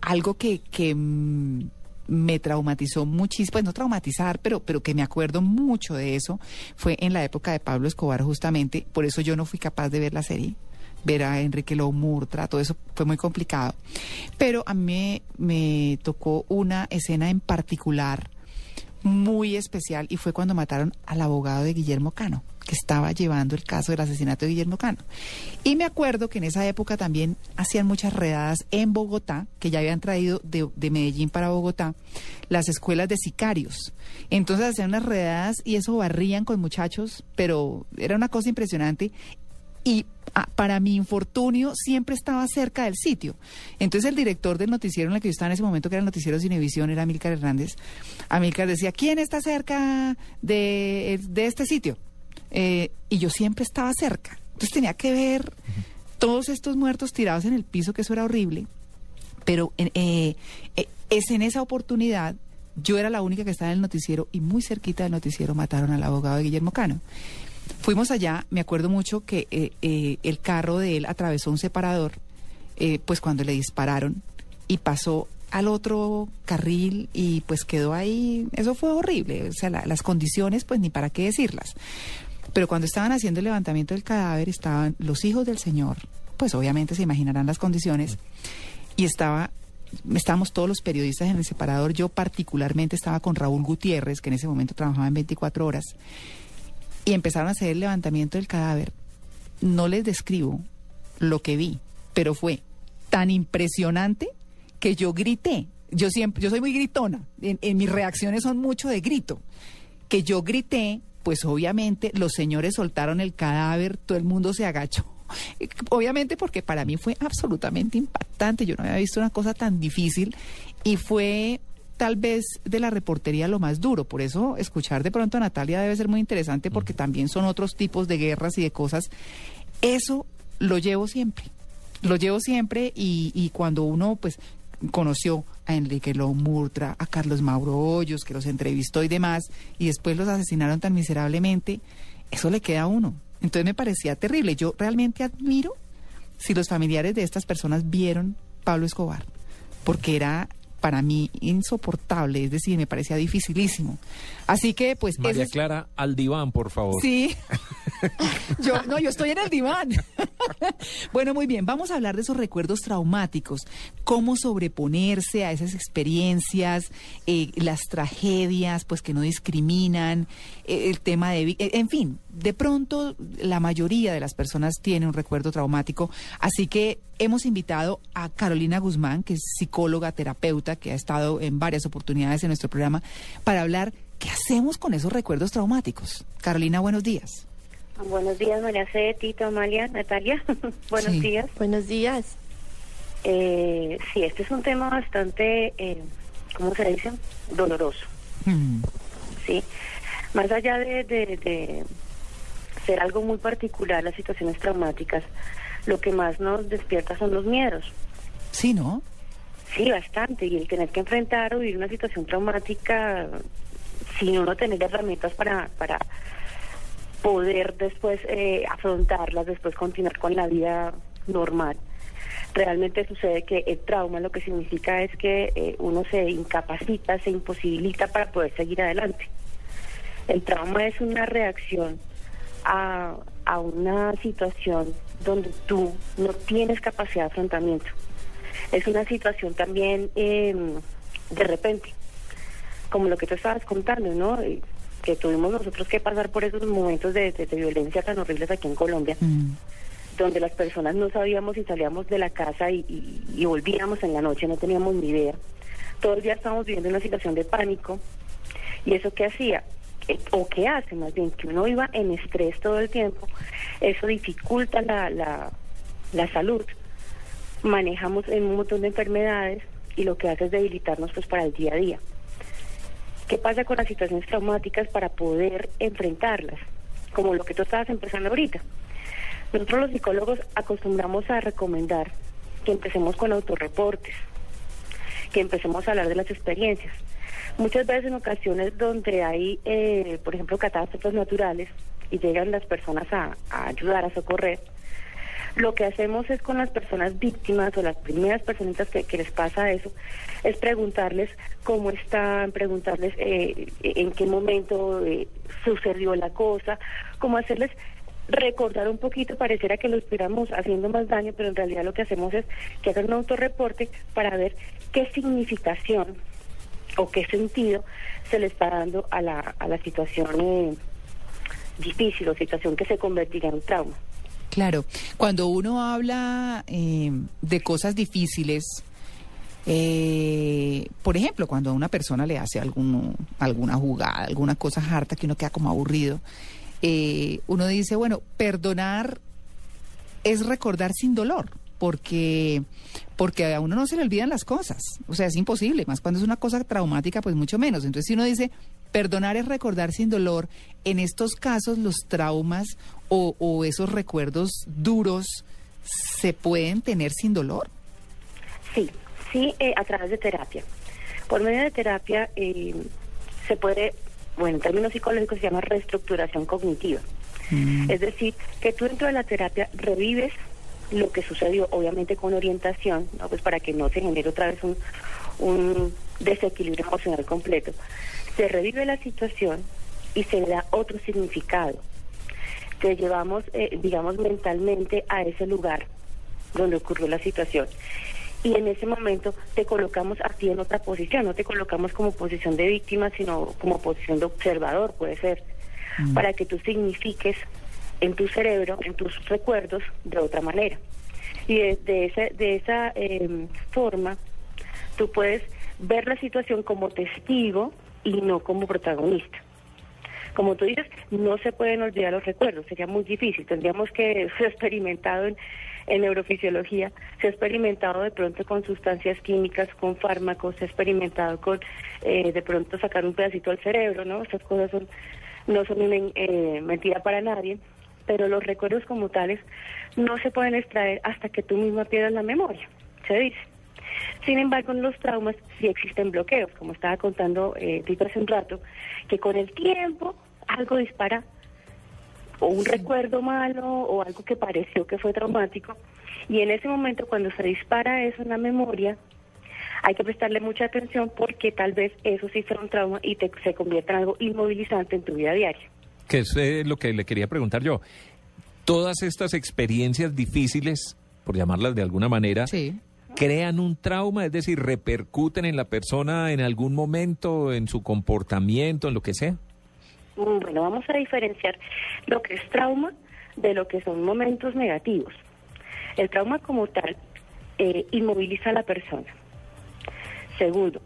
algo que, que mm, me traumatizó muchísimo, pues no traumatizar, pero, pero que me acuerdo mucho de eso, fue en la época de Pablo Escobar justamente, por eso yo no fui capaz de ver la serie, ver a Enrique Lobo Murtra, todo eso fue muy complicado. Pero a mí me tocó una escena en particular muy especial y fue cuando mataron al abogado de Guillermo Cano, que estaba llevando el caso del asesinato de Guillermo Cano. Y me acuerdo que en esa época también hacían muchas redadas en Bogotá, que ya habían traído de, de Medellín para Bogotá las escuelas de sicarios. Entonces hacían unas redadas y eso barrían con muchachos, pero era una cosa impresionante. Y ah, para mi infortunio siempre estaba cerca del sitio. Entonces el director del noticiero en el que yo estaba en ese momento, que era el noticiero Cinevisión, era Amílcar Hernández. Amílcar decía, ¿quién está cerca de, de este sitio? Eh, y yo siempre estaba cerca. Entonces tenía que ver todos estos muertos tirados en el piso, que eso era horrible. Pero en- eh, eh, es en esa oportunidad, yo era la única que estaba en el noticiero y muy cerquita del noticiero mataron al abogado de Guillermo Cano. Fuimos allá, me acuerdo mucho que eh, eh, el carro de él atravesó un separador, eh, pues cuando le dispararon y pasó al otro carril y pues quedó ahí, eso fue horrible, o sea, la- las condiciones pues ni para qué decirlas. Pero cuando estaban haciendo el levantamiento del cadáver estaban los hijos del señor, pues obviamente se imaginarán las condiciones, y estaba, estábamos todos los periodistas en el separador, yo particularmente estaba con Raúl Gutiérrez, que en ese momento trabajaba en 24 horas, y empezaron a hacer el levantamiento del cadáver. No les describo lo que vi, pero fue tan impresionante que yo grité. Yo siempre, yo soy muy gritona. En, en mis reacciones son mucho de grito. Que yo grité, pues obviamente los señores soltaron el cadáver, todo el mundo se agachó. Obviamente porque para mí fue absolutamente impactante. Yo no había visto una cosa tan difícil y fue tal vez de la reportería lo más duro. Por eso escuchar de pronto a Natalia debe ser muy interesante porque también son otros tipos de guerras y de cosas. Eso lo llevo siempre. Lo llevo siempre y, y cuando uno pues conoció a Enrique Lobo Murtra, a Carlos Mauro Hoyos, que los entrevistó y demás, y después los asesinaron tan miserablemente, eso le queda a uno. Entonces me parecía terrible. Yo realmente admiro si los familiares de estas personas vieron Pablo Escobar, porque era para mí insoportable, es decir, me parecía dificilísimo. Así que, pues, María es- Clara, al diván, por favor. Sí. Yo, no, yo estoy en el diván. bueno, muy bien, vamos a hablar de esos recuerdos traumáticos, cómo sobreponerse a esas experiencias, eh, las tragedias, pues que no discriminan, eh, el tema de, eh, en fin, de pronto la mayoría de las personas tiene un recuerdo traumático, así que hemos invitado a Carolina Guzmán, que es psicóloga, terapeuta, que ha estado en varias oportunidades en nuestro programa, para hablar qué hacemos con esos recuerdos traumáticos. Carolina, buenos días. Buenos días, María C, Tito, Amalia, Natalia. Buenos Sí. días. Buenos días. Eh, sí, este es un tema bastante, eh, ¿cómo se dice? Doloroso, ¿sí? Más allá de, de- de ser algo muy particular, las situaciones traumáticas, lo que más nos despierta son los miedos. Sí, ¿no? Sí, bastante. Y el tener que enfrentar o vivir una situación traumática sin uno tener herramientas para, para poder después eh, afrontarlas, después continuar con la vida normal. Realmente sucede que el trauma lo que significa es que eh, uno se incapacita, se imposibilita para poder seguir adelante. El trauma es una reacción a, a una situación donde tú no tienes capacidad de afrontamiento. Es una situación también eh, de repente, como lo que tú estabas contando, ¿no? Que tuvimos nosotros que pasar por esos momentos de, de- de violencia tan horribles aquí en Colombia, donde las personas no sabíamos si salíamos de la casa y, y- y volvíamos en la noche, no teníamos ni idea. Todo el día estábamos viviendo una situación de pánico. ¿Y eso qué hacía? Eh, o qué hace más bien, que uno iba en estrés todo el tiempo, eso dificulta la, la, la salud. Manejamos en un montón de enfermedades y lo que hace es debilitarnos pues para el día a día. ¿Qué pasa con las situaciones traumáticas para poder enfrentarlas? Como lo que tú estabas empezando ahorita. Nosotros los psicólogos acostumbramos a recomendar que empecemos con autorreportes, que empecemos a hablar de las experiencias. Muchas veces en ocasiones donde hay, eh, por ejemplo, catástrofes naturales y llegan las personas a, a ayudar, a socorrer, lo que hacemos es con las personas víctimas o las primeras personitas que, les pasa eso, es preguntarles cómo están, preguntarles eh, en qué momento eh, sucedió la cosa, cómo hacerles recordar un poquito, pareciera que lo estuviéramos haciendo más daño, pero en realidad lo que hacemos es que hagan un autorreporte para ver qué significación o qué sentido se le está dando a la, a la situación eh, difícil o situación que se convertirá en trauma. Claro, cuando uno habla eh, de cosas difíciles, eh, por ejemplo, cuando a una persona le hace algún, alguna jugada, alguna cosa harta que uno queda como aburrido, eh, uno dice, bueno, perdonar es recordar sin dolor, porque, porque a uno no se le olvidan las cosas, o sea, es imposible, más cuando es una cosa traumática, pues mucho menos. Entonces, si uno dice, perdonar es recordar sin dolor, en estos casos los traumas o, o esos recuerdos duros se pueden tener sin dolor. Sí, sí, eh, a través de terapia. Por medio de terapia eh, se puede, bueno, en términos psicológicos se llama reestructuración cognitiva. Es decir, que tú dentro de la terapia revives lo que sucedió, obviamente con orientación, ¿no? pues para que no se genere otra vez un, un desequilibrio emocional completo. Se revive la situación y se le da otro significado. Te llevamos, eh, digamos, mentalmente a ese lugar donde ocurrió la situación. Y en ese momento te colocamos a ti en otra posición, no te colocamos como posición de víctima, sino como posición de observador, puede ser, para que tú signifiques en tu cerebro, en tus recuerdos, de otra manera. Y de, de esa, de esa eh, forma, tú puedes ver la situación como testigo y no como protagonista. Como tú dices, no se pueden olvidar los recuerdos, sería muy difícil. Tendríamos que ser experimentado en, neurofisiología, se ha experimentado de pronto con sustancias químicas, con fármacos, se ha experimentado con eh, de pronto sacar un pedacito al cerebro, ¿no? Estas cosas son, no son una eh, mentira para nadie, pero los recuerdos como tales no se pueden extraer hasta que tú misma pierdas la memoria, se dice. Sin embargo, en los traumas sí existen bloqueos, como estaba contando eh, Tito hace un rato, que con el tiempo algo dispara o un recuerdo malo o algo que pareció que fue traumático y en ese momento cuando se dispara eso en la memoria hay que prestarle mucha atención porque tal vez eso sí sea un trauma y te, se convierta en algo inmovilizante en tu vida diaria. que es eh, lo que le quería preguntar yo. Todas estas experiencias difíciles, por llamarlas de alguna manera, crean un trauma, es decir, repercuten en la persona en algún momento, en su comportamiento, en lo que sea. Mm, Bueno, vamos a diferenciar lo que es trauma de lo que son momentos negativos. El trauma como tal eh, inmoviliza a la persona. Segundo,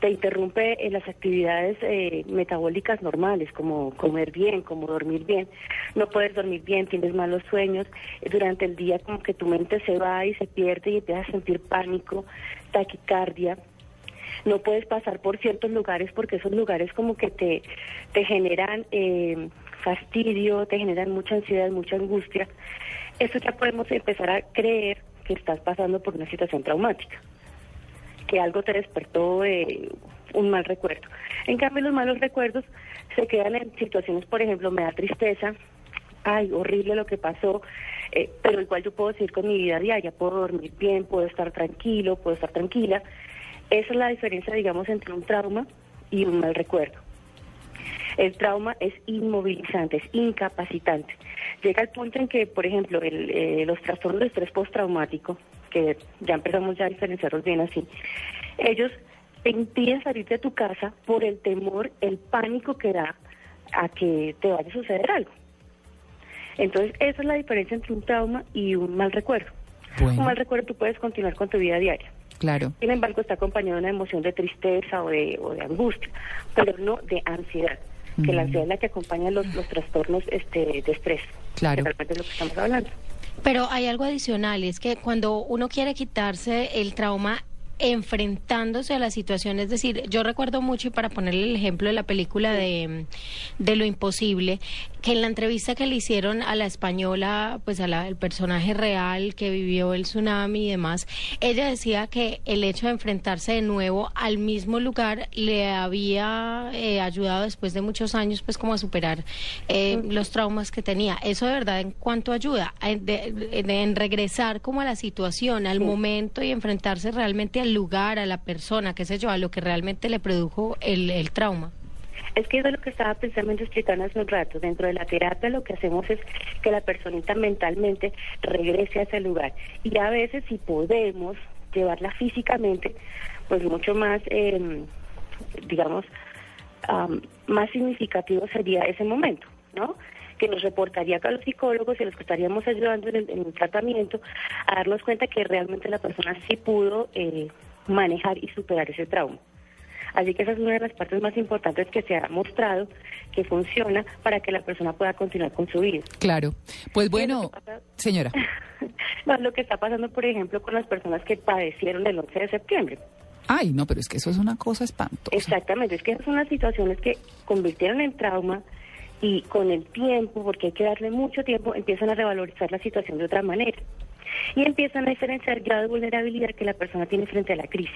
te interrumpe en las actividades eh, metabólicas normales, como comer bien, como dormir bien. No puedes dormir bien, tienes malos sueños. Durante el día como que tu mente se va y se pierde y empiezas a sentir pánico, taquicardia. No puedes pasar por ciertos lugares porque esos lugares como que te, te generan eh, fastidio, te generan mucha ansiedad, mucha angustia. Eso ya podemos empezar a creer que estás pasando por una situación traumática que algo te despertó eh, un mal recuerdo. En cambio, los malos recuerdos se quedan en situaciones, por ejemplo, me da tristeza, ay, horrible lo que pasó, eh, pero igual yo puedo seguir con mi vida diaria, puedo dormir bien, puedo estar tranquilo, puedo estar tranquila. Esa es la diferencia, digamos, entre un trauma y un mal recuerdo. El trauma es inmovilizante, es incapacitante. Llega al punto en que, por ejemplo, el, eh, los trastornos de estrés postraumático, que ya empezamos ya a diferenciarlos bien así, ellos te impiden salir de tu casa por el temor, el pánico que da a que te vaya a suceder algo. Entonces, esa es la diferencia entre un trauma y un mal recuerdo. Un mal recuerdo tú puedes continuar con tu vida diaria. Claro. Sin embargo, está acompañado de una emoción de tristeza o de, o de angustia, pero no de ansiedad, que la Mm. ansiedad es la que acompaña los, los trastornos este, de estrés. Claro. Que realmente es lo que estamos hablando. Pero hay algo adicional, es que cuando uno quiere quitarse el trauma enfrentándose a la situación, es decir, yo recuerdo mucho, y para ponerle el ejemplo de la película de, de Lo Imposible, que en la entrevista que le hicieron a la española, pues al personaje real que vivió el tsunami y demás, ella decía que el hecho de enfrentarse de nuevo al mismo lugar le había eh, ayudado después de muchos años, pues como a superar eh, los traumas que tenía. Eso de verdad, ¿en cuánto ayuda? En, de- de- en regresar como a la situación, al momento y enfrentarse realmente al lugar, a la persona, qué sé yo, a lo que realmente le produjo el, el trauma. Es que eso es lo que estaba precisamente explicando hace un rato. Dentro de la terapia lo que hacemos es que la personita mentalmente regrese a ese lugar. Y a veces si podemos llevarla físicamente, pues mucho más, eh, digamos, am, más significativo sería ese momento, ¿no? que nos reportaría a los psicólogos y los que estaríamos ayudando en el, en el tratamiento a darnos cuenta que realmente la persona sí pudo eh, manejar y superar ese trauma. Así que esa es una de las partes más importantes que se ha mostrado que funciona para que la persona pueda continuar con su vida. Claro. Pues bueno, señora. Lo que está pasando, por ejemplo, con las personas que padecieron el 11 de septiembre. Ay, no, pero es que eso es una cosa espantosa. Exactamente, es que esas son las situaciones que convirtieron en trauma y con el tiempo, porque hay que darle mucho tiempo, empiezan a revalorizar la situación de otra manera y empiezan a diferenciar el grado de vulnerabilidad que la persona tiene frente a la crisis.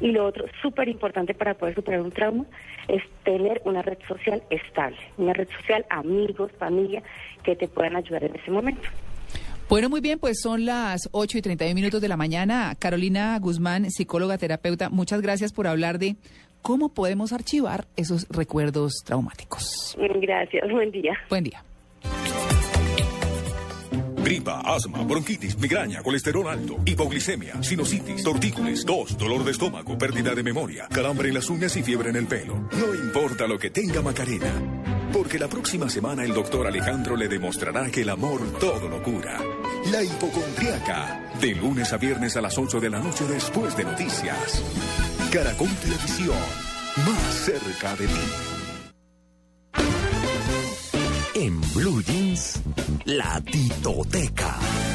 Y lo otro, súper importante para poder superar un trauma, es tener una red social estable, una red social, amigos, familia, que te puedan ayudar en ese momento. Bueno, muy bien, pues son las 8 y 31 minutos de la mañana. Carolina Guzmán, psicóloga, terapeuta, muchas gracias por hablar de cómo podemos archivar esos recuerdos traumáticos. Gracias, buen día. Buen día. Gripa, asma, bronquitis, migraña, colesterol alto, hipoglicemia, sinusitis, tortícolis, tos, dolor de estómago, pérdida de memoria, calambre en las uñas y fiebre en el pelo. No importa lo que tenga Macarena, porque la próxima semana el doctor Alejandro le demostrará que el amor todo lo cura. La hipocondriaca, de lunes a viernes a las 8 de la noche después de noticias. Caracol Televisión, más cerca de ti. En Blue Jeans, la titoteca.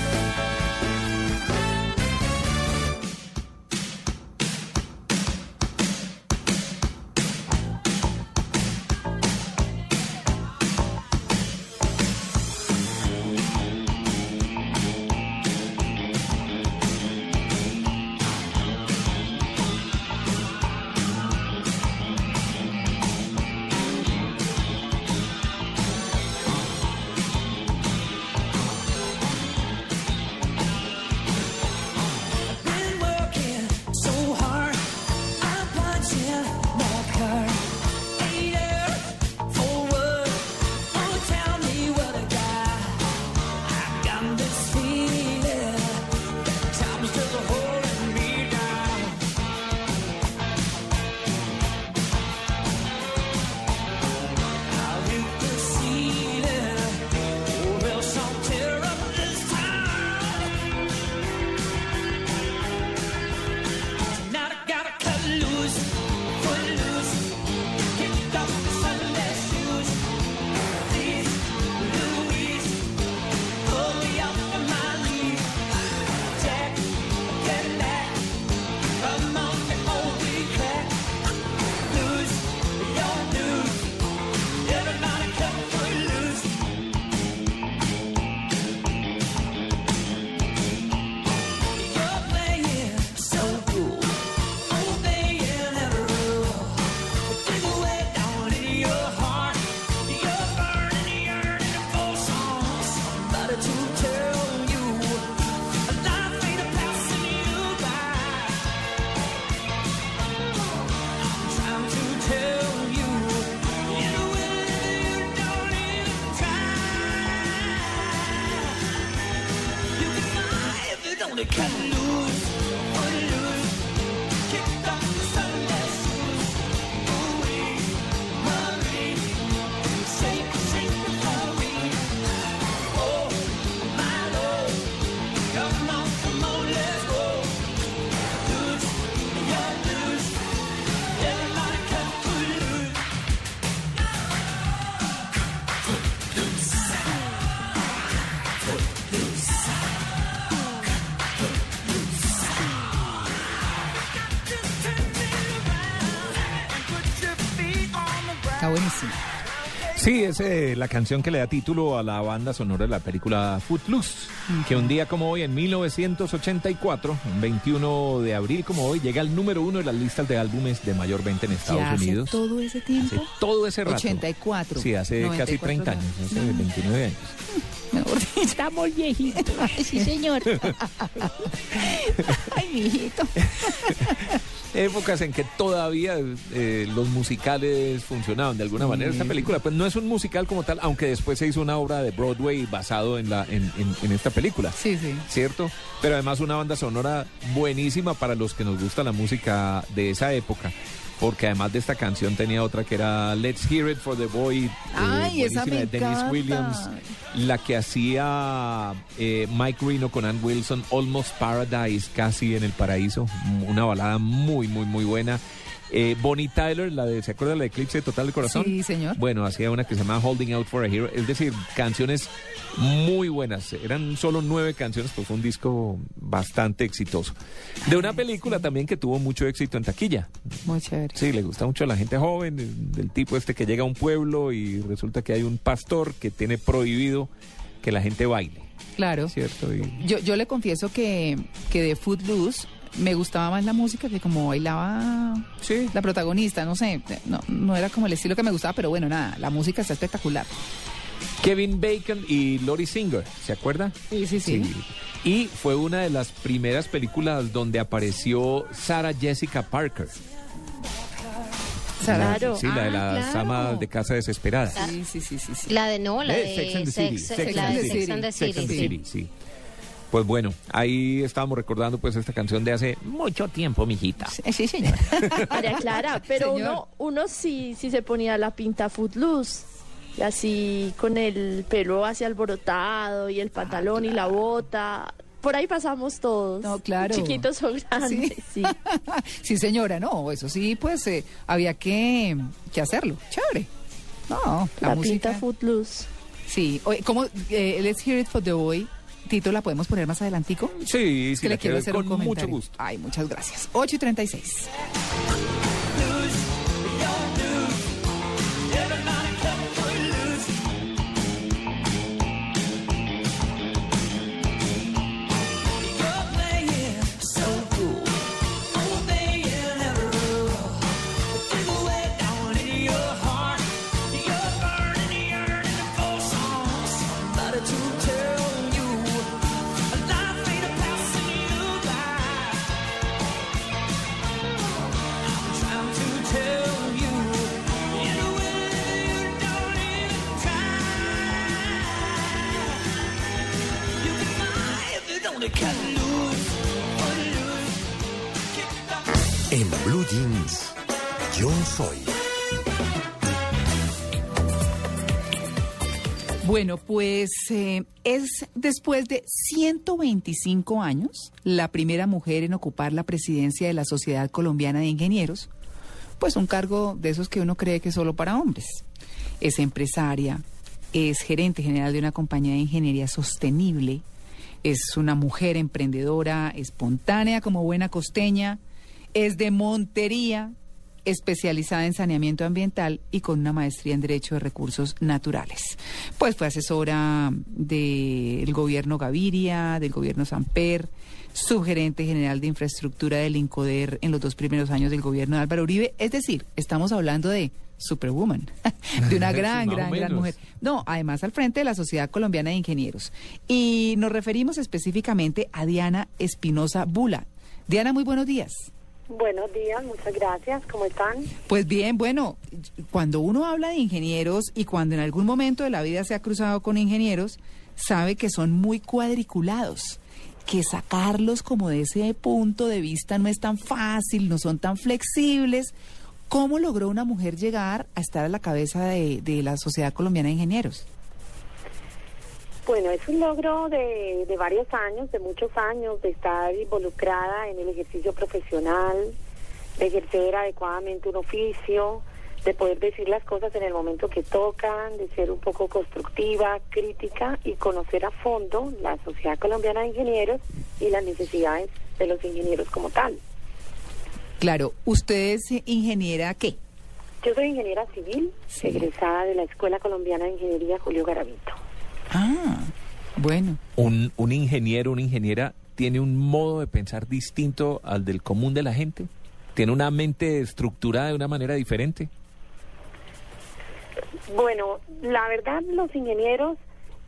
Es eh, la canción que le da título a la banda sonora de la película Footloose, que un día como hoy, en 1984, un 21 de abril como hoy, llega al número uno de las listas de álbumes de mayor venta en Estados Ya hace Unidos. todo ese tiempo. Hace todo ese rato. 84. Sí, hace casi 94 30 años, hace 29 años. Estamos viejitos. Sí, señor. Ay, mijito. Épocas en que todavía eh, los musicales funcionaban de alguna manera. Esta película, pues no es un musical como tal, aunque después se hizo una obra de Broadway basado en, la, en, en- en esta película. Sí, sí. ¿Cierto? Pero además una banda sonora buenísima para los que nos gusta la música de esa época. Porque además de esta canción tenía otra que era Let's Hear It for the Boy. eh, Ay, esa buenísima, me de Dennis. Williams. La que hacía eh, Mike Reno con Ann Wilson, Almost Paradise, casi en el paraíso. Una balada muy, muy, muy buena. Eh, Bonnie Tyler, la de, ¿se acuerda la de Eclipse Total del Corazón? Sí, señor. Bueno, hacía una que se llama Holding Out for a Hero. Es decir, canciones muy buenas. Eran solo nueve canciones, pues fue un disco bastante exitoso. De una película también que tuvo mucho éxito en taquilla. Muy chévere. Sí, le gusta mucho a la gente joven, del- del tipo este que llega a un pueblo y resulta que hay un pastor que tiene prohibido que la gente baile. Claro. ¿Cierto? Y- Yo, yo le confieso que, que de Footloose me gustaba más la música que como bailaba la protagonista, no sé, no, no era como el estilo que me gustaba, pero bueno, nada, la música está espectacular. Kevin Bacon y Lori Singer, ¿se acuerda? Sí, sí, sí. Y fue una de las primeras películas donde apareció Sarah Jessica Parker. Sarah- Claro. Sí, la de Ah, las claro. amas de casa desesperadas. Sí, sí, sí, sí. sí. La de no, la Eh, de Sex and the City. Sex, la and de the Sex City. and the Sex and the City, City, sí. Pues bueno, ahí estábamos recordando pues esta canción de hace mucho tiempo, mijita. Sí, señor. María Clara, pero Señor. uno, uno sí, sí se ponía la pinta footloose. Y así con el pelo así alborotado y el pantalón y la bota. Por ahí pasamos todos. No, claro. Chiquitos o grandes, sí. Sí, señora, no, eso sí, pues eh, había que, que hacerlo. Chévere. No, la, La, música. pinta footloose. Sí, oye, ¿cómo? eh, Let's Hear It for the Boy. Tito, ¿la podemos poner más adelantico? Sí, sí, que le quiero hacer con un mucho comentario. gusto. Ay, muchas gracias. 8 y 36. Jeans, yo soy. Bueno, pues eh, es después de 125 años la primera mujer en ocupar la presidencia de la Sociedad Colombiana de Ingenieros, pues un cargo de esos que uno cree que es solo para hombres. Es empresaria, es gerente general de una compañía de ingeniería sostenible, es una mujer emprendedora, espontánea como buena costeña, es de Montería, especializada en saneamiento ambiental y con una maestría en Derecho de Recursos Naturales. Pues fue asesora del gobierno Gaviria, del gobierno Samper, subgerente general de infraestructura del INCODER en los dos primeros años del gobierno de Álvaro Uribe. Es decir, estamos hablando de Superwoman, de una gran, gran, gran mujer. No, además al frente de la Sociedad Colombiana de Ingenieros. Y nos referimos específicamente a Diana Espinosa Bula. Diana, muy buenos días. Buenos días, muchas gracias. ¿Cómo están? Pues bien, bueno, cuando uno habla de ingenieros y cuando en algún momento de la vida se ha cruzado con ingenieros, sabe que son muy cuadriculados que sacarlos como de ese punto de vista no es tan fácil, no son tan flexibles. ¿Cómo logró una mujer llegar a estar a la cabeza de, de la Sociedad Colombiana de Ingenieros? Bueno, es un logro de, de varios años, de muchos años, de estar involucrada en el ejercicio profesional, de ejercer adecuadamente un oficio, de poder decir las cosas en el momento que tocan, de ser un poco constructiva, crítica y conocer a fondo la Sociedad Colombiana de Ingenieros y las necesidades de los ingenieros como tal. Claro, ¿usted es ingeniera qué? Yo soy ingeniera civil, egresada de la Escuela Colombiana de Ingeniería Julio Garavito. Ah, bueno. ¿Un, ¿Un ingeniero, una ingeniera tiene un modo de pensar distinto al del común de la gente? ¿Tiene una mente estructurada de una manera diferente? Bueno, la verdad los ingenieros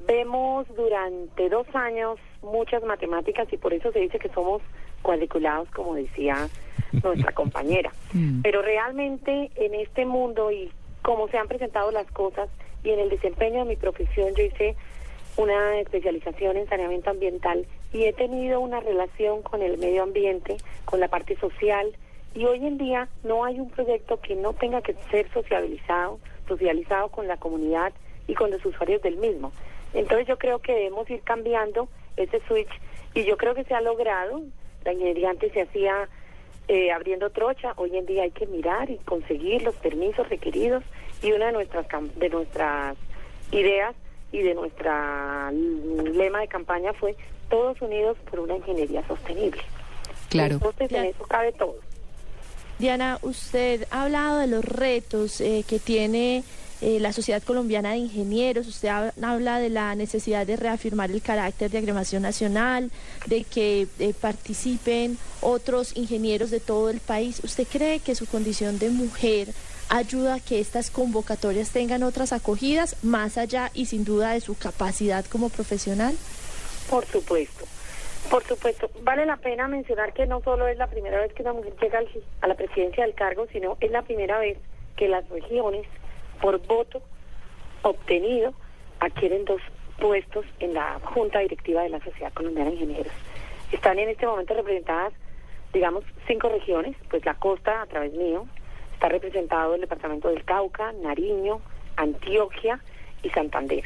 vemos durante dos años muchas matemáticas y por eso se dice que somos cuadriculados, como decía nuestra compañera. Pero realmente en este mundo y como se han presentado las cosas y en el desempeño de mi profesión, yo hice una especialización en saneamiento ambiental y he tenido una relación con el medio ambiente, con la parte social y hoy en día no hay un proyecto que no tenga que ser sociabilizado, socializado con la comunidad y con los usuarios del mismo. Entonces yo creo que debemos ir cambiando ese switch y yo creo que se ha logrado. La ingeniería antes se hacía eh, abriendo trocha, hoy en día hay que mirar y conseguir los permisos requeridos y una de nuestras cam- de nuestras ideas y de nuestra lema de campaña fue todos unidos por una ingeniería sostenible. Claro. Entonces en eso cabe todo. Diana, usted ha hablado de los retos eh, que tiene eh, la Sociedad Colombiana de Ingenieros, usted ha- habla de la necesidad de reafirmar el carácter de agremación nacional, de que eh, participen otros ingenieros de todo el país. ¿Usted cree que su condición de mujer ayuda a que estas convocatorias tengan otras acogidas, más allá y sin duda de su capacidad como profesional? Por supuesto. Por supuesto, vale la pena mencionar que no solo es la primera vez que una mujer llega a la presidencia del cargo, sino es la primera vez que las regiones, por voto obtenido, adquieren dos puestos en la Junta Directiva de la Sociedad Colombiana de Ingenieros. Están en este momento representadas, digamos, cinco regiones, pues la costa a través mío, está representado el departamento del Cauca, Nariño, Antioquia y Santander.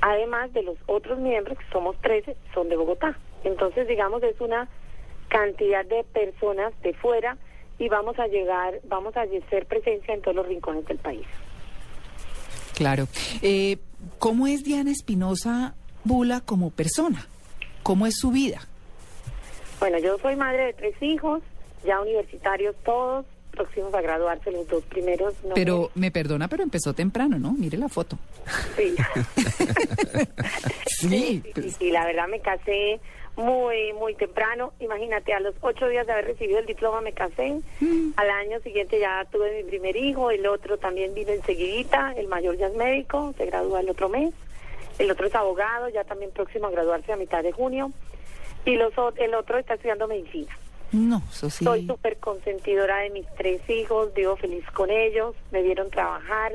Además de los otros miembros, que somos 13, son de Bogotá. Entonces, digamos, es una cantidad de personas de fuera y vamos a llegar, vamos a hacer presencia en todos los rincones del país. Claro. Eh, ¿Cómo es Diana Espinosa Bula como persona? ¿Cómo es su vida? Bueno, yo soy madre de tres hijos, ya universitarios todos, próximos a graduarse los dos primeros. No Pero me perdona, pero empezó temprano, ¿no? Mire la foto. Sí. Sí, sí, sí, la verdad me casé muy, muy temprano. Imagínate, a los ocho días de haber recibido el diploma me casé. Al año siguiente ya tuve mi primer hijo, el otro también vino enseguidita, el mayor ya es médico, se gradúa el otro mes. El otro es abogado, ya también próximo a graduarse a mitad de junio. Y los, el otro está estudiando medicina. No, eso sí. Soy súper consentidora de mis tres hijos, vivo feliz con ellos, me vieron trabajar,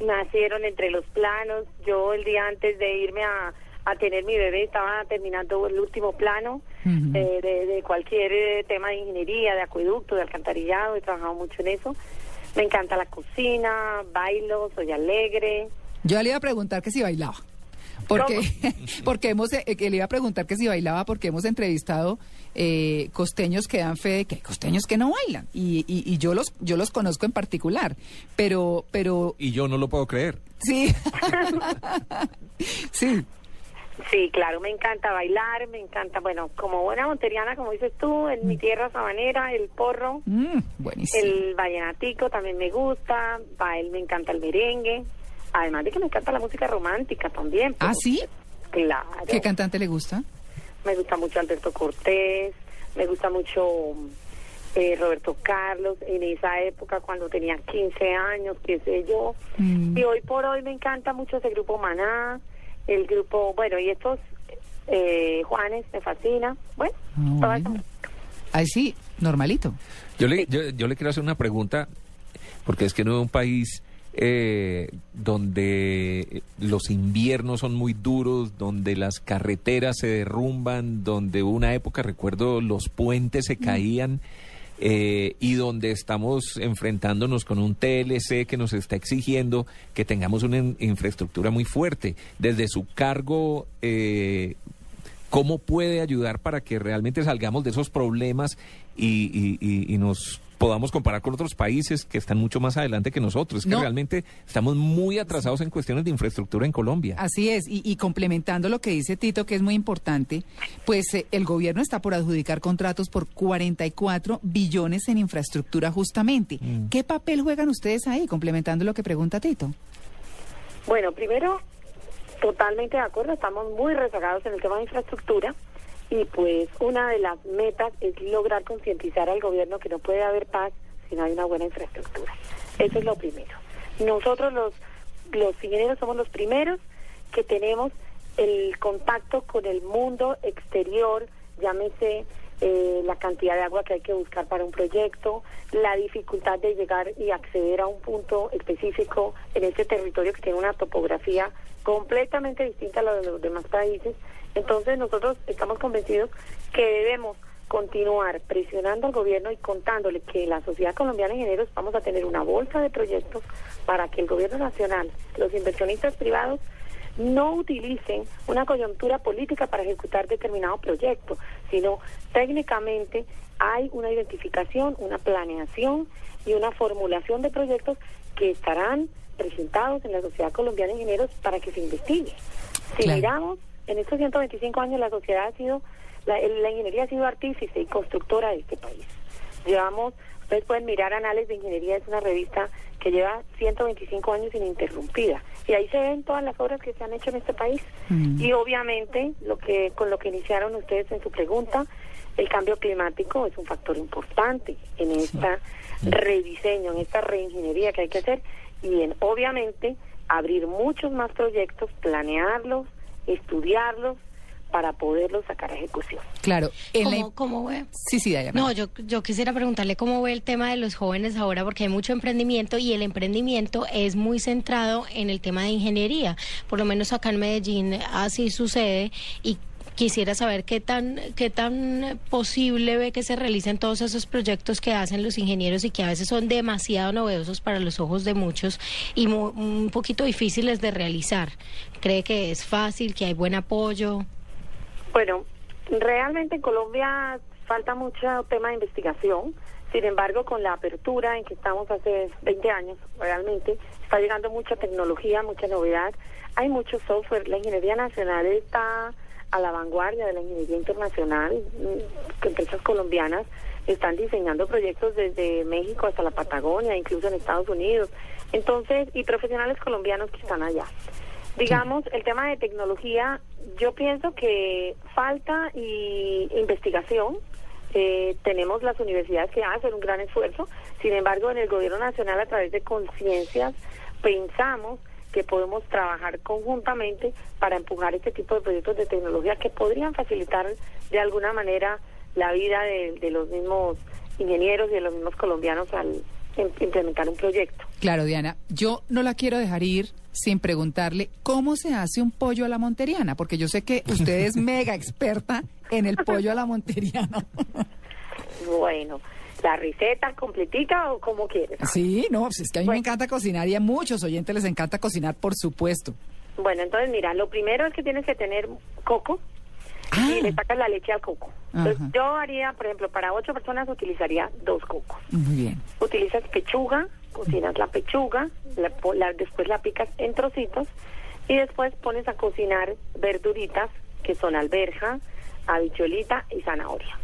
nacieron entre los planos. Yo el día antes de irme a, a tener mi bebé estaba terminando el último plano eh, de, de cualquier eh, tema de ingeniería, de acueducto, de alcantarillado, he trabajado mucho en eso. Me encanta la cocina, bailo, soy alegre. Yo le iba a preguntar que si bailaba. Porque, porque hemos, eh, que le iba a preguntar que si bailaba, porque hemos entrevistado eh, costeños que dan fe de que hay costeños que no bailan. Y, y, y yo los, yo los conozco en particular. Pero, pero Y yo no lo puedo creer. sí. sí. Sí, claro, me encanta bailar, me encanta, bueno, como buena monteriana, como dices tú, en mi tierra sabanera, el porro, Mm, buenísimo. el vallenatico también me gusta, bail, me encanta el merengue, además de que me encanta la música romántica también. ¿Ah, sí? Claro. ¿Qué cantante le gusta? Me gusta mucho Alberto Cortés, me gusta mucho eh, Roberto Carlos, en esa época cuando tenía 15 años, qué sé yo. Mm. Y hoy por hoy me encanta mucho ese grupo Maná, el grupo, bueno, y estos eh, Juanes, me fascina. Bueno, Ah, toda esa bueno. Ay, sí, normalito. Yo le, yo, yo le quiero hacer una pregunta, porque es que no es un país eh, donde los inviernos son muy duros, donde las carreteras se derrumban, donde una época, recuerdo, los puentes se caían. Eh, y donde estamos enfrentándonos con un TLC que nos está exigiendo que tengamos una in- infraestructura muy fuerte. Desde su cargo, eh, ¿cómo puede ayudar para que realmente salgamos de esos problemas y, y- y- y nos podamos comparar con otros países que están mucho más adelante que nosotros? Es que realmente estamos muy atrasados en cuestiones de infraestructura en Colombia. Así es, y, y complementando lo que dice Tito, que es muy importante, pues eh, el gobierno está por adjudicar contratos por 44 billones en infraestructura justamente. Mm. ¿Qué papel juegan ustedes ahí, complementando lo que pregunta Tito? Bueno, primero, totalmente de acuerdo, estamos muy rezagados en el tema de infraestructura y pues una de las metas es lograr concientizar al gobierno que no puede haber paz si no hay una buena infraestructura. Eso es lo primero. Nosotros los, los ingenieros somos los primeros que tenemos el contacto con el mundo exterior, llámese eh, la cantidad de agua que hay que buscar para un proyecto, la dificultad de llegar y acceder a un punto específico en este territorio que tiene una topografía completamente distinta a la de los demás países. Entonces nosotros estamos convencidos que debemos continuar presionando al gobierno y contándole que la sociedad colombiana de ingenieros vamos a tener una bolsa de proyectos para que el gobierno nacional, los inversionistas privados, no utilicen una coyuntura política para ejecutar determinado proyecto, sino técnicamente hay una identificación, una planeación y una formulación de proyectos que estarán presentados en la Sociedad Colombiana de Ingenieros para que se investigue. Si Claro. miramos, en estos 125 años la sociedad ha sido, la, ingeniería ha sido artífice y constructora de este país. Llevamos, ustedes pueden mirar Anales de Ingeniería, es una revista que lleva 125 años ininterrumpida. Y ahí se ven todas las obras que se han hecho en este país. Y obviamente, lo que con lo que iniciaron ustedes en su pregunta, el cambio climático es un factor importante en esta rediseño, en esta reingeniería que hay que hacer y en obviamente abrir muchos más proyectos, planearlos, estudiarlos para poderlos sacar a ejecución. Claro, ¿Cómo, cómo ve? Sí, sí, Dayana. No, yo, yo quisiera preguntarle cómo ve el tema de los jóvenes ahora, porque hay mucho emprendimiento y el emprendimiento es muy centrado en el tema de ingeniería. Por lo menos acá en Medellín así sucede y quisiera saber qué tan, qué tan posible ve que se realicen todos esos proyectos que hacen los ingenieros y que a veces son demasiado novedosos para los ojos de muchos y mu- un poquito difíciles de realizar. ¿Cree que es fácil, que hay buen apoyo? Bueno, realmente en Colombia falta mucho tema de investigación. Sin embargo, con la apertura en que estamos hace 20 años, realmente está llegando mucha tecnología, mucha novedad. Hay mucho software. La ingeniería nacional está a la vanguardia de la ingeniería internacional. Mm, Empresas colombianas están diseñando proyectos desde México hasta la Patagonia, incluso en Estados Unidos. Entonces, y profesionales colombianos que están allá. Digamos, el tema de tecnología, yo pienso que falta y investigación. Eh, tenemos las universidades que hacen un gran esfuerzo. Sin embargo, en el gobierno nacional, a través de conciencias, pensamos que podemos trabajar conjuntamente para empujar este tipo de proyectos de tecnología que podrían facilitar de alguna manera la vida de, de los mismos ingenieros y de los mismos colombianos al im- implementar un proyecto. Claro, Diana, yo no la quiero dejar ir sin preguntarle cómo se hace un pollo a la monteriana, porque yo sé que usted es mega experta en el pollo a la monteriana. Bueno, la receta completita o como quieres. Sí, no, pues es que a mí me encanta cocinar y a muchos oyentes les encanta cocinar, por supuesto. Bueno, entonces mira, lo primero es que tienes que tener coco y le sacas la leche al coco. Entonces, yo haría, por ejemplo, para ocho personas utilizaría dos cocos. Muy bien. Utilizas pechuga, cocinas la pechuga, la la- después la picas en trocitos y después pones a cocinar verduritas que son alberja, habichuelita y zanahoria.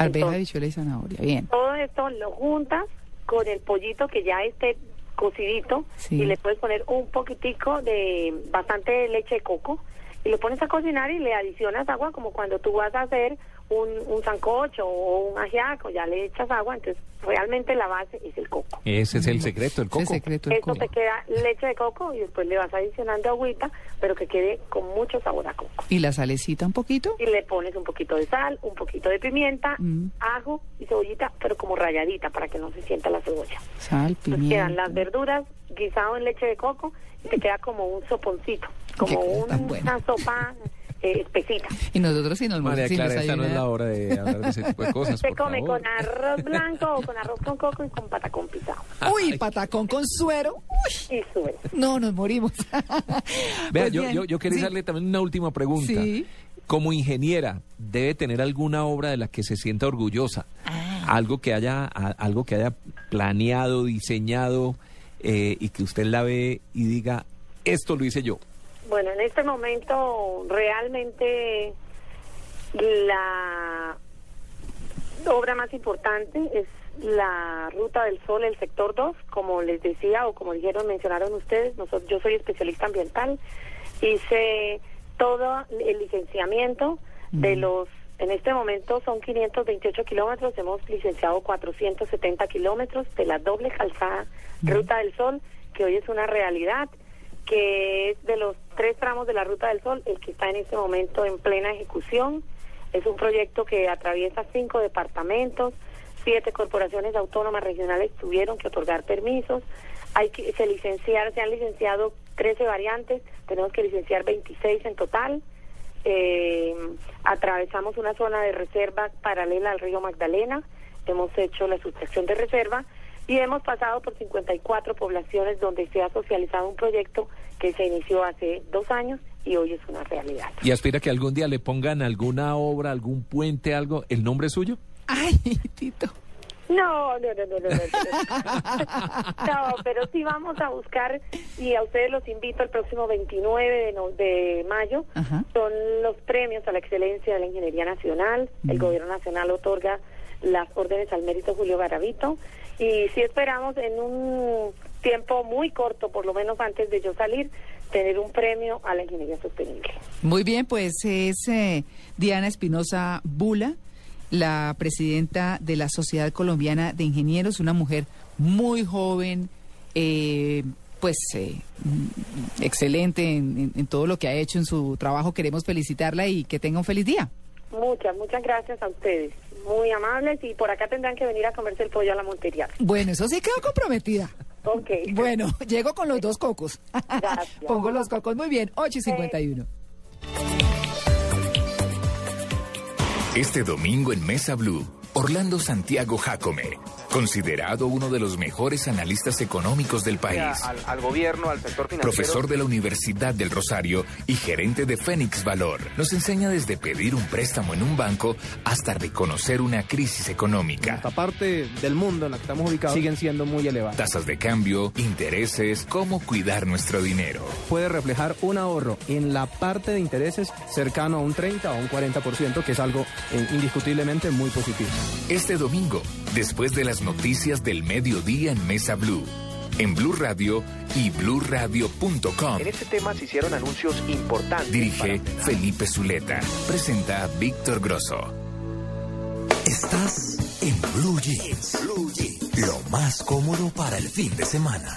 Arveja, Entonces- bichuela y zanahoria. Bien. Todo esto lo juntas con el pollito que ya esté cocidito Sí. y le puedes poner un poquitico de bastante leche de coco y lo pones a cocinar y le adicionas agua como cuando tú vas a hacer un, un sancocho o un ajiaco, ya le echas agua, entonces realmente la base es el coco. Ese es el secreto, el coco. Eso te queda leche de coco y después le vas adicionando agüita, pero que quede con mucho sabor a coco. ¿Y la salecita un poquito? Y le pones un poquito de sal, un poquito de pimienta, Mm. ajo y cebollita, pero como rayadita para que no se sienta la cebolla. Sal, Entonces quedan pimienta. las verduras guisado en leche de coco y te queda como un soponcito, como un- buena. una sopa eh, espesita. Y nosotros si nos María Clara, esta no es la hora de hablar de ese tipo de cosas, Se come favor. con arroz blanco o con arroz con coco y con patacón pisado. Uy, patacón con suero. Uy. Y suero. No, nos morimos. Vea, Pues yo, yo, yo quería sí. hacerle también una última pregunta. Sí. Como ingeniera, ¿debe tener alguna obra de la que se sienta orgullosa? Ah. Algo que haya, a- algo que haya planeado, diseñado eh, y que usted la ve y diga, esto lo hice yo. Bueno, en este momento realmente la obra más importante es la Ruta del Sol, el sector 2, como les decía o como dijeron, mencionaron ustedes, nosotros, yo soy especialista ambiental, hice todo el licenciamiento de los, en este momento son 528 kilómetros, hemos licenciado 470 kilómetros de la doble calzada Ruta del Sol, que hoy es una realidad que es de los tres tramos de la Ruta del Sol, el que está en este momento en plena ejecución. Es un proyecto que atraviesa cinco departamentos, siete corporaciones autónomas regionales tuvieron que otorgar permisos. Hay que se licenciar, se han licenciado 13 variantes, tenemos que licenciar 26 en total. Eh, atravesamos una zona de reserva paralela al río Magdalena, hemos hecho la sustracción de reserva y hemos pasado por 54 poblaciones donde se ha socializado un proyecto que se inició hace dos años y hoy es una realidad. ¿Y aspira que algún día le pongan alguna obra, algún puente, algo, el nombre suyo? Ay, Tito. No, no, no, no, no, no. No, pero sí vamos a buscar y a ustedes los invito el próximo 29 de, no- de mayo. Son los premios a la excelencia de la ingeniería nacional. El gobierno nacional otorga las órdenes al mérito Julio Garavito y sí esperamos en un tiempo muy corto, por lo menos antes de yo salir, tener un premio a la ingeniería sostenible. Muy bien, pues es eh, Diana Espinosa Bula, la presidenta de la Sociedad Colombiana de Ingenieros, una mujer muy joven, eh, pues eh, mm, excelente en, todo lo que ha hecho en su trabajo. Queremos felicitarla y que tenga un feliz día. Muchas, muchas gracias a ustedes. Muy amables y por acá tendrán que venir a comerse el pollo a la Montería. Bueno, eso sí quedó comprometida. Ok. Bueno, llego con los dos cocos. Pongo los cocos muy bien, 8 y 51. Este domingo en Mesa Blue, Orlando Santiago Jacome, considerado uno de los mejores analistas económicos del país. al, al gobierno, al sector financiero. Profesor de la Universidad del Rosario y gerente de Fénix Valor, nos enseña desde pedir un préstamo en un banco hasta reconocer una crisis económica. Esta parte del mundo en la que estamos ubicados siguen siendo muy elevadas. Tasas de cambio, intereses, cómo cuidar nuestro dinero. Puede reflejar un ahorro en la parte de intereses cercano a un 30 o un 40%, que es algo eh, indiscutiblemente muy positivo. Este domingo, después de las noticias del mediodía en Mesa Blue, en Blue Radio y bluradio.com. En este tema se hicieron anuncios importantes. Dirige Felipe Zuleta. Presenta Víctor Grosso. Estás en Blue Jeans. Blue Jeans. Lo más cómodo para el fin de semana.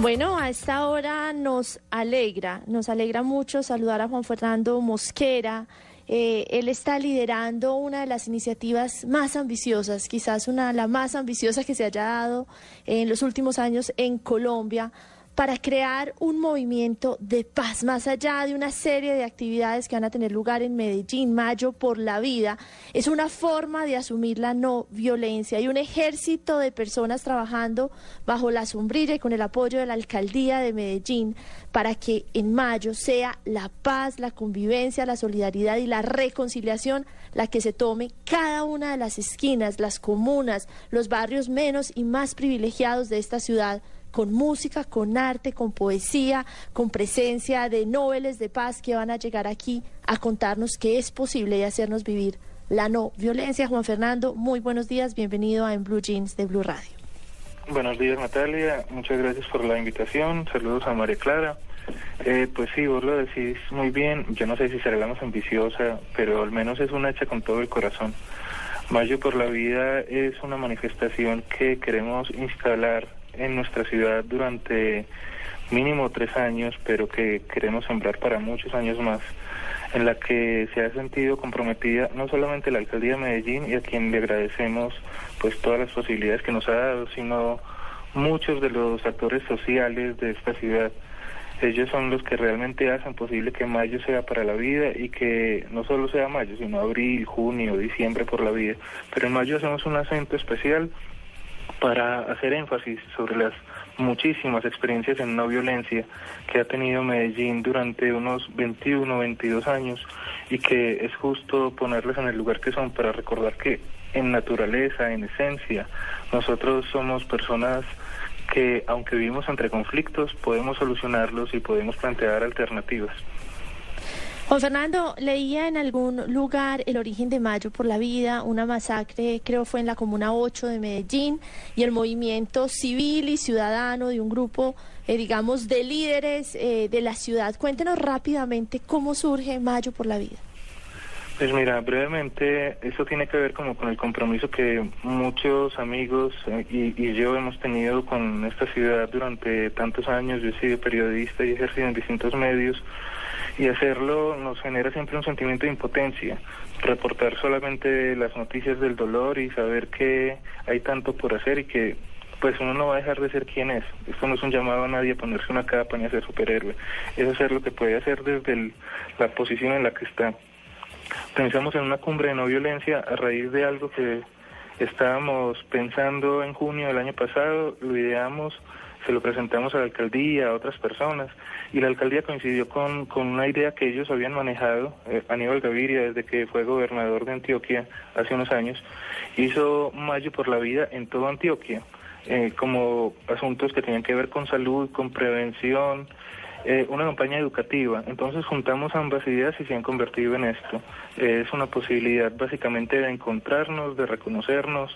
Bueno, a esta hora nos alegra, nos alegra mucho saludar a Juan Fernando Mosquera. Eh, él está liderando una de las iniciativas más ambiciosas, quizás una la más ambiciosa que se haya dado en los últimos años en Colombia, para crear un movimiento de paz, más allá de una serie de actividades que van a tener lugar en Medellín, Mayo por la Vida. Es una forma de asumir la no violencia. Hay un ejército de personas trabajando bajo la sombrilla y con el apoyo de la alcaldía de Medellín para que en mayo sea la paz, la convivencia, la solidaridad y la reconciliación la que se tome cada una de las esquinas, las comunas, los barrios menos y más privilegiados de esta ciudad con música, con arte, con poesía, con presencia de noveles de paz que van a llegar aquí a contarnos que es posible y hacernos vivir la no violencia. Juan Fernando, muy buenos días, bienvenido a Blue Jeans de Blue Radio. Buenos días, Natalia. Muchas gracias por la invitación. Saludos a María Clara. Eh, pues sí, vos lo decís muy bien. Yo no sé si será la más ambiciosa, pero al menos es una hecha con todo el corazón. Mayo por la Vida es una manifestación que queremos instalar en nuestra ciudad durante mínimo tres años, pero que queremos sembrar para muchos años más, en la que se ha sentido comprometida no solamente la alcaldía de Medellín y a quien le agradecemos pues todas las posibilidades que nos ha dado, sino muchos de los actores sociales de esta ciudad. Ellos son los que realmente hacen posible que mayo sea para la vida y que no solo sea mayo, sino abril, junio, diciembre por la vida. Pero en mayo hacemos un acento especial para hacer énfasis sobre las muchísimas experiencias en no violencia que ha tenido Medellín durante unos 21, 22 años y que es justo ponerles en el lugar que son para recordar que en naturaleza, en esencia, nosotros somos personas que aunque vivimos entre conflictos, podemos solucionarlos y podemos plantear alternativas. Juan Fernando, leía en algún lugar el origen de Mayo por la Vida, una masacre, creo fue en la Comuna 8 de Medellín, y el movimiento civil y ciudadano de un grupo, eh, digamos, de líderes eh, de la ciudad. Cuéntenos rápidamente cómo surge Mayo por la Vida. Pues mira, brevemente, eso tiene que ver como con el compromiso que muchos amigos eh, y, y yo hemos tenido con esta ciudad durante tantos años. Yo he sido periodista y he ejercido en distintos medios y hacerlo nos genera siempre un sentimiento de impotencia. Reportar solamente las noticias del dolor y saber que hay tanto por hacer y que pues uno no va a dejar de ser quien es. Esto no es un llamado a nadie a ponerse una capa ni a ser superhéroe. Es hacer lo que puede hacer desde la posición en la que está. Pensamos en una cumbre de no violencia a raíz de algo que estábamos pensando en junio del año pasado, lo ideamos, se lo presentamos a la alcaldía, a otras personas, y la alcaldía coincidió con, con una idea que ellos habían manejado, eh, Aníbal Gaviria, desde que fue gobernador de Antioquia hace unos años, hizo Mayo por la Vida en toda Antioquia, eh, como asuntos que tenían que ver con salud, con prevención, eh, una campaña educativa. Entonces juntamos ambas ideas y se han convertido en esto. Es una posibilidad básicamente de encontrarnos, de reconocernos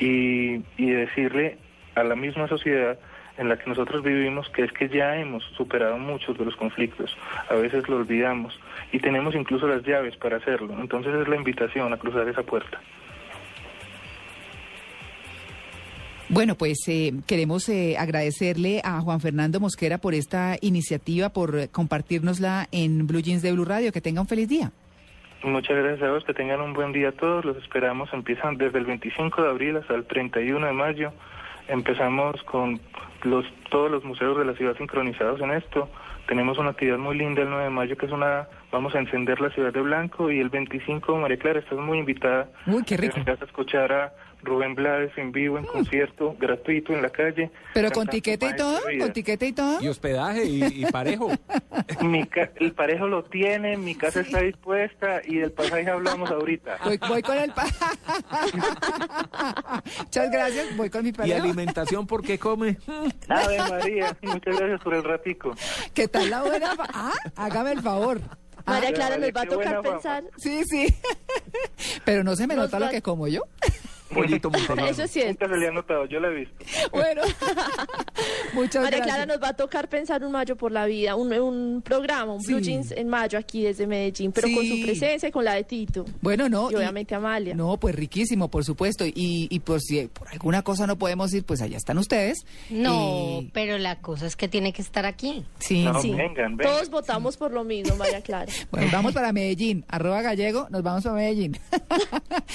y, y de decirle a la misma sociedad en la que nosotros vivimos que es que ya hemos superado muchos de los conflictos. A veces lo olvidamos y tenemos incluso las llaves para hacerlo. Entonces es la invitación a cruzar esa puerta. Bueno, pues eh, queremos eh, agradecerle a Juan Fernando Mosquera por esta iniciativa, por compartirnosla en Blue Jeans de Blue Radio. Que tenga un feliz día. Muchas gracias a vos, que tengan un buen día todos. Los esperamos. Empiezan desde el 25 de abril hasta el 31 de mayo. Empezamos con los todos los museos de la ciudad sincronizados en esto. Tenemos una actividad muy linda el 9 de mayo que es una vamos a encender la ciudad de blanco y el 25 María Clara estás muy invitada. Uy, qué rico. A escuchar a Rubén Blades en vivo en concierto gratuito en la calle. Pero con tiquete y todo, con tiquete y todo. Y hospedaje y, y parejo. Mi ca- el parejo lo tiene, mi casa está dispuesta y del pasaje hablamos ahorita. Voy, voy con el... pa- Muchas gracias, voy con mi ¿Y pareja. alimentación por qué come? Ave María, muchas gracias por el ratico. ¿Qué tal la buena? Ah, hágame el favor. María Clara, nos va a tocar pensar. Sí, sí. Pero no se me Nos nota va- lo que como yo. Pollito. Eso sí es. Nunca se le ha notado, yo la he visto. Bueno, muchas María gracias. Clara, nos va a tocar pensar un Mayo por la Vida, un, un programa, un Blue Sí. Jeans en Mayo aquí desde Medellín, pero con su presencia y con la de Tito. Bueno, no. Y obviamente Amalia. No, pues riquísimo, por supuesto. Y, y por si por alguna cosa no podemos ir, pues allá están ustedes. No, Y- pero la cosa es que tiene que estar aquí. sí, No, sí. vengan, vengan. Todos votamos por lo mismo, María Clara. Bueno, vamos para Medellín. Arroba gallego, nos vamos para Medellín.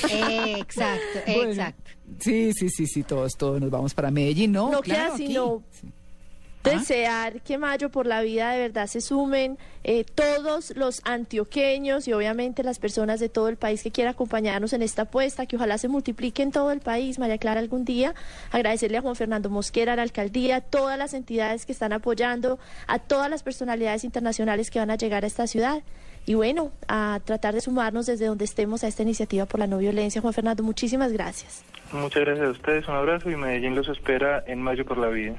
Eh, exacto, Bueno, exacto. Sí, sí, sí, sí, todos, todos nos vamos para Medellín, ¿no? No claro, queda sino Sí. desear que Mayo por la Vida de verdad se sumen eh, todos los antioqueños y obviamente las personas de todo el país que quieran acompañarnos en esta apuesta, que ojalá se multiplique en todo el país, María Clara, algún día. Agradecerle a Juan Fernando Mosquera, a la alcaldía, a todas las entidades que están apoyando, a todas las personalidades internacionales que van a llegar a esta ciudad. Y bueno, a tratar de sumarnos desde donde estemos a esta iniciativa por la no violencia. Juan Fernando, muchísimas gracias. Muchas gracias a ustedes, un abrazo y Medellín los espera en mayo por la vida.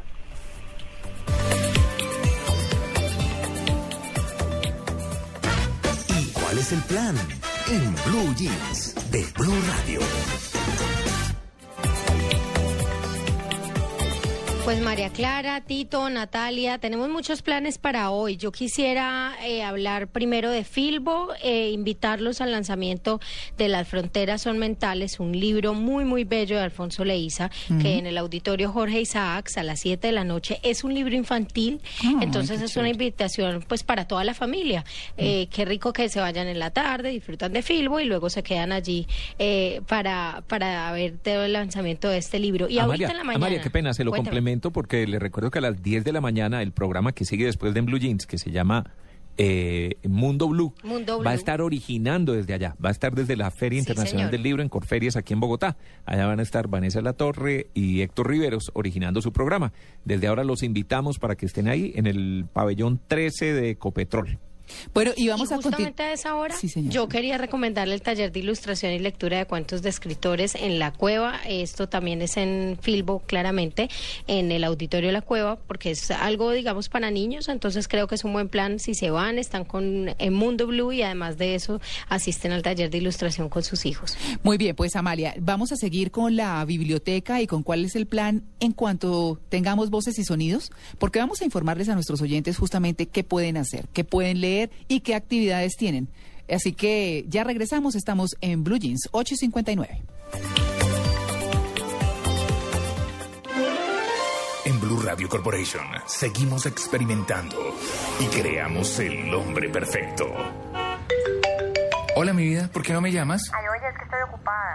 ¿Y cuál es el plan? En Blue Jeans de Blue Radio. Pues María Clara, Tito, Natalia, tenemos muchos planes para hoy. Yo quisiera eh, hablar primero de Filbo, eh, invitarlos al lanzamiento de Las Fronteras son Mentales, un libro muy, muy bello de Alfonso Leiza, que en el auditorio Jorge Isaacs a las 7 de la noche es un libro infantil, Ah, entonces es una invitación pues para toda la familia. Eh, Qué rico que se vayan en la tarde, disfrutan de Filbo y luego se quedan allí eh, para, para ver todo el lanzamiento de este libro. Y ahorita Amalia, en la mañana. Amalia, qué pena, se lo Cuéntame. Porque le recuerdo que a las 10 de la mañana el programa que sigue después de En Blue Jeans, que se llama eh, Mundo Blue, Mundo va a estar originando desde allá, va a estar desde la Feria Internacional del Libro en Corferias aquí en Bogotá. Allá van a estar Vanessa Latorre y Héctor Riveros originando su programa. Desde ahora los invitamos para que estén ahí en el pabellón 13 de Copetrol. Bueno, y vamos y a justamente a esa hora, Sí, yo quería recomendarle el taller de ilustración y lectura de cuentos de escritores en La Cueva. Esto también es en Filbo, claramente, en el auditorio de La Cueva, porque es algo, digamos, para niños. Entonces creo que es un buen plan. Si se van, están con en Mundo Blue y además de eso asisten al taller de ilustración con sus hijos. Muy bien, pues Amalia, vamos a seguir con la biblioteca y con cuál es el plan en cuanto tengamos voces y sonidos, porque vamos a informarles a nuestros oyentes justamente qué pueden hacer, qué pueden leer y qué actividades tienen. Así que ya regresamos, estamos en Blue Jeans 859. En Blue Radio Corporation seguimos experimentando y creamos el hombre perfecto. Hola, mi vida, ¿por qué no me llamas? Ay, oye, es que estoy ocupada.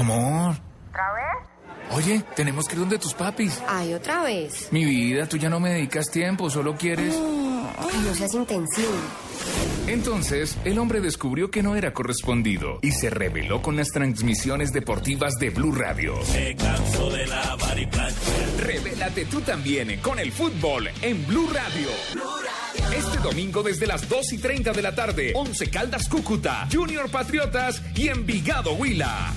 Amor. ¿Otra vez? Oye, tenemos que ir donde tus papis. Ay, otra vez. Mi vida, tú ya no me dedicas tiempo, solo quieres... Ay, no seas intensivo. Entonces, el hombre descubrió que no era correspondido y se rebeló con las transmisiones deportivas de Blue Radio. Me canso de lavar y planchar. Revélate tú también con el fútbol en Blue Radio. Este domingo desde las 2 y 30 de la tarde, 11 Caldas Cúcuta, Junior Patriotas y Envigado Huila.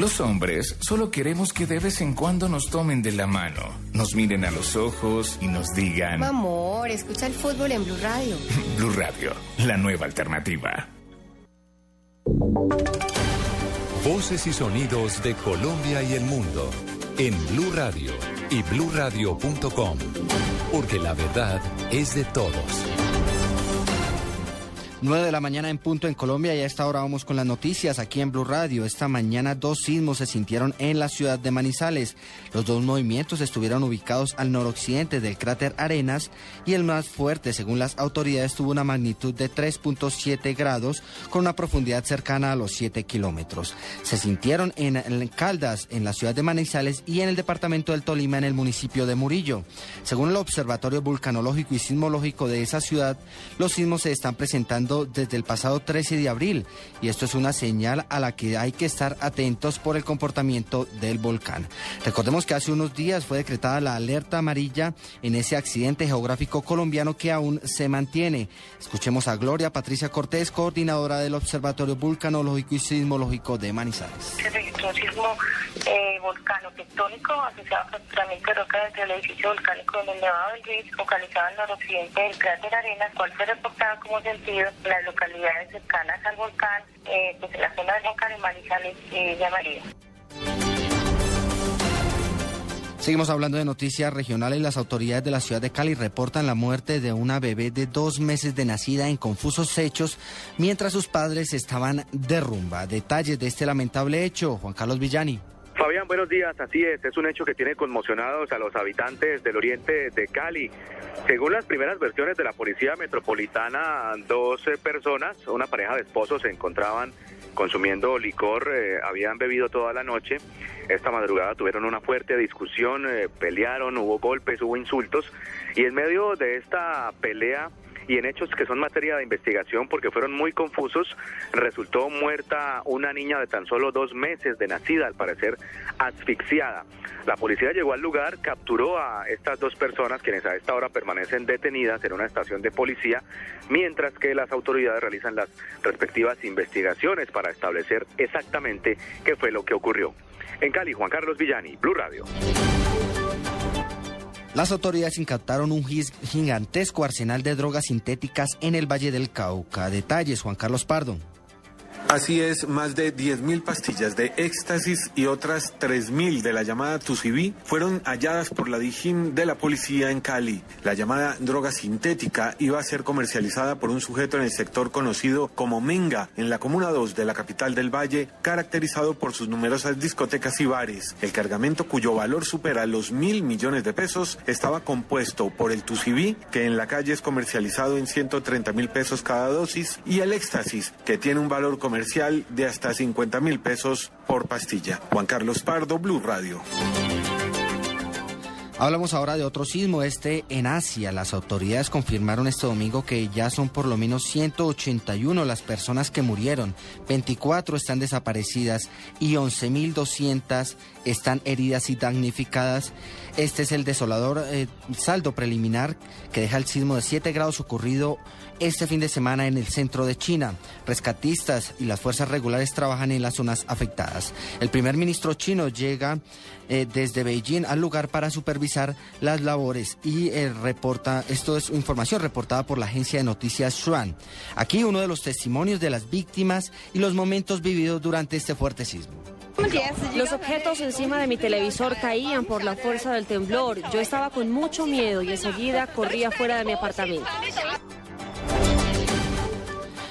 Los hombres solo queremos que de vez en cuando nos tomen de la mano, nos miren a los ojos y nos digan Amor, escucha el fútbol en Blue Radio. Blue Radio, la nueva alternativa. Voces y sonidos de Colombia y el mundo en Blue Radio y bluradio.com, porque la verdad es de todos. 9 de la mañana en punto en Colombia y a esta hora vamos con las noticias aquí en Blue Radio. Esta mañana dos sismos se sintieron en la ciudad de Manizales. Los dos movimientos estuvieron ubicados al noroccidente del cráter Arenas y el más fuerte, según las autoridades, tuvo una magnitud de 3.7 grados con una profundidad cercana a los 7 kilómetros. Se sintieron en, Caldas, en la ciudad de Manizales y en el departamento del Tolima, en el municipio de Murillo. Según el Observatorio Vulcanológico y Sismológico de esa ciudad, los sismos se están presentando desde el pasado 13 de abril y esto es una señal a la que hay que estar atentos por el comportamiento del volcán. Recordemos que hace unos días fue decretada la alerta amarilla en ese accidente geográfico colombiano que aún se mantiene. Escuchemos a Gloria Patricia Cortés, coordinadora del Observatorio Vulcanológico y Sismológico de Manizales. Se registró un sismo eh, volcano tectónico asociado a fracturamiento de roca dentro del edificio volcánico del Nevado del Ruiz, localizado al noroccidente del cráter Arenas, cual fue reportado como sentido en las localidades cercanas al volcán, eh, pues en la zona de Boca de Manizales y Villa María. Seguimos hablando de noticias regionales. Las autoridades de la ciudad de Cali reportan la muerte de una bebé de dos meses de nacida en confusos hechos mientras sus padres estaban de rumba. Detalles de este lamentable hecho, Juan Carlos Villani. Fabián, buenos días. Así es, es un hecho que tiene conmocionados a los habitantes del oriente de Cali. Según las primeras versiones de la Policía Metropolitana, dos eh, personas, una pareja de esposos, se encontraban consumiendo licor, eh, habían bebido toda la noche. Esta madrugada tuvieron una fuerte discusión, eh, pelearon, hubo golpes, hubo insultos. Y en medio de esta pelea y en hechos que son materia de investigación porque fueron muy confusos, resultó muerta una niña de tan solo dos meses de nacida, al parecer asfixiada. La policía llegó al lugar, capturó a estas dos personas quienes a esta hora permanecen detenidas en una estación de policía, mientras que las autoridades realizan las respectivas investigaciones para establecer exactamente qué fue lo que ocurrió. En Cali, Juan Carlos Villani, Blue Radio. Las autoridades incautaron un gigantesco arsenal de drogas sintéticas en el Valle del Cauca. Detalles, Juan Carlos Pardo. Así es, más de 10.000 pastillas de éxtasis y otras 3.000 de la llamada Tusibi fueron halladas por la Dijín de la policía en Cali. La llamada droga sintética iba a ser comercializada por un sujeto en el sector conocido como Menga, en la Comuna 2 de la capital del Valle, caracterizado por sus numerosas discotecas y bares. El cargamento, cuyo valor supera los mil millones de pesos, estaba compuesto por el Tusibi, que en la calle es comercializado en 130 mil pesos cada dosis, y el éxtasis, que tiene un valor de hasta 50 mil pesos por pastilla. Juan Carlos Pardo, Blue Radio. Hablamos ahora de otro sismo, este en Asia. Las autoridades confirmaron este domingo que ya son por lo menos 181 las personas que murieron, 24 están desaparecidas y 11.200 están heridas y damnificadas. Este es el desolador eh, saldo preliminar que deja el sismo de 7 grados ocurrido este fin de semana en el centro de China. Rescatistas y las fuerzas regulares trabajan en las zonas afectadas. El primer ministro chino llega eh, desde Beijing al lugar para supervisar las labores y eh, reporta, esto es información reportada por la agencia de noticias Xuan. Aquí uno de los testimonios de las víctimas y los momentos vividos durante este fuerte sismo. Los objetos encima de mi televisor caían por la fuerza del temblor. Yo estaba con mucho miedo y enseguida corría fuera de mi apartamento.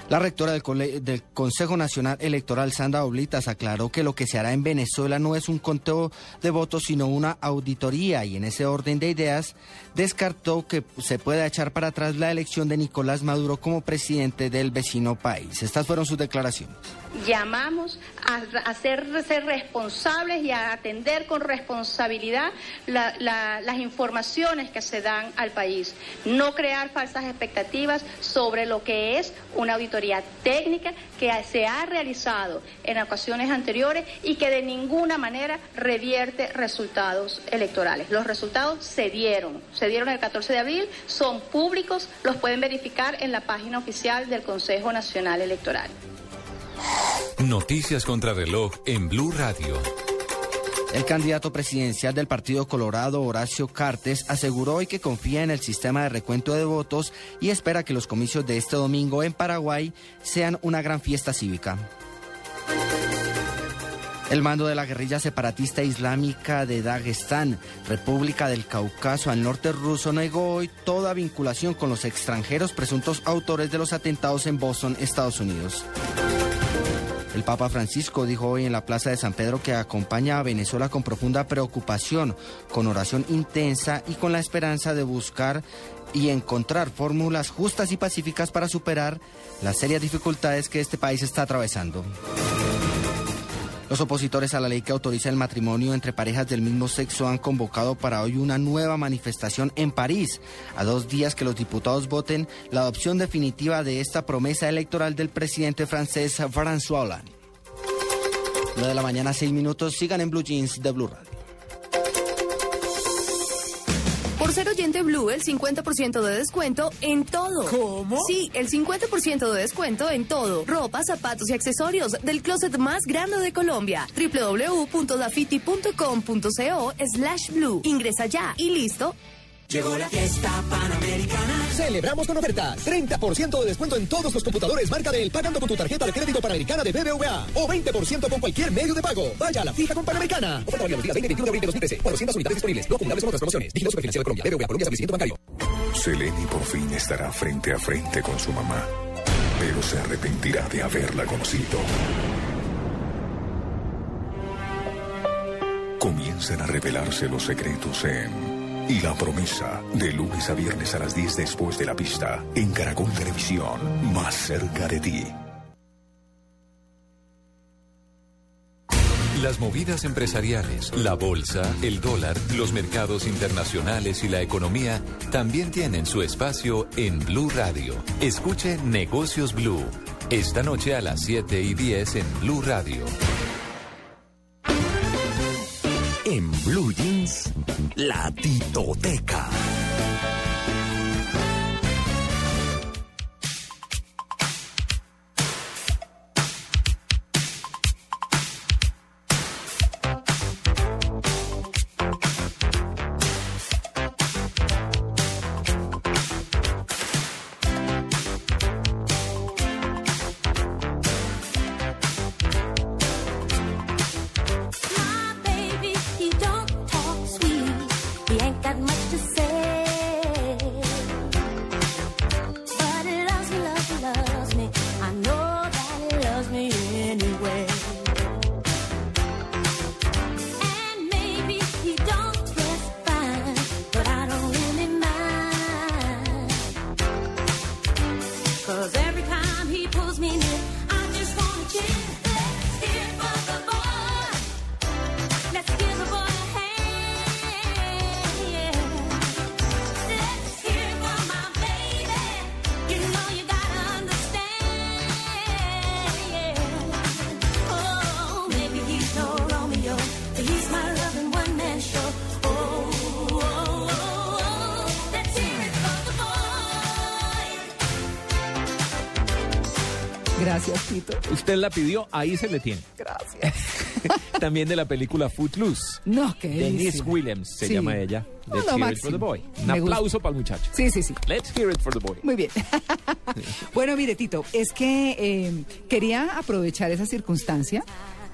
La rectora del, del, Consejo Nacional Electoral, Sandra Oblitas, aclaró que lo que se hará en Venezuela no es un conteo de votos, sino una auditoría y en ese orden de ideas descartó que se pueda echar para atrás la elección de Nicolás Maduro como presidente del vecino país. Estas fueron sus declaraciones llamamos a, ser, responsables y a atender con responsabilidad las informaciones que se dan al país. No crear falsas expectativas sobre lo que es una auditoría técnica que se ha realizado en ocasiones anteriores y que de ninguna manera revierte resultados electorales. Los resultados se dieron, se dieron el 14 de abril, son públicos, los pueden verificar en la página oficial del Consejo Nacional Electoral. Noticias contra reloj en Blue Radio. El candidato presidencial del Partido Colorado, Horacio Cartes, aseguró hoy que confía en el sistema de recuento de votos y espera que los comicios de este domingo en Paraguay sean una gran fiesta cívica. El mando de la guerrilla separatista islámica de Dagestán, República del Cáucaso al norte ruso, negó hoy toda vinculación con los extranjeros presuntos autores de los atentados en Boston, Estados Unidos. El Papa Francisco dijo hoy en la Plaza de San Pedro que acompaña a Venezuela con profunda preocupación, con oración intensa y con la esperanza de buscar y encontrar fórmulas justas y pacíficas para superar las serias dificultades que este país está atravesando. Los opositores a la ley que autoriza el matrimonio entre parejas del mismo sexo han convocado para hoy una nueva manifestación en París, a dos días que los diputados voten la adopción definitiva de esta promesa electoral del presidente francés François Hollande. Lo de la mañana, seis minutos. Sigan en Blue Jeans de Blue Radio. Ser oyente Blue, el 50% de descuento en todo. ¿Cómo? Sí, el 50% de descuento en todo. Ropa, zapatos y accesorios del closet más grande de Colombia. www.dafiti.com.co slash blue. Ingresa ya y listo. Llegó la fiesta panamericana. Celebramos con ofertas. 30% de descuento en todos los computadores marca del pagando con tu tarjeta de crédito panamericana de BBVA. O 20% con cualquier medio de pago. Vaya a la fija con Panamericana. Oferta válida los días 20 21 de abril de 2013. 400 unidades disponibles. No acumulables con otras promociones. Vigilado Superfinanciero de Colombia. BBVA Colombia Establecimiento Bancario. Seleni por fin estará frente a frente con su mamá. Pero se arrepentirá de haberla conocido. Comienzan a revelarse los secretos en y la promesa, de lunes a viernes a las 10 después de la pista, en Caracol Televisión, más cerca de ti. Las movidas empresariales, la bolsa, el dólar, los mercados internacionales y la economía también tienen su espacio en Blue Radio. Escuche Negocios Blue. Esta noche a las 7 y 10 en Blue Radio. En Blue Jeans, la titoteca. Usted la pidió, ahí se le tiene. Gracias. También de la película Footloose. No, qué Denise. Williams se Sí. llama ella. No, Let's lo hear it for the boy. Un Me gusta. aplauso para el muchacho. Sí, sí, sí. Let's hear it for the boy. Muy bien. bueno, mire, Tito, es que eh, quería aprovechar esa circunstancia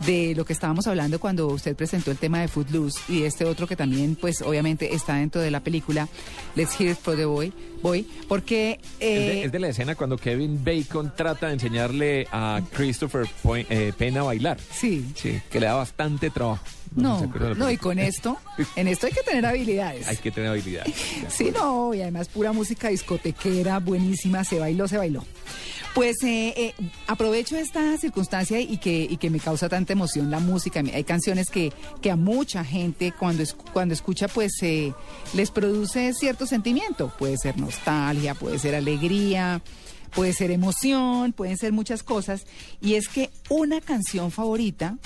de lo que estábamos hablando cuando usted presentó el tema de Footloose y este otro que también, pues, obviamente está dentro de la película Let's Hear It for the Boy, boy porque... Es de, eh, es de la escena cuando Kevin Bacon trata de enseñarle a Christopher Point- eh, Penn a bailar. Sí. Sí, que le da bastante trabajo. ¿Se no, la no, y con esto, en esto hay que tener habilidades. Hay que tener habilidad. Sí, no, y además pura música discotequera, buenísima, se bailó, se bailó. Pues eh, eh, aprovecho esta circunstancia y que, me causa tanta emoción la música. Hay canciones que, que a mucha gente cuando, es- cuando escucha pues eh, les produce cierto sentimiento. Puede ser nostalgia, puede ser alegría, puede ser emoción, pueden ser muchas cosas. Y es que una canción favorita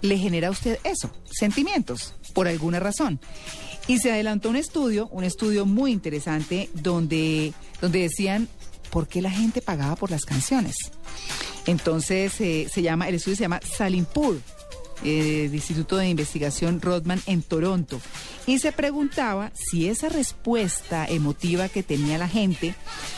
le genera a usted eso, sentimientos, por alguna razón. Y se adelantó un estudio, un estudio muy interesante, donde, donde decían por qué la gente pagaba por las canciones. Entonces eh, se llama, el estudio se llama Salimpur, eh, del Instituto de Investigación Rodman en Toronto. Y se preguntaba si esa respuesta emotiva que tenía la gente,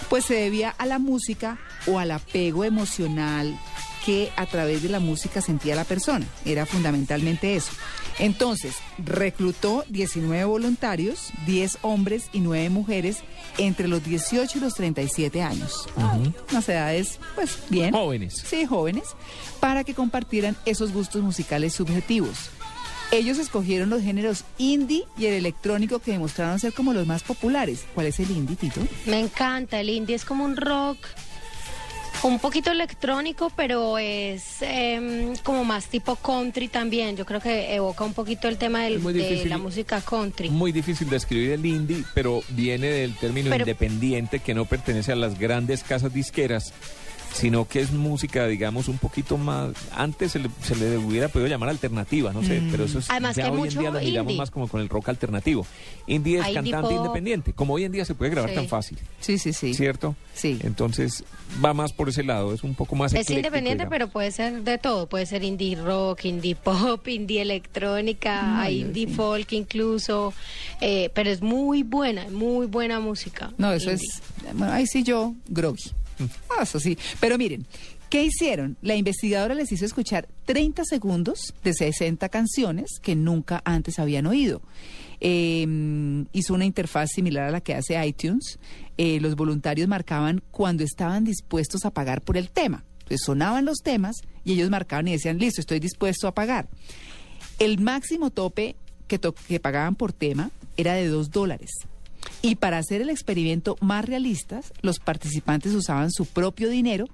pues se debía a la música o al apego emocional que a través de la música sentía la persona. Era fundamentalmente eso. Entonces, reclutó 19 voluntarios, 10 hombres y 9 mujeres entre los 18 y los 37 años. Unas edades, pues bien. Jóvenes. Sí, jóvenes, para que compartieran esos gustos musicales subjetivos. Ellos escogieron los géneros indie y el electrónico que demostraron ser como los más populares. ¿Cuál es el indie, Tito? Me encanta, el indie es como un rock un poquito electrónico, pero es em, como más tipo country también. Yo creo que evoca un poquito el tema del- de la música country. Muy difícil de escribir el indie, pero viene del término Pero- independiente que no pertenece a las grandes casas disqueras, sino que es música, digamos, un poquito más... Antes se le, se le hubiera podido llamar alternativa, no sé, Mm. pero eso es... Además ya que hoy en día lo miramos indie. más como con el rock alternativo. Indie es Hay cantante independiente, como hoy en día se puede grabar Sí. tan fácil. Sí, sí, sí. ¿Cierto? Sí. Entonces va más por ese lado, es un poco más Es independiente, digamos. pero puede ser de todo. Puede ser indie rock, indie pop, indie electrónica, indie folk incluso. eh, pero es muy buena, muy buena música. No, eso indie. es. Bueno, ahí sí yo, groggy. Ah, eso sí. Pero miren, ¿qué hicieron? La investigadora les hizo escuchar 30 segundos de 60 canciones que nunca antes habían oído. Eh, hizo una interfaz similar a la que hace iTunes. Eh, los voluntarios marcaban cuando estaban dispuestos a pagar por el tema. Entonces sonaban los temas y ellos marcaban y decían, listo, estoy dispuesto a pagar. El máximo tope que, que pagaban por tema era de dos dólares. Y para hacer el experimento más realistas, los participantes usaban su propio dinero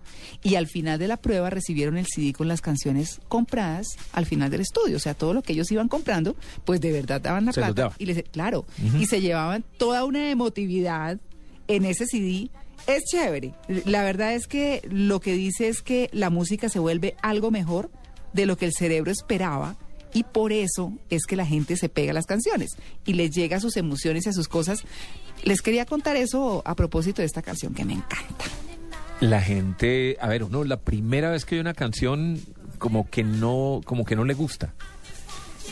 y al final de la prueba recibieron el CD con las canciones compradas al final del estudio. O sea, todo lo que ellos iban comprando, pues de verdad daban la Se plata. Y les, claro, y se llevaban toda una emotividad en ese CD. Es chévere. La verdad es que lo que dice es que la música se vuelve algo mejor de lo que el cerebro esperaba y por eso es que la gente se pega a las canciones y les llega a sus emociones y a sus cosas. Les quería contar eso a propósito de esta canción que me encanta. La gente, a ver, uno la primera vez que oye una canción como que no, como que no le gusta.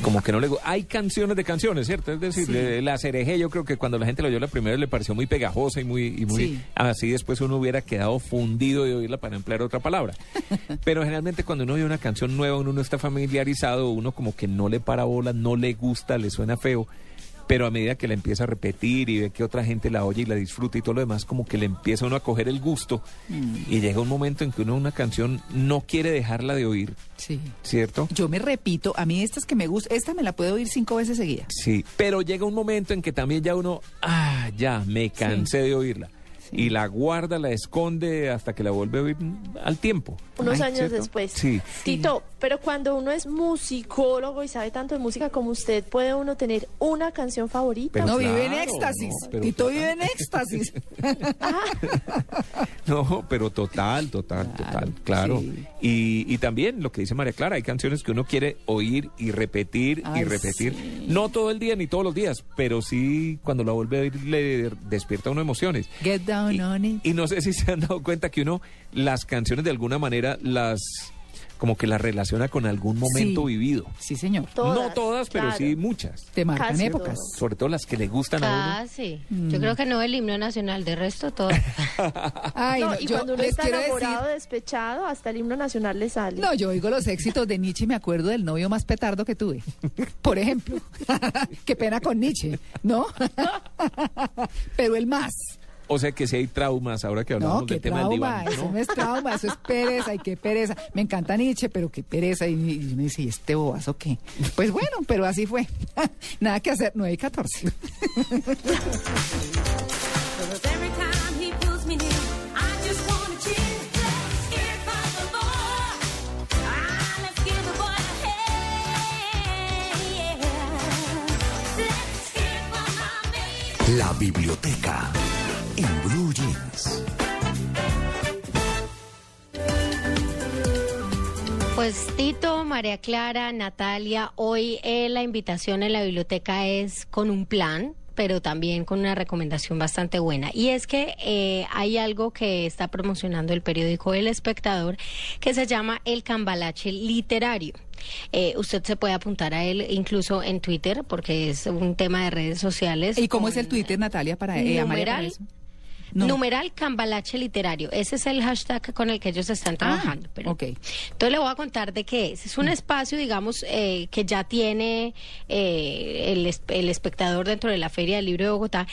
Como que no le gusta. Hay canciones de canciones, ¿cierto? Es decir, Sí. le- la cereje yo creo que cuando la gente la oyó la primera le pareció muy pegajosa y muy, y muy Sí. así después uno hubiera quedado fundido de oírla para emplear otra palabra. Pero generalmente cuando uno oye una canción nueva, uno no está familiarizado, uno como que no le para bola, no le gusta, le suena feo. Pero a medida que la empieza a repetir y ve que otra gente la oye y la disfruta y todo lo demás, como que le empieza uno a coger el gusto y llega un momento en que uno una canción no quiere dejarla de oír, Sí. ¿cierto? Yo me repito, a mí estas que me gustan, esta me la puedo oír cinco veces seguidas. Sí, pero llega un momento en que también ya uno, ah, ya, me cansé de oírla. Y la guarda, la esconde hasta que la vuelve a oír al tiempo. Unos Ay, años ¿cierto? después. Sí. Tito, pero cuando uno es musicólogo y sabe tanto de música como usted, ¿puede uno tener una canción favorita? Pero no, vive en éxtasis. no, pero Tito total. vive en éxtasis. No, pero total, total, total, claro. sí. Y, y también lo que dice María Clara, hay canciones que uno quiere oír y repetir y repetir. sí. No todo el día ni todos los días, pero sí cuando la vuelve a oír le despierta a uno emociones. Get down No, no, ni. Y no sé si se han dado cuenta que uno las canciones de alguna manera las como que las relaciona con algún momento Sí. vivido. Sí, señor. no todas, pero claro. sí muchas. Te marcan Casi épocas. Sobre todo las que le gustan a uno. Casi. Mm. Yo creo que no el himno nacional, de resto todo. Ay, No, no, y yo cuando uno está enamorado, decir- despechado, hasta el himno nacional le sale. No, yo oigo los éxitos de Nietzsche y me acuerdo del novio más petardo que tuve. Por ejemplo. Qué pena con Nietzsche, ¿no? Pero el más. O sea que si hay traumas ahora que hablamos No, del tema del trauma. diván. Eso ¿no? no es trauma, eso es pereza. Y qué pereza. Me encanta Nietzsche, pero qué pereza. Y, y uno dice, ¿y este bobazo qué? Pues bueno, pero así fue. Nada que hacer. 9 y 14. Every time Pues Tito, María Clara, Natalia, hoy eh, la invitación en la biblioteca es con un plan pero también con una recomendación bastante buena. Y es que eh, hay algo que está promocionando el periódico El Espectador que se llama el cambalache literario. Eh, usted se puede apuntar a él incluso en Twitter porque es un tema de redes sociales. ¿Y cómo es el Twitter, Natalia, para eh, Amalia, para numeral eso? Numeral Cambalache Literario. Ese es el hashtag con el que ellos están trabajando. pero, ok. Entonces le voy a contar de qué es. Es un espacio, digamos, eh, que ya tiene eh, el, el espectador dentro de la Feria del Libro de Bogotá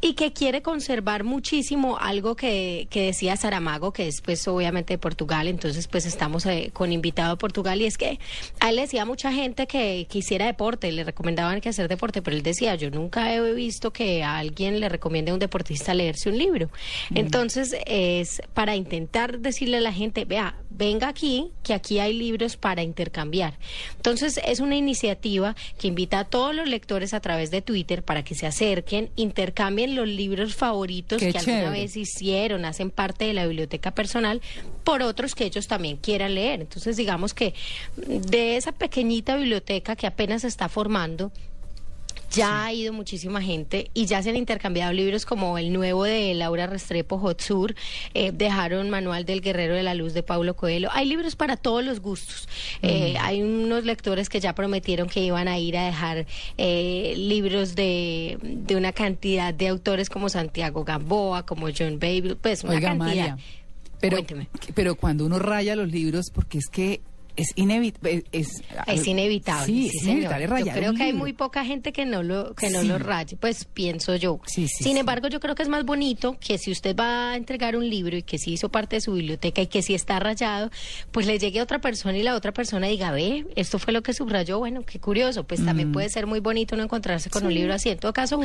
y que quiere conservar muchísimo algo que, que decía Saramago, que es pues obviamente de Portugal, entonces pues estamos eh, con invitado a Portugal y es que a él le decía a mucha gente que, que hiciera deporte, le recomendaban que hacer deporte, pero él decía, yo nunca he visto que a alguien le recomiende a un deportista leerse un libro. Entonces es para intentar decirle a la gente, vea, venga aquí, que aquí hay libros para intercambiar. Entonces es una iniciativa que invita a todos los lectores a través de Twitter para que se acerquen, intercambien los libros favoritos Qué que alguna chévere. vez hicieron, hacen parte de la biblioteca personal, por otros que ellos también quieran leer. Entonces digamos que de esa pequeñita biblioteca que apenas se está formando, ya ha ido muchísima gente y ya se han intercambiado libros como el nuevo de Laura Restrepo, Hot Sur, eh, dejaron Manual del Guerrero de la Luz de Paulo Coelho. Hay libros para todos los gustos. Eh, hay unos lectores que ya prometieron que iban a ir a dejar eh, libros de, de una cantidad de autores como Santiago Gamboa, como John Baby, pues una Oiga, cantidad. Amalia, pero, pero cuando uno raya los libros, porque es que es inevitable. Es, Es inevitable. Sí, sí, es señor. inevitable Yo creo un que hay muy poca gente que no lo que no Sí. lo raye, pues pienso yo. Sí, sí, Sin sí. embargo, yo creo que es más bonito que si usted va a entregar un libro y que sí hizo parte de su biblioteca y que sí está rayado, pues le llegue a otra persona y la otra persona diga, ve, esto fue lo que subrayó, bueno, qué curioso, pues también Mm. puede ser muy bonito no encontrarse con un libro así. En todo caso,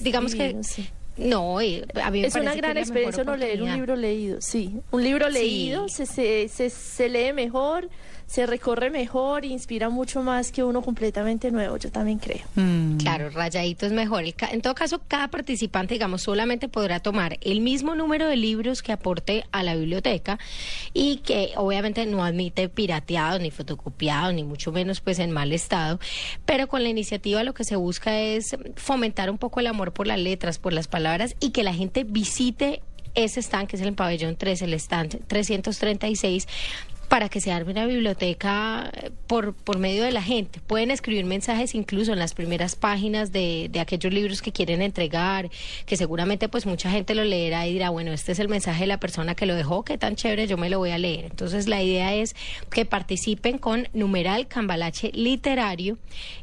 digamos que divino, sí. no, eh, a mí me es una parece que gran experiencia no leer un libro leído, sí. Un libro Sí. leído se, se, se, se lee mejor, se recorre mejor, inspira mucho más que uno completamente nuevo, yo también creo. Mm. Claro, rayadito es mejor. El ca- En todo caso, cada participante, digamos, solamente podrá tomar el mismo número de libros que aporte a la biblioteca y que obviamente no admite pirateados, ni fotocopiados, ni mucho menos pues en mal estado. Pero con la iniciativa lo que se busca es fomentar un poco el amor por las letras, por las palabras y que la gente visite ese stand que es el pabellón 3, el stand 336 para que se arme una biblioteca eh, por, por medio de la gente. Pueden escribir mensajes incluso en las primeras páginas de, de aquellos libros que quieren entregar, que seguramente pues mucha gente lo leerá y dirá, bueno, este es el mensaje de la persona que lo dejó, qué tan chévere, yo me lo voy a leer. Entonces la idea es que participen con numeral Cambalache Literario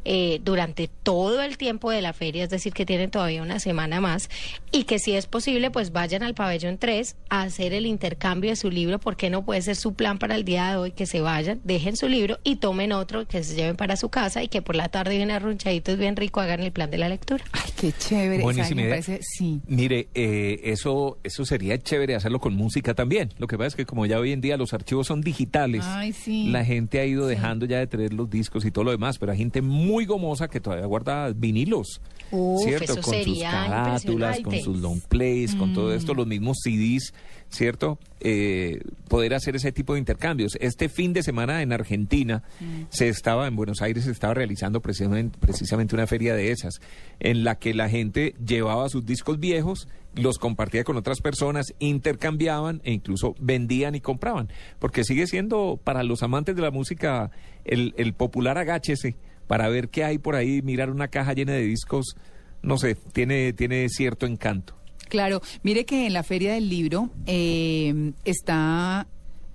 eh, durante todo el tiempo de la feria, es decir, que tienen todavía una semana más, y que si es posible, pues vayan al pabellón 3 a hacer el intercambio de su libro, porque no puede ser su plan para el día de hoy que se vayan, dejen su libro y tomen otro que se lleven para su casa y que por la tarde bien arrunchaditos, bien rico, hagan el plan de la lectura. Ay, qué chévere. Idea. parece, sí. Mire, eh, eso, eso sería chévere hacerlo con música también. Lo que pasa es que como ya hoy en día los archivos son digitales, Ay, sí. la gente ha ido dejando ya de traer los discos y todo lo demás, pero hay gente muy gomosa que todavía guarda vinilos. Uf, ¿Cierto? eso con sus carátulas, con sus long plays, con todo Mm. esto, los mismos CDs, ¿cierto? eh, poder hacer ese tipo de intercambios. Este fin de semana en Argentina se estaba, en Buenos Aires se estaba realizando precisamente, precisamente una feria de esas, en la que la gente llevaba sus discos viejos, los compartía con otras personas, intercambiaban e incluso vendían y compraban. Porque sigue siendo para los amantes de la música el, el popular agáchese para ver qué hay por ahí, mirar una caja llena de discos, no sé, tiene, tiene cierto encanto. Claro, mire que en la Feria del Libro eh, está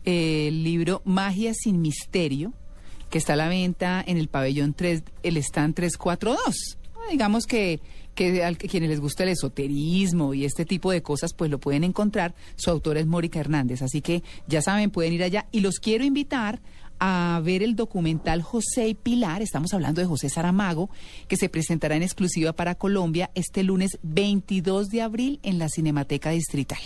eh, el libro Magia sin Misterio, que está a la venta en el pabellón 3, el stand 342. Ah, Digamos que, que a quienes les gusta el esoterismo y este tipo de cosas, pues lo pueden encontrar. Su autora es Mónica Hernández, así que ya saben, pueden ir allá. Y los quiero invitar a ver el documental José y Pilar, estamos hablando de José Saramago, que se presentará en exclusiva para Colombia este lunes 22 de abril en la Cinemateca Distrital.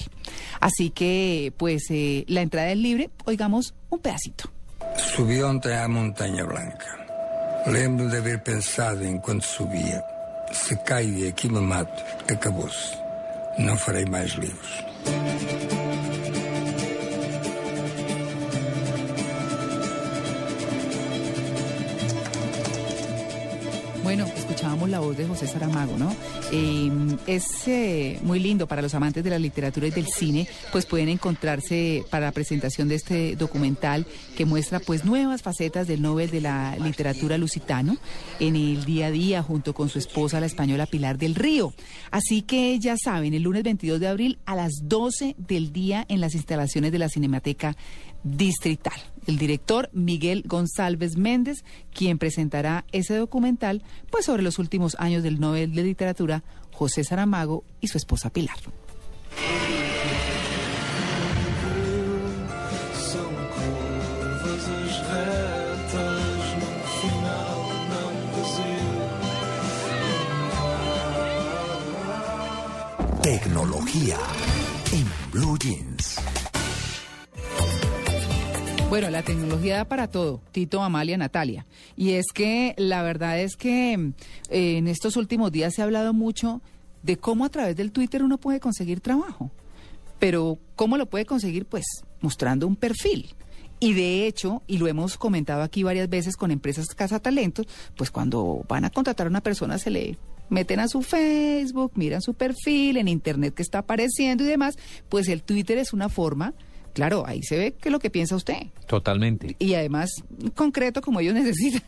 Así que, pues, eh, la entrada es libre, oigamos un pedacito. Subiu ontem à Montanha Blanca. Lembro de haver pensado enquanto subia: se caio e aqui me mato, acabou-se. Não farei mais livros. Bueno, escuchábamos la voz de José Saramago, ¿no? Eh, es eh, muy lindo para los amantes de la literatura y del cine, pues pueden encontrarse para la presentación de este documental que muestra pues nuevas facetas del Nobel de la Literatura Lusitano en el día a día junto con su esposa, la española Pilar del Río. Así que ya saben, el lunes 22 de abril a las 12 del día en las instalaciones de la Cinemateca Distrital. El director Miguel González Méndez, quien presentará ese documental, pues sobre los últimos años del Nobel de Literatura, José Saramago y su esposa Pilar. Tecnología en Blue Jeans. Bueno, la tecnología da para todo, Tito, Amalia, Natalia. Y es que la verdad es que eh, en estos últimos días se ha hablado mucho de cómo a través del Twitter uno puede conseguir trabajo. Pero ¿cómo lo puede conseguir? Pues mostrando un perfil. Y de hecho, y lo hemos comentado aquí varias veces con empresas Talentos, pues cuando van a contratar a una persona se le meten a su Facebook, miran su perfil en Internet que está apareciendo y demás, pues el Twitter es una forma, claro, ahí se ve que es lo que piensa usted Totalmente. y además concreto como ellos necesitan.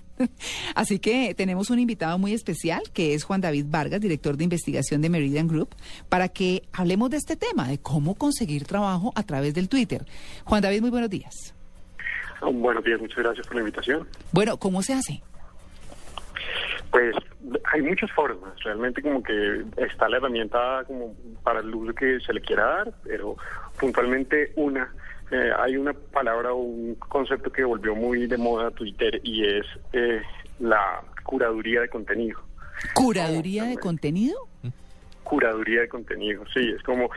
Así que tenemos un invitado muy especial que es Juan David Vargas, director de investigación de Meridian Group, para que hablemos de este tema, de cómo conseguir trabajo a través del Twitter. Juan David, muy buenos días. Buenos días, muchas gracias por la invitación. Bueno, ¿cómo se hace? Pues hay muchas formas, realmente como que está la herramienta como para el uso que se le quiera dar, pero puntualmente una, eh, hay una palabra o un concepto que volvió muy de moda Twitter y es eh, la curaduría de contenido. ¿Curaduría de contenido? Curaduría de contenido, sí, es como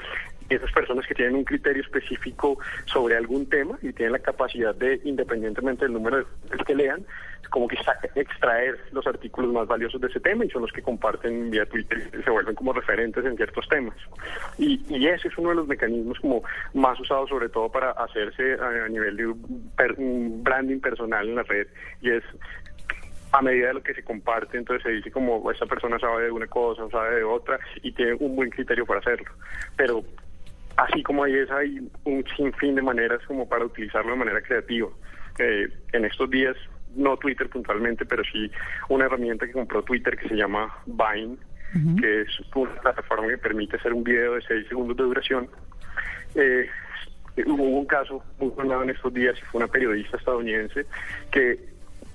esas personas que tienen un criterio específico sobre algún tema y tienen la capacidad de, independientemente del número de que lean, como que extraer los artículos más valiosos de ese tema y son los que comparten vía Twitter y se vuelven como referentes en ciertos temas. Y, y ese es uno de los mecanismos como más usados sobre todo para hacerse a, nivel de per- un branding personal en la red y es a medida de lo que se comparte, entonces se dice como esta persona sabe de una cosa o sabe de otra y tiene un buen criterio para hacerlo. Pero así como hay esa, hay un sinfín de maneras como para utilizarlo de manera creativa. Eh, en estos días, no Twitter puntualmente, pero sí una herramienta que compró Twitter que se llama Vine, que es una plataforma que permite hacer un video de 6 segundos de duración. Eh, hubo un caso muy sonado en estos días y fue una periodista estadounidense que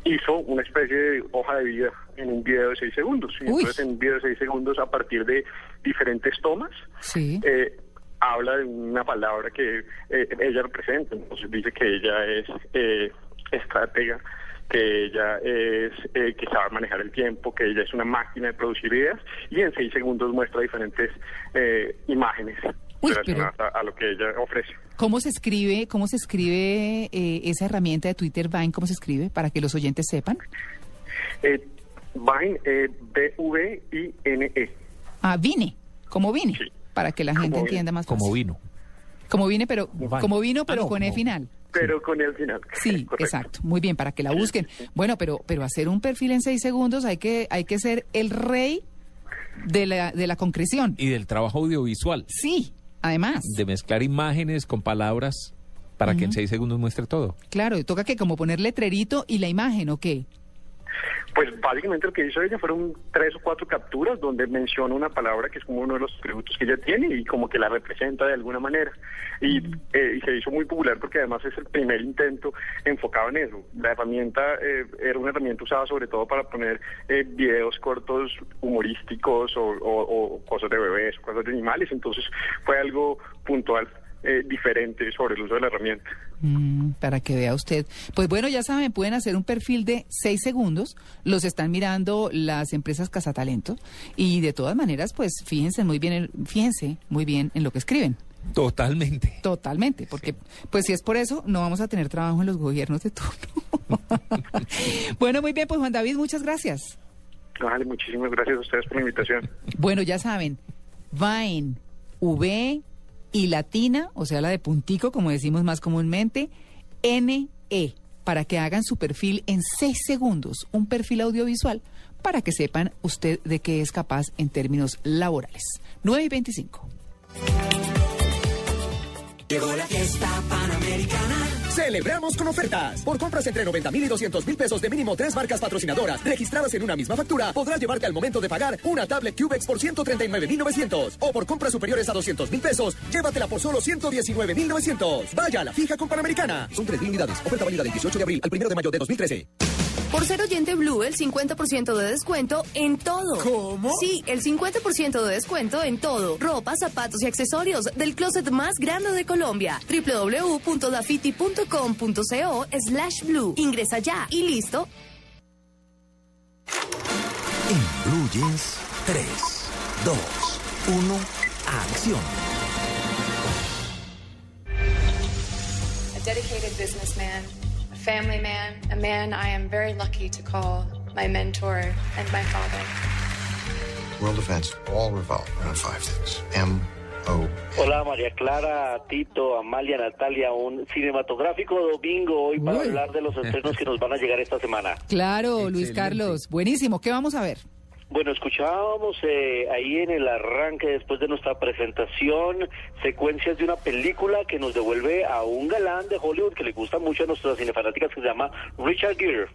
hizo una especie de hoja de vida en un video de 6 segundos. Y entonces, en un video de 6 segundos, a partir de diferentes tomas, Sí. eh, habla de una palabra que eh, ella representa. Entonces, dice que ella es eh, estratega, que ella es eh, que sabe manejar el tiempo, que ella es una máquina de producir ideas, y en 6 segundos muestra diferentes eh, imágenes Uy, relacionadas a, a lo que ella ofrece. ¿Cómo se escribe, cómo se escribe eh, esa herramienta de Twitter Vine? ¿Cómo se escribe para que los oyentes sepan? Eh, Vine, B-V-I-N-E. Ah, Vine, como Vine, para que la gente Como entienda más Como fácil. vino. Como vine, pero como vino, pero Ah, no, con E como- final. Pero con el final. Sí, exacto. Muy bien, para que la busquen. Bueno, pero pero hacer un perfil en seis segundos hay que hay que ser el rey de la de la concreción. Y del trabajo audiovisual. Sí, además. De mezclar imágenes con palabras para que en seis segundos muestre todo. Claro, y toca que como poner letrerito y la imagen, ¿o qué? Pues básicamente lo que hizo ella fueron tres o cuatro capturas donde menciona una palabra que es como uno de los atributos que ella tiene y como que la representa de alguna manera. Y, eh, y se hizo muy popular porque además es el primer intento enfocado en eso. La herramienta eh, era una herramienta usada sobre todo para poner eh, videos cortos humorísticos o, o- o cosas de bebés o cosas de animales. Entonces fue algo puntual. Eh, diferente sobre el uso de la herramienta. Mm, para que vea usted. Pues bueno, ya saben, pueden hacer un perfil de seis segundos. Los están mirando las empresas Cazatalento. Y de todas maneras, pues fíjense muy bien, en- fíjense muy bien en lo que escriben. Totalmente. Totalmente, porque pues si es por eso, no vamos a tener trabajo en los gobiernos de turno. bueno, muy bien, pues Juan David, muchas gracias. Vale, muchísimas gracias a ustedes por la invitación. Bueno, ya saben, Vine, V y latina, o sea, la de puntico, como decimos más comúnmente, NE, para que hagan su perfil en seis segundos, un perfil audiovisual, para que sepan usted de qué es capaz en términos laborales. 9 y 25. Llegó la fiesta panamericana. Celebramos con ofertas. Por compras entre 90 mil y 200 mil pesos de mínimo tres marcas patrocinadoras registradas en una misma factura, podrás llevarte al momento de pagar una tablet Cubex por 139 mil 900. O por compras superiores a 200 mil pesos, llévatela por solo 119 mil 900. Vaya a la fija con Panamericana. Son 3 mil unidades. Oferta válida del 18 de abril al 1 de mayo de 2013. Por ser oyente Blue, el 50% de descuento en todo. ¿Cómo? Sí, el 50% de descuento en todo. Ropa, zapatos y accesorios del closet más grande de Colombia. www.dafiti.com.co slash blue. Ingresa ya y listo. En Blue Jeans, 3, 2, 1, acción. a dedicated businessman, family man, a man I am very lucky to call my mentor and my father. World events all revolve around five things. M O. Hola María Clara, Tito, Amalia, Natalia, un cinematográfico domingo hoy para Uy. hablar de los estrenos que nos van a llegar esta semana. Claro, Luis Carlos. Buenísimo. ¿Qué vamos a ver? Bueno, escuchábamos eh, ahí en el arranque, después de nuestra presentación, secuencias de una película que nos devuelve a un galán de Hollywood que le gusta mucho a nuestras cinefanáticas que se llama Richard Gere.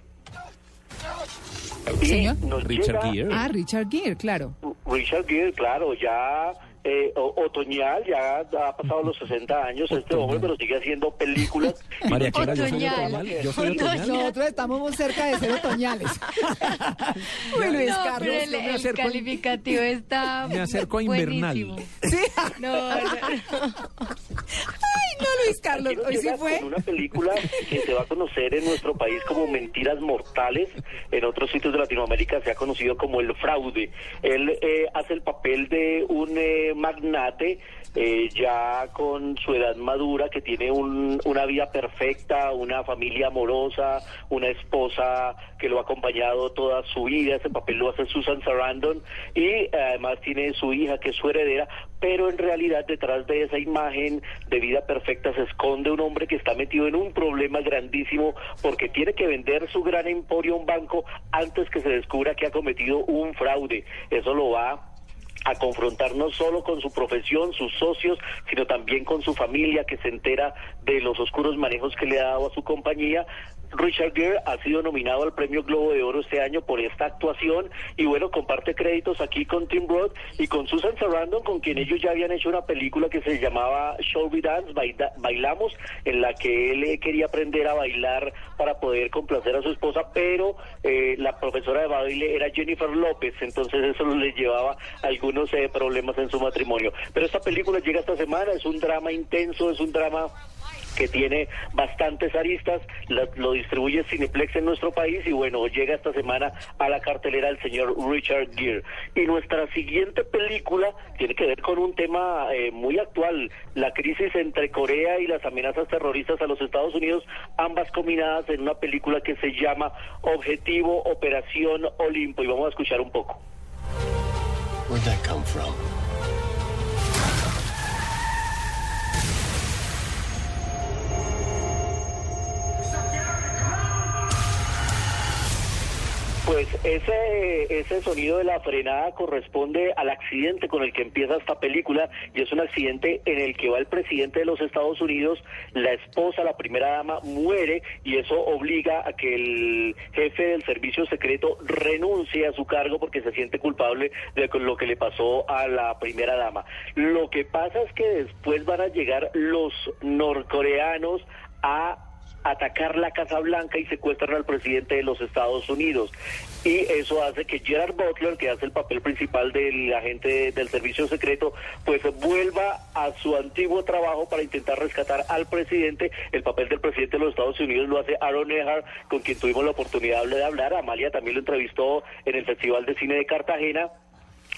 Señor. Richard llega- Gere. Ah, Richard Gere, claro. Richard Gere, claro, ya eh, o- otoñal, ya ha pasado los 60 años este hombre, pero sigue haciendo películas. María Clara, yo soy Otoñal. otoñal. Yo soy otoñal. Nosotros estamos muy cerca de ser otoñales. Uy, Luis no, Carlos. pero el, me el acerco a- calificativo está Me acerco a invernal. Sí. No, no, no. Ay, no, Luis Carlos. Hoy sí fue. con una película que se va a conocer en nuestro país como Mentiras Mortales. En otros sitios de Latinoamérica se ha conocido como El Fraude. Él eh, hace el papel de un eh, magnate eh, ya con su edad madura que tiene un- una vida perfecta, una familia amorosa, una esposa que lo ha acompañado toda su vida. Ese papel lo hace Susan Sarandon y eh, además tiene su hija que es su heredera, pero en realidad detrás de esa imagen de vida perfecta se esconde un hombre que está metido en un problema grandísimo porque tiene que vender su gran emporio a un banco antes que se descubra que ha cometido un fraude. Eso lo va a confrontar no solo con su profesión, sus socios, sino también con su familia que se entera de los oscuros manejos que le ha dado a su compañía. Richard Gere ha sido nominado al Premio Globo de Oro este año por esta actuación y bueno, comparte créditos aquí con Tim Roth y con Susan Sarandon, con quien ellos ya habían hecho una película que se llamaba Shall We Dance, Baila- Bailamos, en la que él eh, quería aprender a bailar para poder complacer a su esposa, pero eh, la profesora de baile era Jennifer López, entonces eso le llevaba algunos eh, problemas en su matrimonio. Pero esta película llega esta semana, es un drama intenso, es un drama que tiene bastantes aristas, la- lo distribuye Cineplex en nuestro país y bueno, llega esta semana a la cartelera el señor Richard Gere. Y nuestra siguiente película tiene que ver con un tema eh, muy actual, la crisis entre Corea y las amenazas terroristas a los Estados Unidos, ambas combinadas en una película que se llama Objetivo Operación Olimpo y vamos a escuchar un poco. Where'd that come from? Pues ese, ese sonido de la frenada corresponde al accidente con el que empieza esta película y es un accidente en el que va el presidente de los Estados Unidos, la esposa, la primera dama, muere y eso obliga a que el jefe del servicio secreto renuncie a su cargo porque se siente culpable de lo que le pasó a la primera dama. Lo que pasa es que después van a llegar los norcoreanos a atacar la Casa Blanca y secuestran al presidente de los Estados Unidos. Y eso hace que Gerard Butler, que hace el papel principal del agente del servicio secreto, pues vuelva a su antiguo trabajo para intentar rescatar al presidente. El papel del presidente de los Estados Unidos lo hace Aaron Eckhart, con quien tuvimos la oportunidad de hablar. Amalia también lo entrevistó en el Festival de Cine de Cartagena.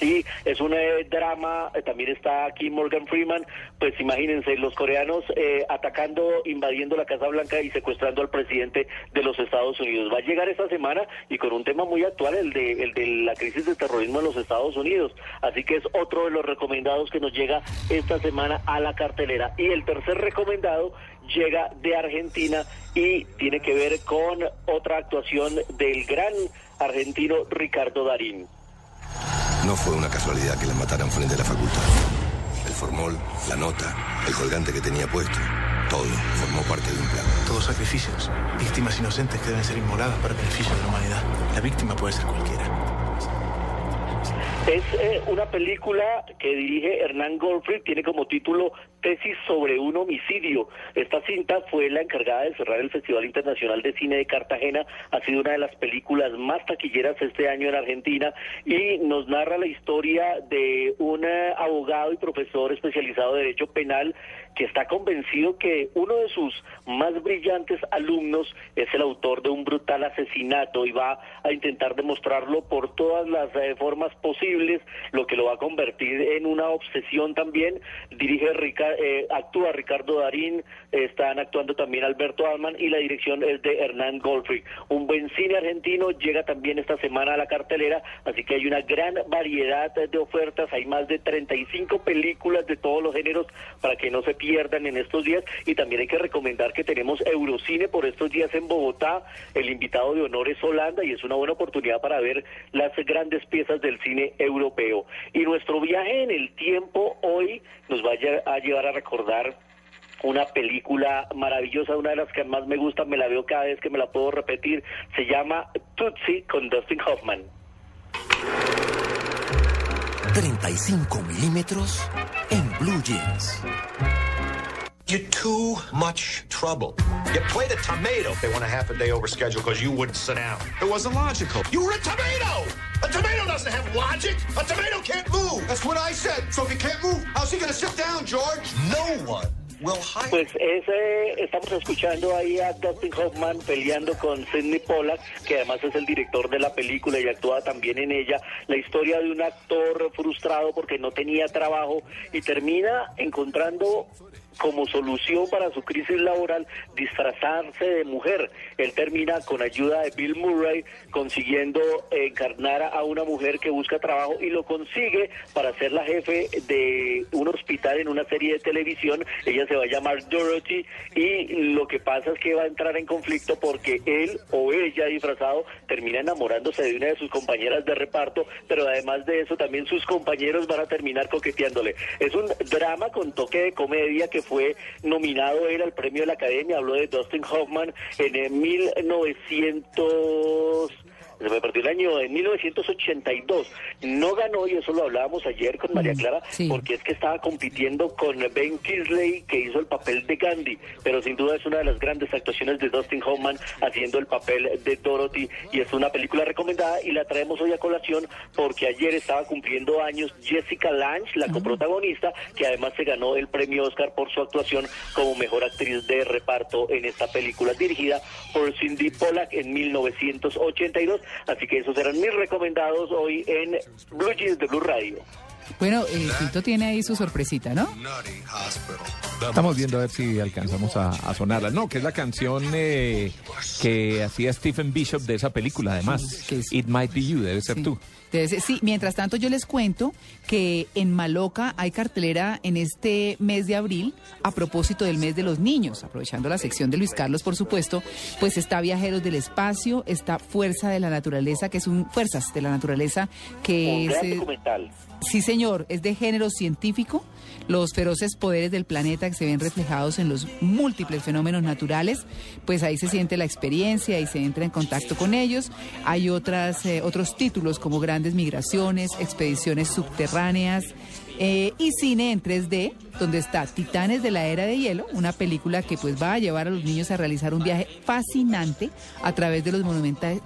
Y es un eh, drama, eh, también está aquí Morgan Freeman, pues imagínense, los coreanos eh, atacando, invadiendo la Casa Blanca y secuestrando al presidente de los Estados Unidos. Va a llegar esta semana y con un tema muy actual, el de, el de la crisis de terrorismo en los Estados Unidos. Así que es otro de los recomendados que nos llega esta semana a la cartelera. Y el tercer recomendado llega de Argentina y tiene que ver con otra actuación del gran argentino Ricardo Darín. No fue una casualidad que le mataran frente a la facultad. El formol, la nota, el colgante que tenía puesto, todo formó parte de un plan. Todos sacrificios, víctimas inocentes que deben ser inmoladas para beneficio de la humanidad. La víctima puede ser cualquiera. Es eh, una película que dirige Hernán Goldfried, tiene como título Tesis sobre un homicidio. Esta cinta fue la encargada de cerrar el Festival Internacional de Cine de Cartagena, ha sido una de las películas más taquilleras este año en Argentina y nos narra la historia de un eh, abogado y profesor especializado de Derecho Penal que está convencido que uno de sus más brillantes alumnos es el autor de un brutal asesinato y va a intentar demostrarlo por todas las eh, formas posibles, lo que lo va a convertir en una obsesión también. Dirige Rica- eh, actúa Ricardo Darín, están actuando también Alberto Alman y la dirección es de Hernán Goldfried. Un buen cine argentino llega también esta semana a la cartelera, así que hay una gran variedad de ofertas, hay más de 35 películas de todos los géneros para que no se pierdan en estos días y también hay que recomendar que tenemos Eurocine por estos días en Bogotá, el invitado de honor es Holanda y es una buena oportunidad para ver las grandes piezas del cine europeo. Y nuestro viaje en el tiempo hoy nos va a llevar a recordar una película maravillosa, una de las que más me gusta, me la veo cada vez que me la puedo repetir, se llama Tootsie con Dustin Hoffman. 35 milímetros en Blue Jeans. You're too much trouble. You played a tomato. They went a half a day over schedule because you wouldn't sit down. It wasn't logical. You were a tomato! A tomato doesn't have logic. A tomato can't move. That's what I said. So if he can't move, how's he going to sit down, George? No one will hire Pues ese, estamos escuchando ahí a Dustin Hoffman peleando con Sidney Pollack, que además es el director de la película y actúa también en ella, la historia de un actor frustrado porque no tenía trabajo y termina encontrando como solución para su crisis laboral disfrazarse de mujer. Él termina con ayuda de Bill Murray consiguiendo encarnar a una mujer que busca trabajo y lo consigue para ser la jefe de un hospital en una serie de televisión. Ella se va a llamar Dorothy y lo que pasa es que va a entrar en conflicto porque él o ella disfrazado termina enamorándose de una de sus compañeras de reparto, pero además de eso también sus compañeros van a terminar coqueteándole. Es un drama con toque de comedia que fue nominado él al premio de la Academia, habló de Dustin Hoffman en eh, 1900 se me perdió el año en 1982. No ganó, y eso lo hablábamos ayer con María Clara, porque es que estaba compitiendo con Ben Kingsley, que hizo el papel de Gandhi, pero sin duda es una de las grandes actuaciones de Dustin Hoffman haciendo el papel de Dorothy, y es una película recomendada, y la traemos hoy a colación porque ayer estaba cumpliendo años Jessica Lange, la coprotagonista, que además se ganó el premio Oscar por su actuación como mejor actriz de reparto en esta película, dirigida por Cindy Pollack en 1982. Así que esos eran mis recomendados hoy en Blue Jeans de Blue Radio. Bueno, eh, Tito tiene ahí su sorpresita, ¿no? Estamos viendo a ver si alcanzamos a, a sonarla. No, que es la canción eh, que hacía Stephen Bishop de esa película, además. It Might Be You, debe ser tú. Ser- sí, mientras tanto yo les cuento que en Maloca hay cartelera en este mes de abril a propósito del mes de los niños, aprovechando la sección de Luis Carlos, por supuesto, pues está Viajeros del Espacio, está Fuerza de la Naturaleza, que es un Fuerzas de la Naturaleza, que Un es gran eh, documental. Sí, señor, es de género científico, los feroces poderes del planeta que se ven reflejados en los múltiples fenómenos naturales, pues ahí se siente la experiencia y se entra en contacto con ellos. Hay otras, eh, otros títulos como Grandes Migraciones, Expediciones Subterráneas eh, y cine en 3D, donde está Titanes de la Era de Hielo, una película que pues va a llevar a los niños a realizar un viaje fascinante a través de los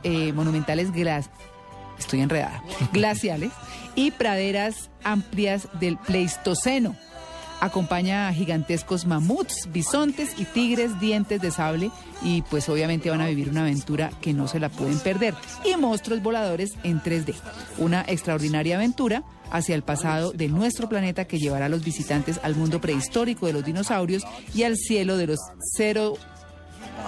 eh, monumentales glas- estoy enredada, glaciales y praderas amplias del Pleistoceno. Acompaña a gigantescos mamuts, bisontes y tigres dientes de sable y pues obviamente van a vivir una aventura que no se la pueden perder. Y monstruos voladores en 3D. Una extraordinaria aventura hacia el pasado de nuestro planeta que llevará a los visitantes al mundo prehistórico de los dinosaurios y al cielo de los cero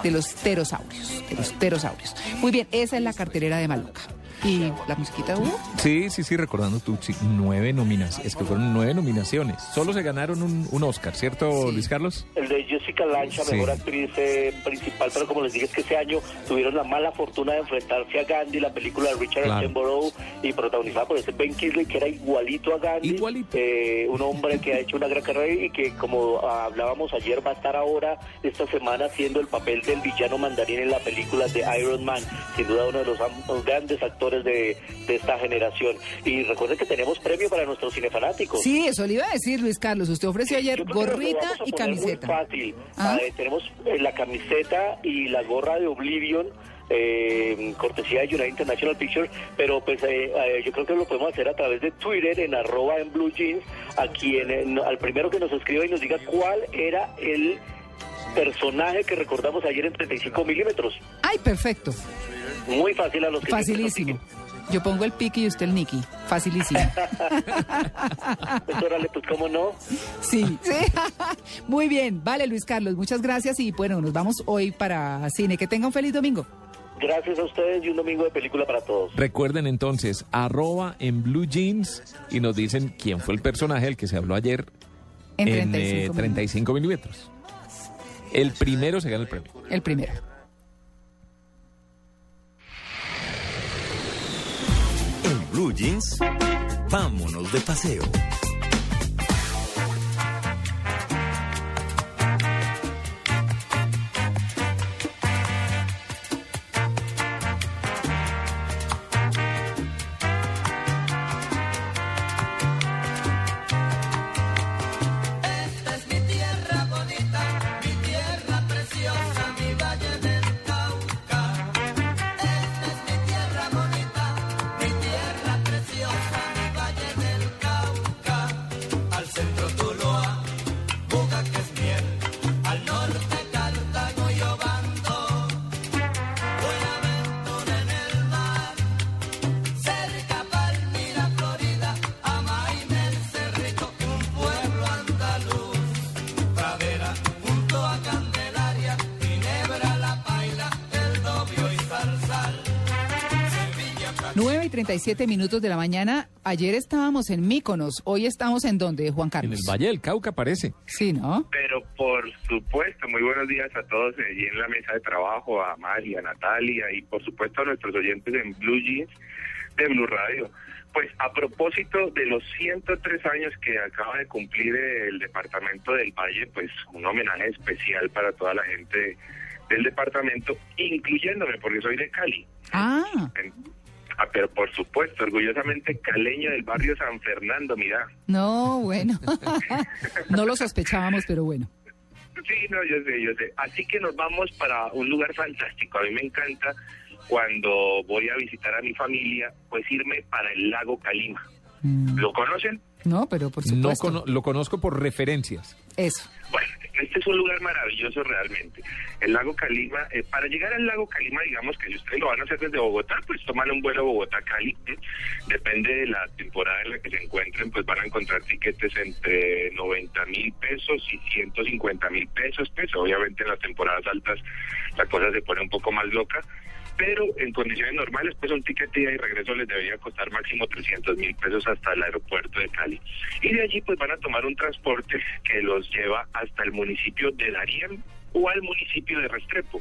de los pterosaurios, de los pterosaurios. Muy bien, esa es la cartelera de Maluca. ¿Y la musiquita Hugo? Sí, sí, sí, recordando tú, sí, nueve nominaciones. Es que fueron nueve nominaciones. Solo se ganaron un, un Oscar, ¿cierto, Luis Carlos? El de Jessica Lancha, Sí. mejor actriz eh, principal, pero como les dije, es que ese año tuvieron la mala fortuna de enfrentarse a Gandhi, la película de Richard Claro. Attenborough, y protagonizada por ese Ben Kingsley, que era igualito a Gandhi. Eh, un hombre que ha hecho una gran carrera y que, como hablábamos ayer, va a estar ahora, esta semana, haciendo el papel del villano mandarín en la película de Iron Man. Sin duda, uno de los grandes actores de, de esta generación. Y recuerden que tenemos premio para nuestros cinefanáticos. Sí, eso le iba a decir Luis Carlos. Usted ofreció ayer gorrita y camiseta. Muy fácil. Ah. Eh, tenemos eh, la camiseta y la gorra de Oblivion. eh, cortesía de United International Pictures, pero pues eh, eh, yo creo que lo podemos hacer a través de Twitter en arroba en blue jeans, a quien al primero que nos escriba y nos diga cuál era el personaje que recordamos ayer en 35 milímetros. Ay, perfecto. Muy fácil a los que Facilísimo. Yo pongo el pique y usted el Nicky. Facilísimo. Pues órale, pues cómo no. Sí, sí. Muy bien. Vale, Luis Carlos, muchas gracias y bueno, nos vamos hoy para cine. Que tenga un feliz domingo. Gracias a ustedes y un domingo de película para todos. Recuerden entonces, arroba en Blue Jeans y nos dicen quién fue el personaje del que se habló ayer En en 35 eh, 35 milímetros. El primero se gana el premio. El primero. Blue Jeans, vámonos de paseo. 37 minutos de la mañana. Ayer estábamos en Míconos. Hoy estamos en donde, Juan En Carlos. el Valle del Cauca parece. Sí, ¿no? Pero por supuesto, muy buenos días a todos allí en la mesa de trabajo, a Mari, a Natalia y por supuesto a nuestros oyentes en Blue Jeans de Blue Radio. Pues a propósito de los 103 años que acaba de cumplir el Departamento del Valle, pues un homenaje especial para toda la gente del departamento, incluyéndome porque soy de Cali. Ah, Ah, pero por supuesto, orgullosamente caleño del barrio San Fernando, mira. no, bueno. no lo sospechábamos, pero bueno. Sí, no, yo sé, yo sé. Así que nos vamos para un lugar fantástico. A mí me encanta cuando voy a visitar a mi familia, pues irme para el lago Calima. ¿Lo conocen? No, pero por No supuesto. cono- lo conozco por referencias. Eso. Bueno, Este es un lugar maravilloso realmente. El lago Calima, eh, para llegar al lago Calima, digamos que si ustedes lo van a hacer desde Bogotá, pues toman un vuelo Bogotá-Cali. ¿eh? Depende de la temporada en la que se encuentren, pues van a encontrar tiquetes entre 90 mil pesos y 150 mil pesos. Pues obviamente en las temporadas altas la cosa se pone un poco más loca. Pero en condiciones normales, pues un ticket ida y regreso les debería costar máximo 300 mil pesos hasta el aeropuerto de Cali. Y de allí pues van a tomar un transporte que los lleva hasta el municipio de Darién o al municipio de Restrepo.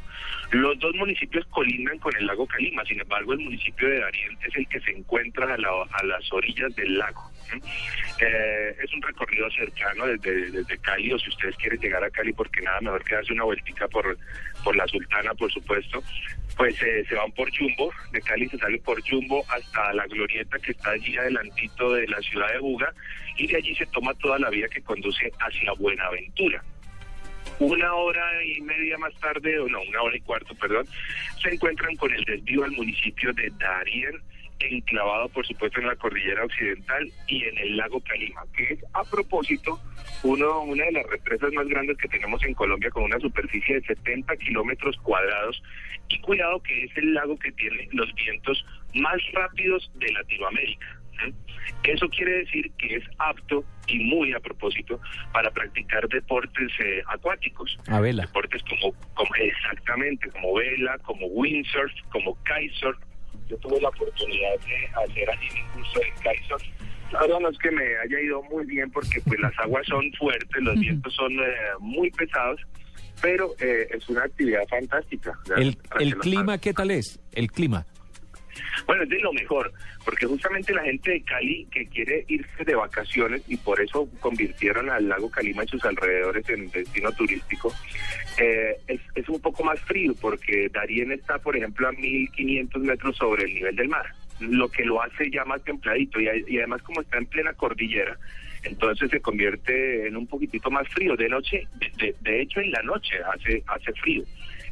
Los dos municipios colindan con el lago Calima, sin embargo el municipio de Darién es el que se encuentra a, la- a las orillas del lago. Eh, es un recorrido cercano desde, desde Cali, o si ustedes quieren llegar a Cali, porque nada mejor que darse una vueltica por, por la Sultana, por supuesto, pues eh, se van por Jumbo, de Cali se sale por Jumbo hasta la glorieta que está allí adelantito de la ciudad de Buga, y de allí se toma toda la vía que conduce hacia Buenaventura. Una hora y media más tarde, o no, una hora y cuarto, perdón, se encuentran con el desvío al municipio de Darien, enclavado por supuesto en la cordillera occidental y en el lago Calima, que es a propósito uno, una de las represas más grandes que tenemos en Colombia con una superficie de 70 kilómetros cuadrados y cuidado que es el lago que tiene los vientos más rápidos de Latinoamérica. ¿sí? Eso quiere decir que es apto y muy a propósito para practicar deportes eh, acuáticos. A vela. Deportes como, como exactamente, como vela, como windsurf, como kitesurf. Yo tuve la oportunidad de hacer allí mi curso de kitesurf. Claro, no es que me haya ido muy bien porque pues las aguas son fuertes, los vientos son eh, muy pesados, pero eh, es una actividad fantástica. El, clima, ¿qué tal es? El clima. Bueno, es de lo mejor, porque justamente la gente de Cali que quiere irse de vacaciones y por eso convirtieron al lago Calima y sus alrededores en destino turístico, eh, es, un poco más frío, porque Darien está, por ejemplo, a 1500 metros sobre el nivel del mar, lo que lo hace ya más templadito y, y además como está en plena cordillera, entonces se convierte en un poquitito más frío. De noche, de, de- de hecho en la noche hace, hace frío.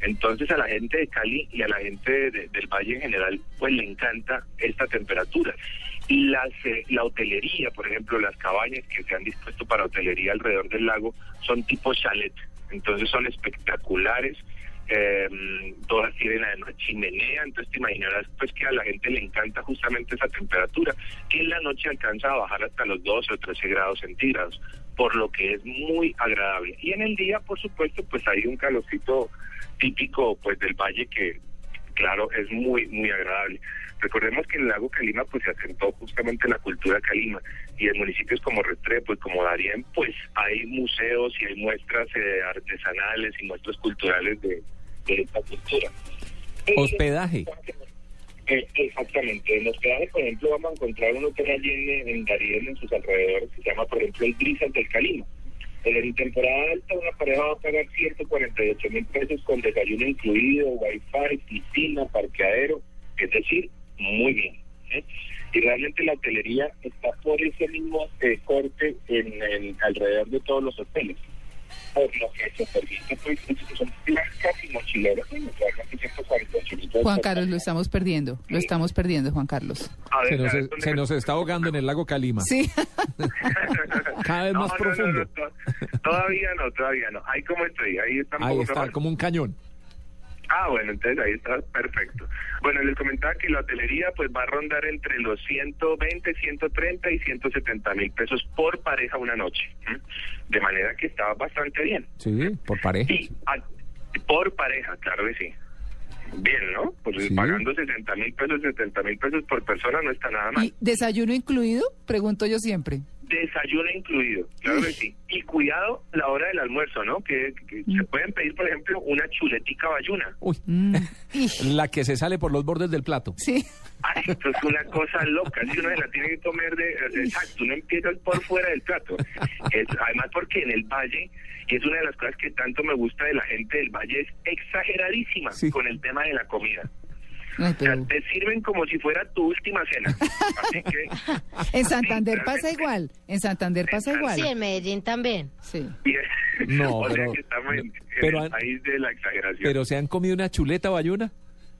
Entonces a la gente de Cali y a la gente de- del Valle en general, pues le encanta esta temperatura. Y las, eh, la hotelería, por ejemplo, las cabañas que se han dispuesto para hotelería alrededor del lago son tipo chalet. Entonces son espectaculares. eh, todas tienen además chimenea, entonces te imaginarás pues que a la gente le encanta justamente esa temperatura, que en la noche alcanza a bajar hasta los 12 o 13 grados centígrados, por lo que es muy agradable. Y en el día, por supuesto, pues hay un calorcito típico pues del valle que claro es muy muy agradable recordemos que en el lago Calima pues se asentó justamente la cultura calima y en municipios como Restrepo y como Darién pues hay museos y hay muestras eh, artesanales y muestras culturales de, de esta cultura Hospedaje. eh, exactamente. En hospedaje, por ejemplo, vamos a encontrar un hotel allí en, en Darién, en sus alrededores, que se llama, por ejemplo, el Brisas del Calima. En temporada alta, una pareja va a pagar 148 mil pesos con desayuno incluido, wifi, piscina, parqueadero, es decir, muy bien. ¿eh? Y realmente la hotelería está por ese mismo eh, corte en, en alrededor de todos los hoteles. Por lo que se permite, pues, son casi mochileros, ¿no? realmente 148 mil pesos Juan Carlos, lo estamos perdiendo. Lo estamos perdiendo, Juan Carlos. Ver, Se nos, a ver, ¿dónde se nos está ahogando en el lago Calima. Sí. Cada vez No, más no, no, profundo. no, todavía no, todavía no. Ahí como estoy, ahí está un Ahí está, como un cañón. Ah, bueno, entonces ahí está perfecto. Bueno, les comentaba que la hotelería pues va a rondar entre los 120, 130 y 170 mil pesos por pareja una noche. De manera que está bastante bien. Sí, por pareja. Sí, a- por pareja, claro que sí. Bien, ¿no? Pues Sí. pagando 60 mil pesos, 70 mil pesos por persona no está nada mal. ¿Y desayuno incluido? Pregunto yo siempre. Desayuno incluido, claro que sí. Y cuidado la hora del almuerzo, ¿no? Que, que se pueden pedir, por ejemplo, una chuletica bayuna. Uy, Mm. la que se sale por los bordes del plato. Sí. Ay, esto es una cosa loca. Si uno se la tiene que comer de. Exacto, uno empieza por fuera del plato. Es- además, porque en el valle, y es una de las cosas que tanto me gusta de la gente del valle, es exageradísima con el tema de la comida. Ay, O sea, pero te sirven como si fuera tu última cena. Así que. en Santander pasa igual. En Santander pasa igual. Sí, en Medellín también. Sí. No, o sea pero- que estamos en, en pero el han- país de la exageración. ¿Pero se han comido una chuleta bayuna?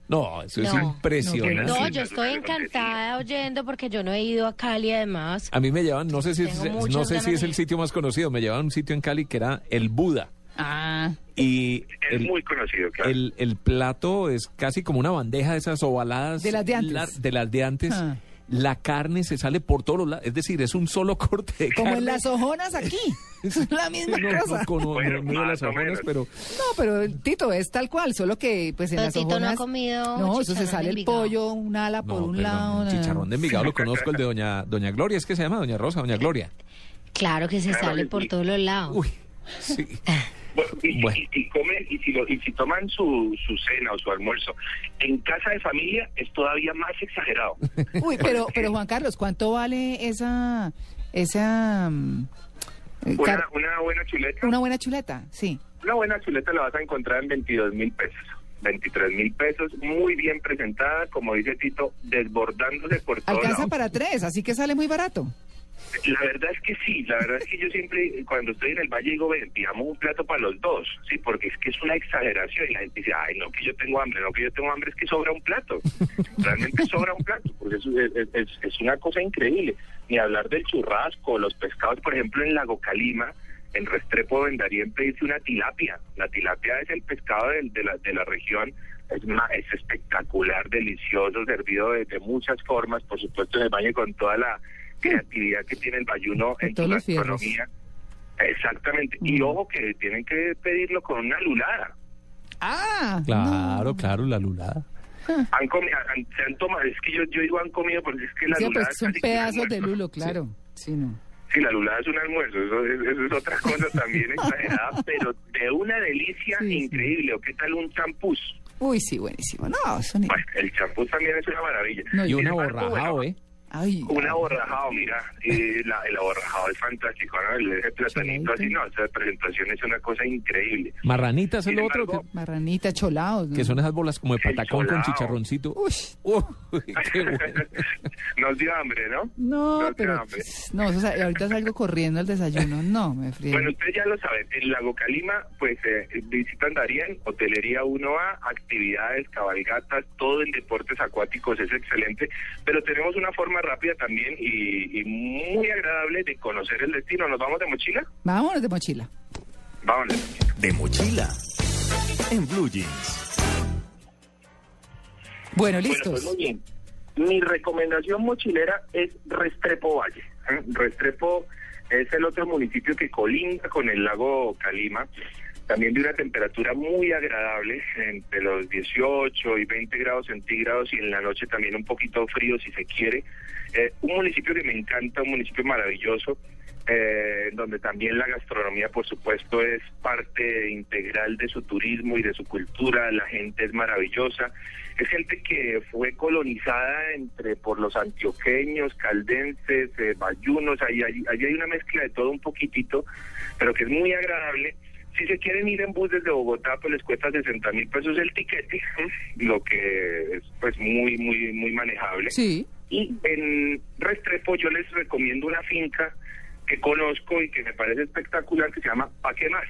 No, eso es impresionante. No, yo estoy encantada oyendo porque yo no he ido a Cali además. A mí me llevan, no sé si, es, no sé si es el sitio más conocido, me llevaban a un sitio en Cali que era el Buda. Ah. Y Es muy conocido, claro. el, el plato es casi como una bandeja de esas ovaladas. De las de antes. la- de las de antes. Ah. La carne se sale por todos los lados. Es decir, es un solo corte de Como carne. en las ojonas aquí. Es la misma No, cosa. no, con- Bueno, las ojonas, pero No, pero Tito es tal cual, solo que pues en Pero las Tito no ha ojonas... comido No, eso se sale el pollo, un ala por un perdón, lado. el chicharrón de Envigado lo conozco, el de doña doña Gloria, es que se llama doña Rosa, doña Gloria. Claro que se Claro sale que por sí. todos los lados. Uy, sí. Bueno, y, Bueno. y- y comen, y si, lo- y si toman su, su cena o su almuerzo en casa de familia, es todavía más exagerado. Uy, pero, pero Juan Carlos, ¿cuánto vale esa... esa mm, eh, Una, buena chuleta, una buena chuleta? Sí. una buena chuleta la vas a encontrar en 22 mil pesos. 23 mil pesos, muy bien presentada, como dice Tito, desbordándose por todos Alcanza para tres, así que sale muy barato. La verdad es que sí, la verdad es que yo siempre, cuando estoy en el valle, digo, ven, pidamos un plato para los dos, sí, porque es que es una exageración y la gente dice, ay, no, que yo tengo hambre, no, que yo tengo hambre, es que sobra un plato. Realmente sobra un plato, porque es, es- es- una cosa increíble. Ni hablar del churrasco, los pescados, por ejemplo, en Lago Calima, en Restrepo Vendarín dice una tilapia. La tilapia es el pescado de, la, de la región. Es, es espectacular, delicioso, servido de, de muchas formas, por supuesto en el baño con toda la creatividad que tiene el bayuno en su gastronomía. Exactamente. Y Mm. ojo que tienen que pedirlo con una lulada. Ah, Claro, claro, la lulada. Han comi- han- se han tomado, es que yo, yo digo han comido porque es que la Sí, lulada pues es son pedazos de lulo, claro. Sí, no. Sí, la lulada es un almuerzo, eso, es- eso es otra cosa también exagerada, pero de una delicia Sí, sí. increíble. ¿O qué tal un champús? Uy, sí, buenísimo. No, eso ni... Bueno, el champús también es una maravilla. No, Y Sin un embargo, aborrajado, bueno, ¿eh? Ay, Un aborrajado, mira, eh, la- el aborrajado es fantástico, ¿no? El, ese platanito así, no, esa presentación es una cosa increíble. Marranitas es lo otro, que, marranita, cholados. ¿no? que son esas bolas como de El patacón con chicharroncito. Uy, Uy, qué bueno. Nos dio hambre, ¿no? no, Nos pero... hambre. No, o sea, ahorita salgo corriendo al desayuno. No, me frío. Bueno, ustedes ya lo saben, en Lago Calima, pues eh, visitan Darien, Hotelería 1A, actividades, cabalgatas, todo en deportes acuáticos es excelente, pero tenemos una forma rápida también y, y muy agradable de conocer el destino. ¿Nos vamos de mochila? Vámonos de mochila. Vámonos. De mochila. En Blue Jeans. Bueno, Bueno, listos. pues muy bien. Mi recomendación mochilera es Restrepo Valle. ¿eh? Restrepo es el otro municipio que colinda con el lago Calima, también de una temperatura muy agradable, entre los 18 y 20 grados centígrados y en la noche también un poquito frío si se quiere. Eh, un municipio que me encanta, un municipio maravilloso, eh, donde también la gastronomía, por supuesto, es parte integral de su turismo y de su cultura. La gente es maravillosa. Es gente que fue colonizada entre por los antioqueños, caldenses, eh, bayunos. Ahí, ahí, ahí hay una mezcla de todo un poquitito, pero que es muy agradable. Si se quieren ir en bus desde Bogotá, pues les cuesta 60 mil pesos el tiquete, lo que es pues muy, muy, muy manejable. Sí. Y en Restrepo yo les recomiendo una finca que conozco y que me parece espectacular que se llama Pa' qué más.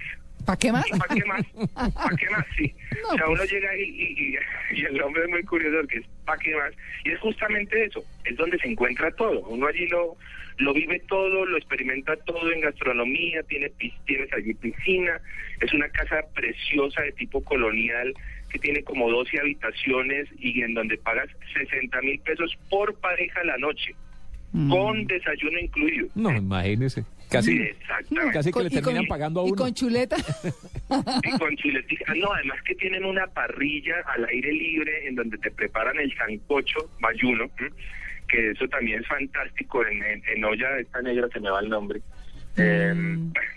¿Para qué más? ¿Para qué más? ¿Para qué más? Sí. o sea, uno llega ahí y, y- y el nombre es muy curioso que es ¿para qué más? Y es justamente eso, es donde se encuentra todo. Uno allí lo, lo vive todo, lo experimenta todo en gastronomía, tiene pis- tienes allí piscina, es una casa preciosa de tipo colonial que tiene como 12 habitaciones y en donde pagas 60 mil pesos por pareja la noche, Mm. con desayuno incluido. No, imagínese. Casi, casi que Con- le y con- terminan pagando a Y uno. con chuleta. Y con chuletica. No, además que tienen una parrilla al aire libre en donde te preparan el sancocho bayuno, ¿m? Que eso también es fantástico en, en, en olla esta negra, se me va el nombre. Eh,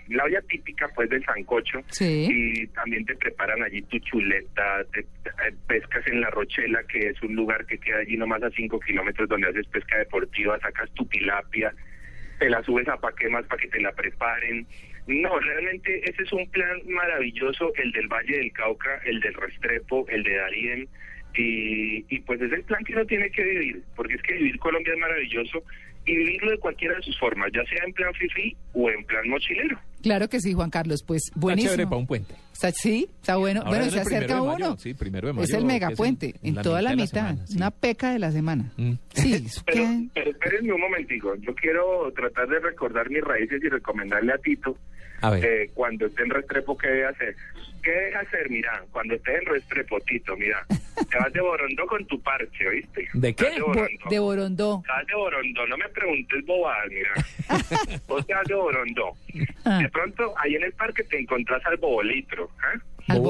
la olla típica pues del sancocho Sí. y también te preparan allí tu chuleta, te, te- eh, pescas en la Rochela que es un lugar que queda allí nomás a 5 kilómetros donde haces pesca deportiva, sacas tu tilapia, te la subes a paquemas para que te la preparen. No, realmente ese es un plan maravilloso, el del Valle del Cauca, el del Restrepo, el de Darién, y, y pues es el plan que uno tiene que vivir, porque es que vivir Colombia es maravilloso y vivirlo de cualquiera de sus formas, ya sea en plan fifi o en plan mochilero. Claro que sí, Juan Carlos. Pues Está buenísimo. chévere para un puente. Está- sí, está bueno. Ahora bueno, se acerca mayo, uno. sí, primero de mayo, es el megapuente, en en, la toda la mitad semana, sí. Una peca de la semana. Mm. Sí, Pero, que- pero pero espérenme un momentico. Yo quiero tratar de recordar mis raíces y recomendarle a Tito A ver. eh, cuando esté en Restrepo qué debe hacer. ¿Qué debe hacer? Mira, cuando estés en Restrepo, Tito, mira, te vas de Borondó con tu parche, ¿oíste? ¿De qué? De Bo- Borondó. de Borondó. Te vas de Borondó, no me preguntes bobadas, mira. Vos te vas de Borondó. Ah. De pronto, ahí en el parque te encontrás al bobolitro, ¿ah? ¿Al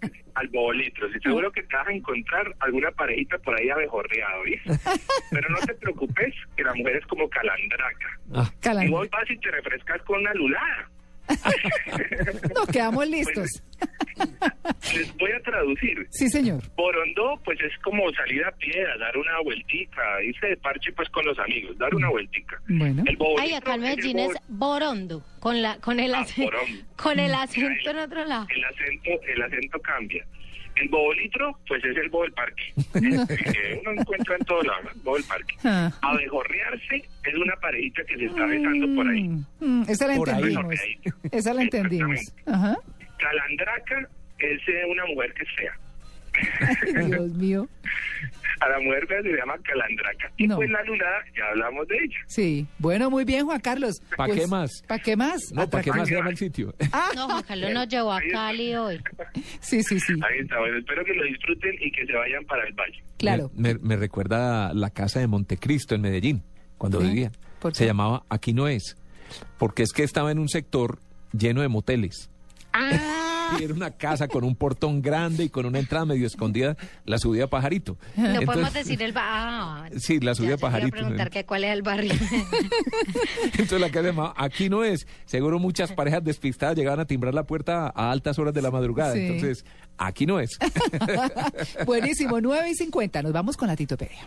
que- al bobolitro, sí, seguro que te vas a encontrar alguna parejita por ahí abejorreado, ¿viste? Pero no te preocupes, que la mujer es como calandraca. Ah, Y Calan- vos vas y te refrescas con una lulada. Nos quedamos listos. Les voy a traducir. Sí, señor. Borondó, pues es como salir a pie, a dar una vueltica, irse de parche pues con los amigos, dar una vueltica. Bueno. El Ay, acá en es el Medellín es borondo, con la con el Ah, acento, con el acento en otro lado. el acento, el acento cambia. El bobolitro, pues es el bobo del parque. que uno encuentra en todos lados, ¿no? El bobo del parque. Ah. Abejorrearse es una parejita que se está besando por ahí. Mm, mm, esa la Por ahí. entendimos. Esa la entendimos. Ajá. Calandraca es eh, una mujer que es fea. Dios mío. A la mujer se le llama calandraca. Y No. pues la lulada, ya hablamos de ella. Sí. Bueno, muy bien, Juan Carlos. ¿Pa' Pues, qué más? ¿Para qué más? No, ¿para qué más se llama el sitio? No, Juan Carlos nos llevó a Cali hoy. Sí, sí, sí. Ahí está, bueno, espero que lo disfruten y que se vayan para el valle. Claro. Me, me recuerda la casa de Montecristo en Medellín, cuando Sí, vivía. ¿por Se llamaba Aquí no es, porque es que estaba en un sector lleno de moteles. Ah, Era una casa con un portón grande y con una entrada medio escondida, la subía Pajarito. No Entonces- podemos decir el ba- ah, Sí, la subía ya te iba a Pajarito. preguntar que cuál es el barrio. Entonces la casa llamaba Aquí no es. Seguro muchas parejas despistadas llegaban a timbrar la puerta a altas horas de la madrugada. Sí. Entonces, aquí no es. Buenísimo, 9 y 50. Nos vamos con la titopedia.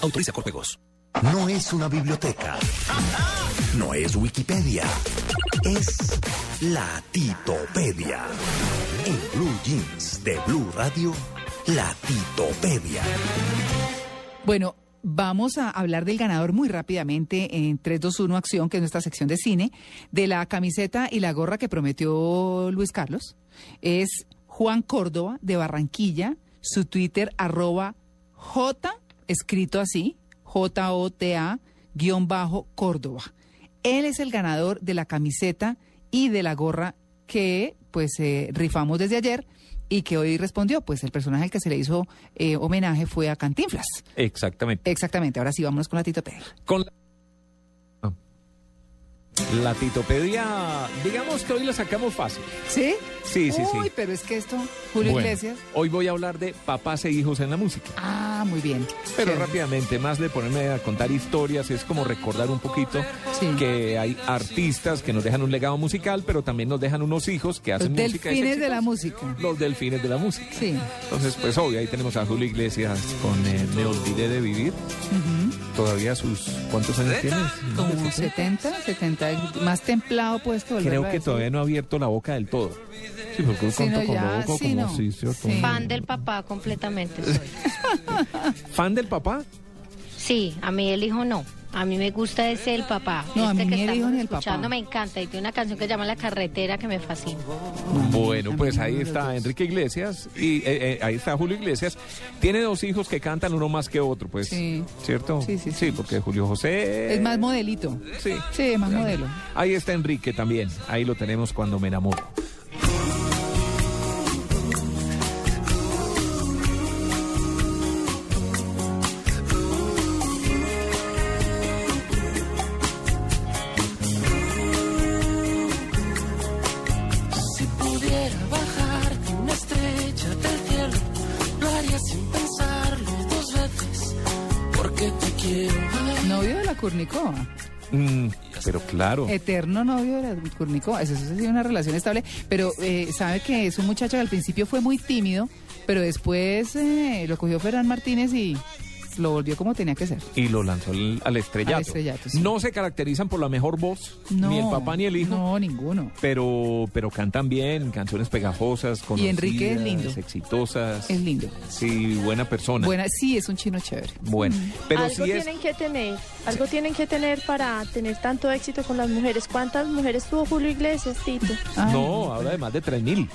Autoriza con juegos. No es una biblioteca. No es Wikipedia. Es la Titopedia. En Blue Jeans de Blue Radio, la Titopedia. Bueno, vamos a hablar del ganador muy rápidamente en 321 Acción, que es nuestra sección de cine, de la camiseta y la gorra que prometió Luis Carlos. Es Juan Córdoba de Barranquilla, su Twitter arroba J, escrito así, J-O-T-A, guion bajo Córdoba. Él es el ganador de la camiseta y de la gorra que pues eh, rifamos desde ayer y que hoy respondió. Pues el personaje al que se le hizo eh, homenaje fue a Cantinflas. Exactamente. Exactamente. Ahora sí, vámonos con la titopedia. Con la... La titopedia, digamos que hoy la sacamos fácil. ¿Sí? Sí, sí, sí. Uy, pero es que esto, Julio Bueno, Iglesias. Hoy voy a hablar de papás e hijos en la música. Ah, muy bien. Pero rápidamente, más de ponerme a contar historias, es como recordar un poquito que hay artistas que nos dejan un legado musical, pero también nos dejan unos hijos que hacen Los música. delfines de la música. Los delfines de la música. Sí. Entonces, pues obvio, ahí tenemos a Julio Iglesias con eh, Me Olvidé de Vivir. Todavía sus... ¿Cuántos años tienes? Como 70, 70, más templado volverlo Creo que todavía no ha abierto la boca del todo. Sí, porque un canto boca sí, como no. sí, ¿cierto? Fan del papá completamente soy. ¿Fan del papá? Sí, a mí el hijo no. A mí me gusta ese el papá. No, a este mí que ni el hijo estamos ni el papá. escuchando me encanta y tiene una canción que se llama La Carretera que me fascina. Bueno, pues ahí está Enrique Iglesias y eh, eh, ahí está Julio Iglesias. Tiene dos hijos que cantan uno más que otro, pues. Sí. ¿Cierto? Sí, sí, sí. porque Julio José... Es más modelito. Sí. Sí, más modelo. Ahí está Enrique también. Ahí lo tenemos cuando me enamoro. Kurnikova. Mm, pero claro. Eterno novio de la Kurnikova. Eso, eso sí, una relación estable. Pero eh, sabe que es un muchacho que al principio fue muy tímido, pero después eh, lo cogió Ferran Martínez y lo volvió como tenía que ser. Y lo lanzó al, al estrellato. Al estrellato, sí. No se caracterizan por la mejor voz, No, ni el papá ni el hijo. No, ninguno. Pero, pero cantan bien, canciones pegajosas, conocidas, Enrique es lindo. exitosas. Es lindo. Sí, buena persona. Buena, sí, es un chino chévere. Bueno, pero algo sí es... tienen que tener, algo tienen que tener para tener tanto éxito con las mujeres. ¿Cuántas mujeres tuvo Julio Iglesias, Tito? No, habla de más de 3.000.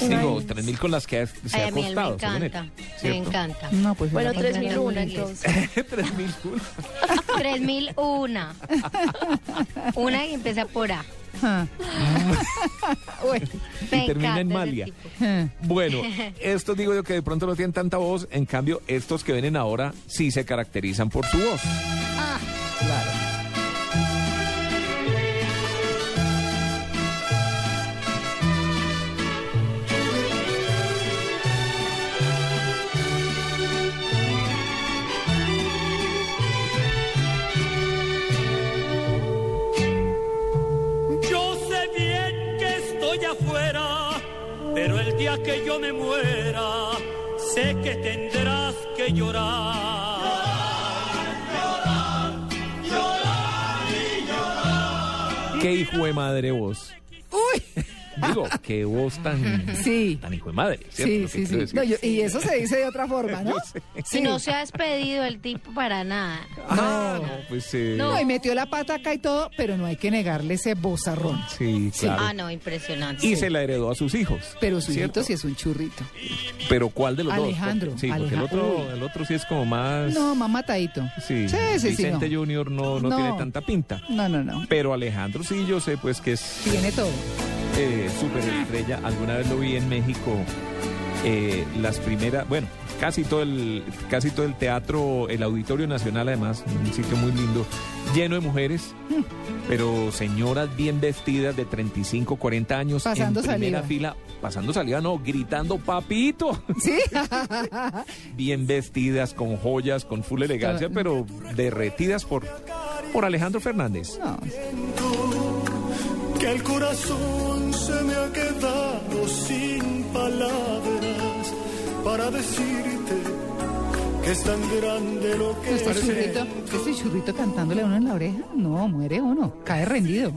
Digo, 3.000 con las que ha- se Ay, ha él me él. encanta, me encanta. No, pues Bueno, era 3001 Julio entonces. 3.001. 3001. Una y empieza por A. Ah. Y termina en Malia. tipo. Bueno, estos digo yo que de pronto no tienen tanta voz, en cambio estos que vienen ahora sí se caracterizan por su voz. Ah, Claro. Estoy afuera, pero el día que yo me muera, sé que tendrás que llorar. Qué hijo de madre voz. Uy. Digo, qué voz tan, Sí. tan hijo de madre. Sí, ¿cierto? sí, ¿Qué sí. decir? No, yo- y eso se dice de otra forma, ¿no? Si no se ha despedido el tipo para nada. Ah, no, pues eh, No, y metió la pata acá y todo, pero no hay que negarle ese bozarrón. sí, claro. Ah, no, impresionante. Y se la heredó a sus hijos. Pero su ¿cierto? hijito sí es un churrito. Pero ¿cuál de los Alejandro, dos? Sí, porque el otro, el otro sí es como más... No, más matadito. Sí, Sí, sí, sí, Vicente no. Junior no, no, No. tiene tanta pinta. No, no, no. Pero Alejandro sí, yo sé pues que es Tiene todo. Eh, súper estrella. Alguna vez lo vi en México. eh, las primeras, bueno, casi todo el casi todo el teatro, el Auditorio Nacional además, un sitio muy lindo, lleno de mujeres, pero señoras bien vestidas de 35, 40 años Pasando en primera saliva. fila, pasando saliva, no, gritando papito. ¿Sí? bien vestidas, con joyas, con full elegancia, pero derretidas por, por Alejandro Fernández. No. Que el corazón se me ha quedado sin palabras para decirte que es tan grande lo que Este churrito, este churrito cantándole a uno en la oreja, no, muere uno, cae rendido.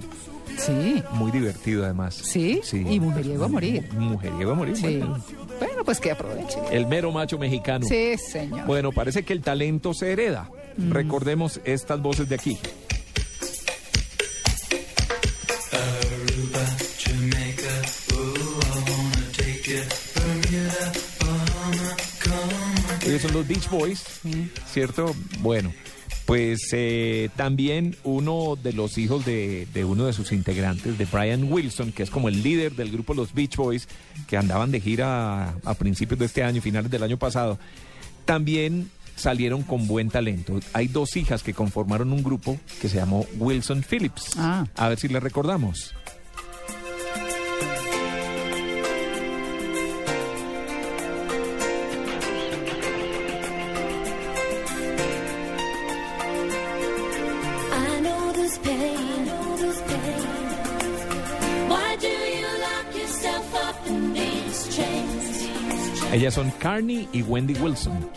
Sí. Muy divertido además. Sí, y mujeriego a morir. Mujeriego a morir. Sí. bueno. Bueno, pues que aproveche. El mero macho mexicano. Sí, señor. Bueno, parece que el talento se hereda. Mm. Recordemos estas voces de aquí. Ellos son los Beach Boys, ¿cierto? Bueno, pues eh, también uno de los hijos de, de uno de sus integrantes, de Brian Wilson, que es como el líder del grupo Los Beach Boys, que andaban de gira a, a principios de este año, finales del año pasado, también salieron con buen talento. Hay dos hijas que conformaron un grupo que se llamó Wilson Phillips. Ah. A ver si les recordamos. Ellas son Carney y Wendy Wilson,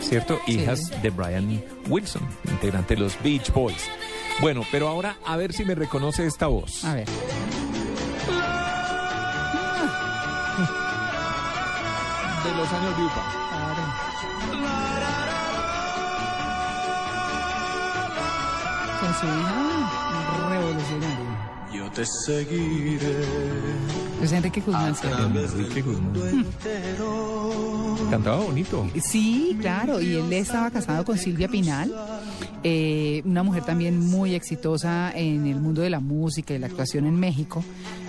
¿cierto? Hijas de Brian Wilson, integrante de los Beach Boys. Bueno, pero ahora a ver si me reconoce esta voz. A ver. De los años de UPA. Con su hija revolucionaria. Yo te seguiré. Es Enrique Guzmán. sí. Enrique Guzmán. Cantaba bonito. Sí, claro, y él estaba casado con Silvia Pinal, eh, una mujer también muy exitosa en el mundo de la música y la actuación en México,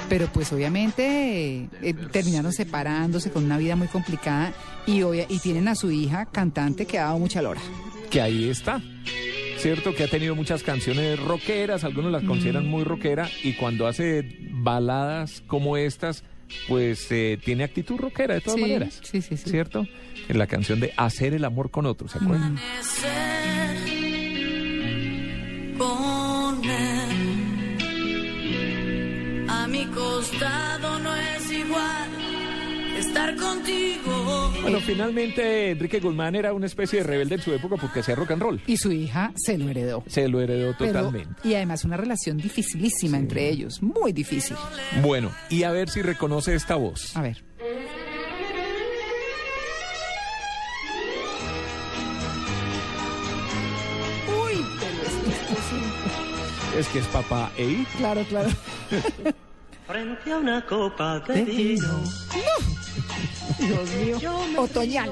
pero pues obviamente eh, terminaron separándose con una vida muy complicada y, obvia- y tienen a su hija cantante que ha dado mucha lora. Que ahí está. ¿cierto? Que ha tenido muchas canciones rockeras, algunos las consideran mm. muy rockera, y cuando hace baladas como estas, pues eh, tiene actitud rockera de todas maneras. Sí, sí, sí. ¿Cierto? En la canción de Hacer el amor con otro, ¿se acuerdan? Amanecer, poner a mi costado no es igual estar contigo. Bueno, finalmente Enrique Guzmán era una especie de rebelde en su época porque hacía rock and roll. Y su hija se lo heredó. Se lo heredó Pero- totalmente. y además una relación dificilísima entre ellos, muy difícil. Bueno, y a ver si reconoce esta voz. A ver. Uy, pero es que sí. Es que es papá Ey. Claro, claro. Frente a una copa de vino. Dios mío. Otoñal.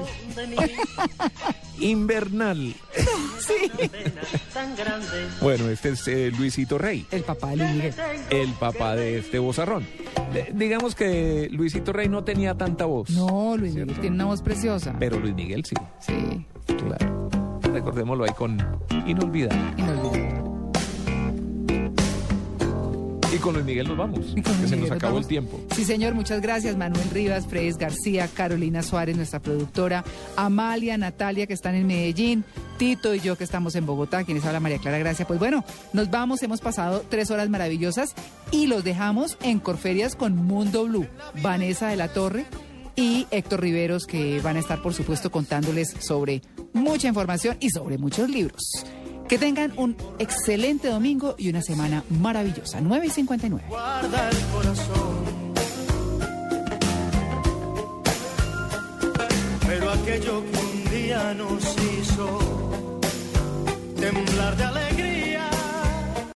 Invernal. Sí. Tan grande. Bueno, este es eh, Luisito Rey. El papá de Luis Miguel. El papá de este vozarrón. Eh, digamos que Luisito Rey no tenía tanta voz. No, Luis Miguel tiene una voz preciosa. Pero Luis Miguel sí. Sí. Claro. Recordémoslo ahí con Inolvidable. Inolvidable. Y con Luis Miguel nos vamos. Que se nos acabó el tiempo. Sí, señor, muchas gracias. Manuel Rivas, Fredis García, Carolina Suárez, nuestra productora, Amalia, Natalia, que están en Medellín, Tito y yo, que estamos en Bogotá, quienes habla María Clara Gracia. Pues bueno, nos vamos, hemos pasado tres horas maravillosas y los dejamos en Corferias con Mundo Blue. Vanessa de la Torre y Héctor Riveros, que van a estar, por supuesto, contándoles sobre mucha información y sobre muchos libros. Que tengan un excelente domingo y una semana maravillosa. 9 y 59. guarda el corazón. Pero aquello que un día nos hizo temblar de alegría.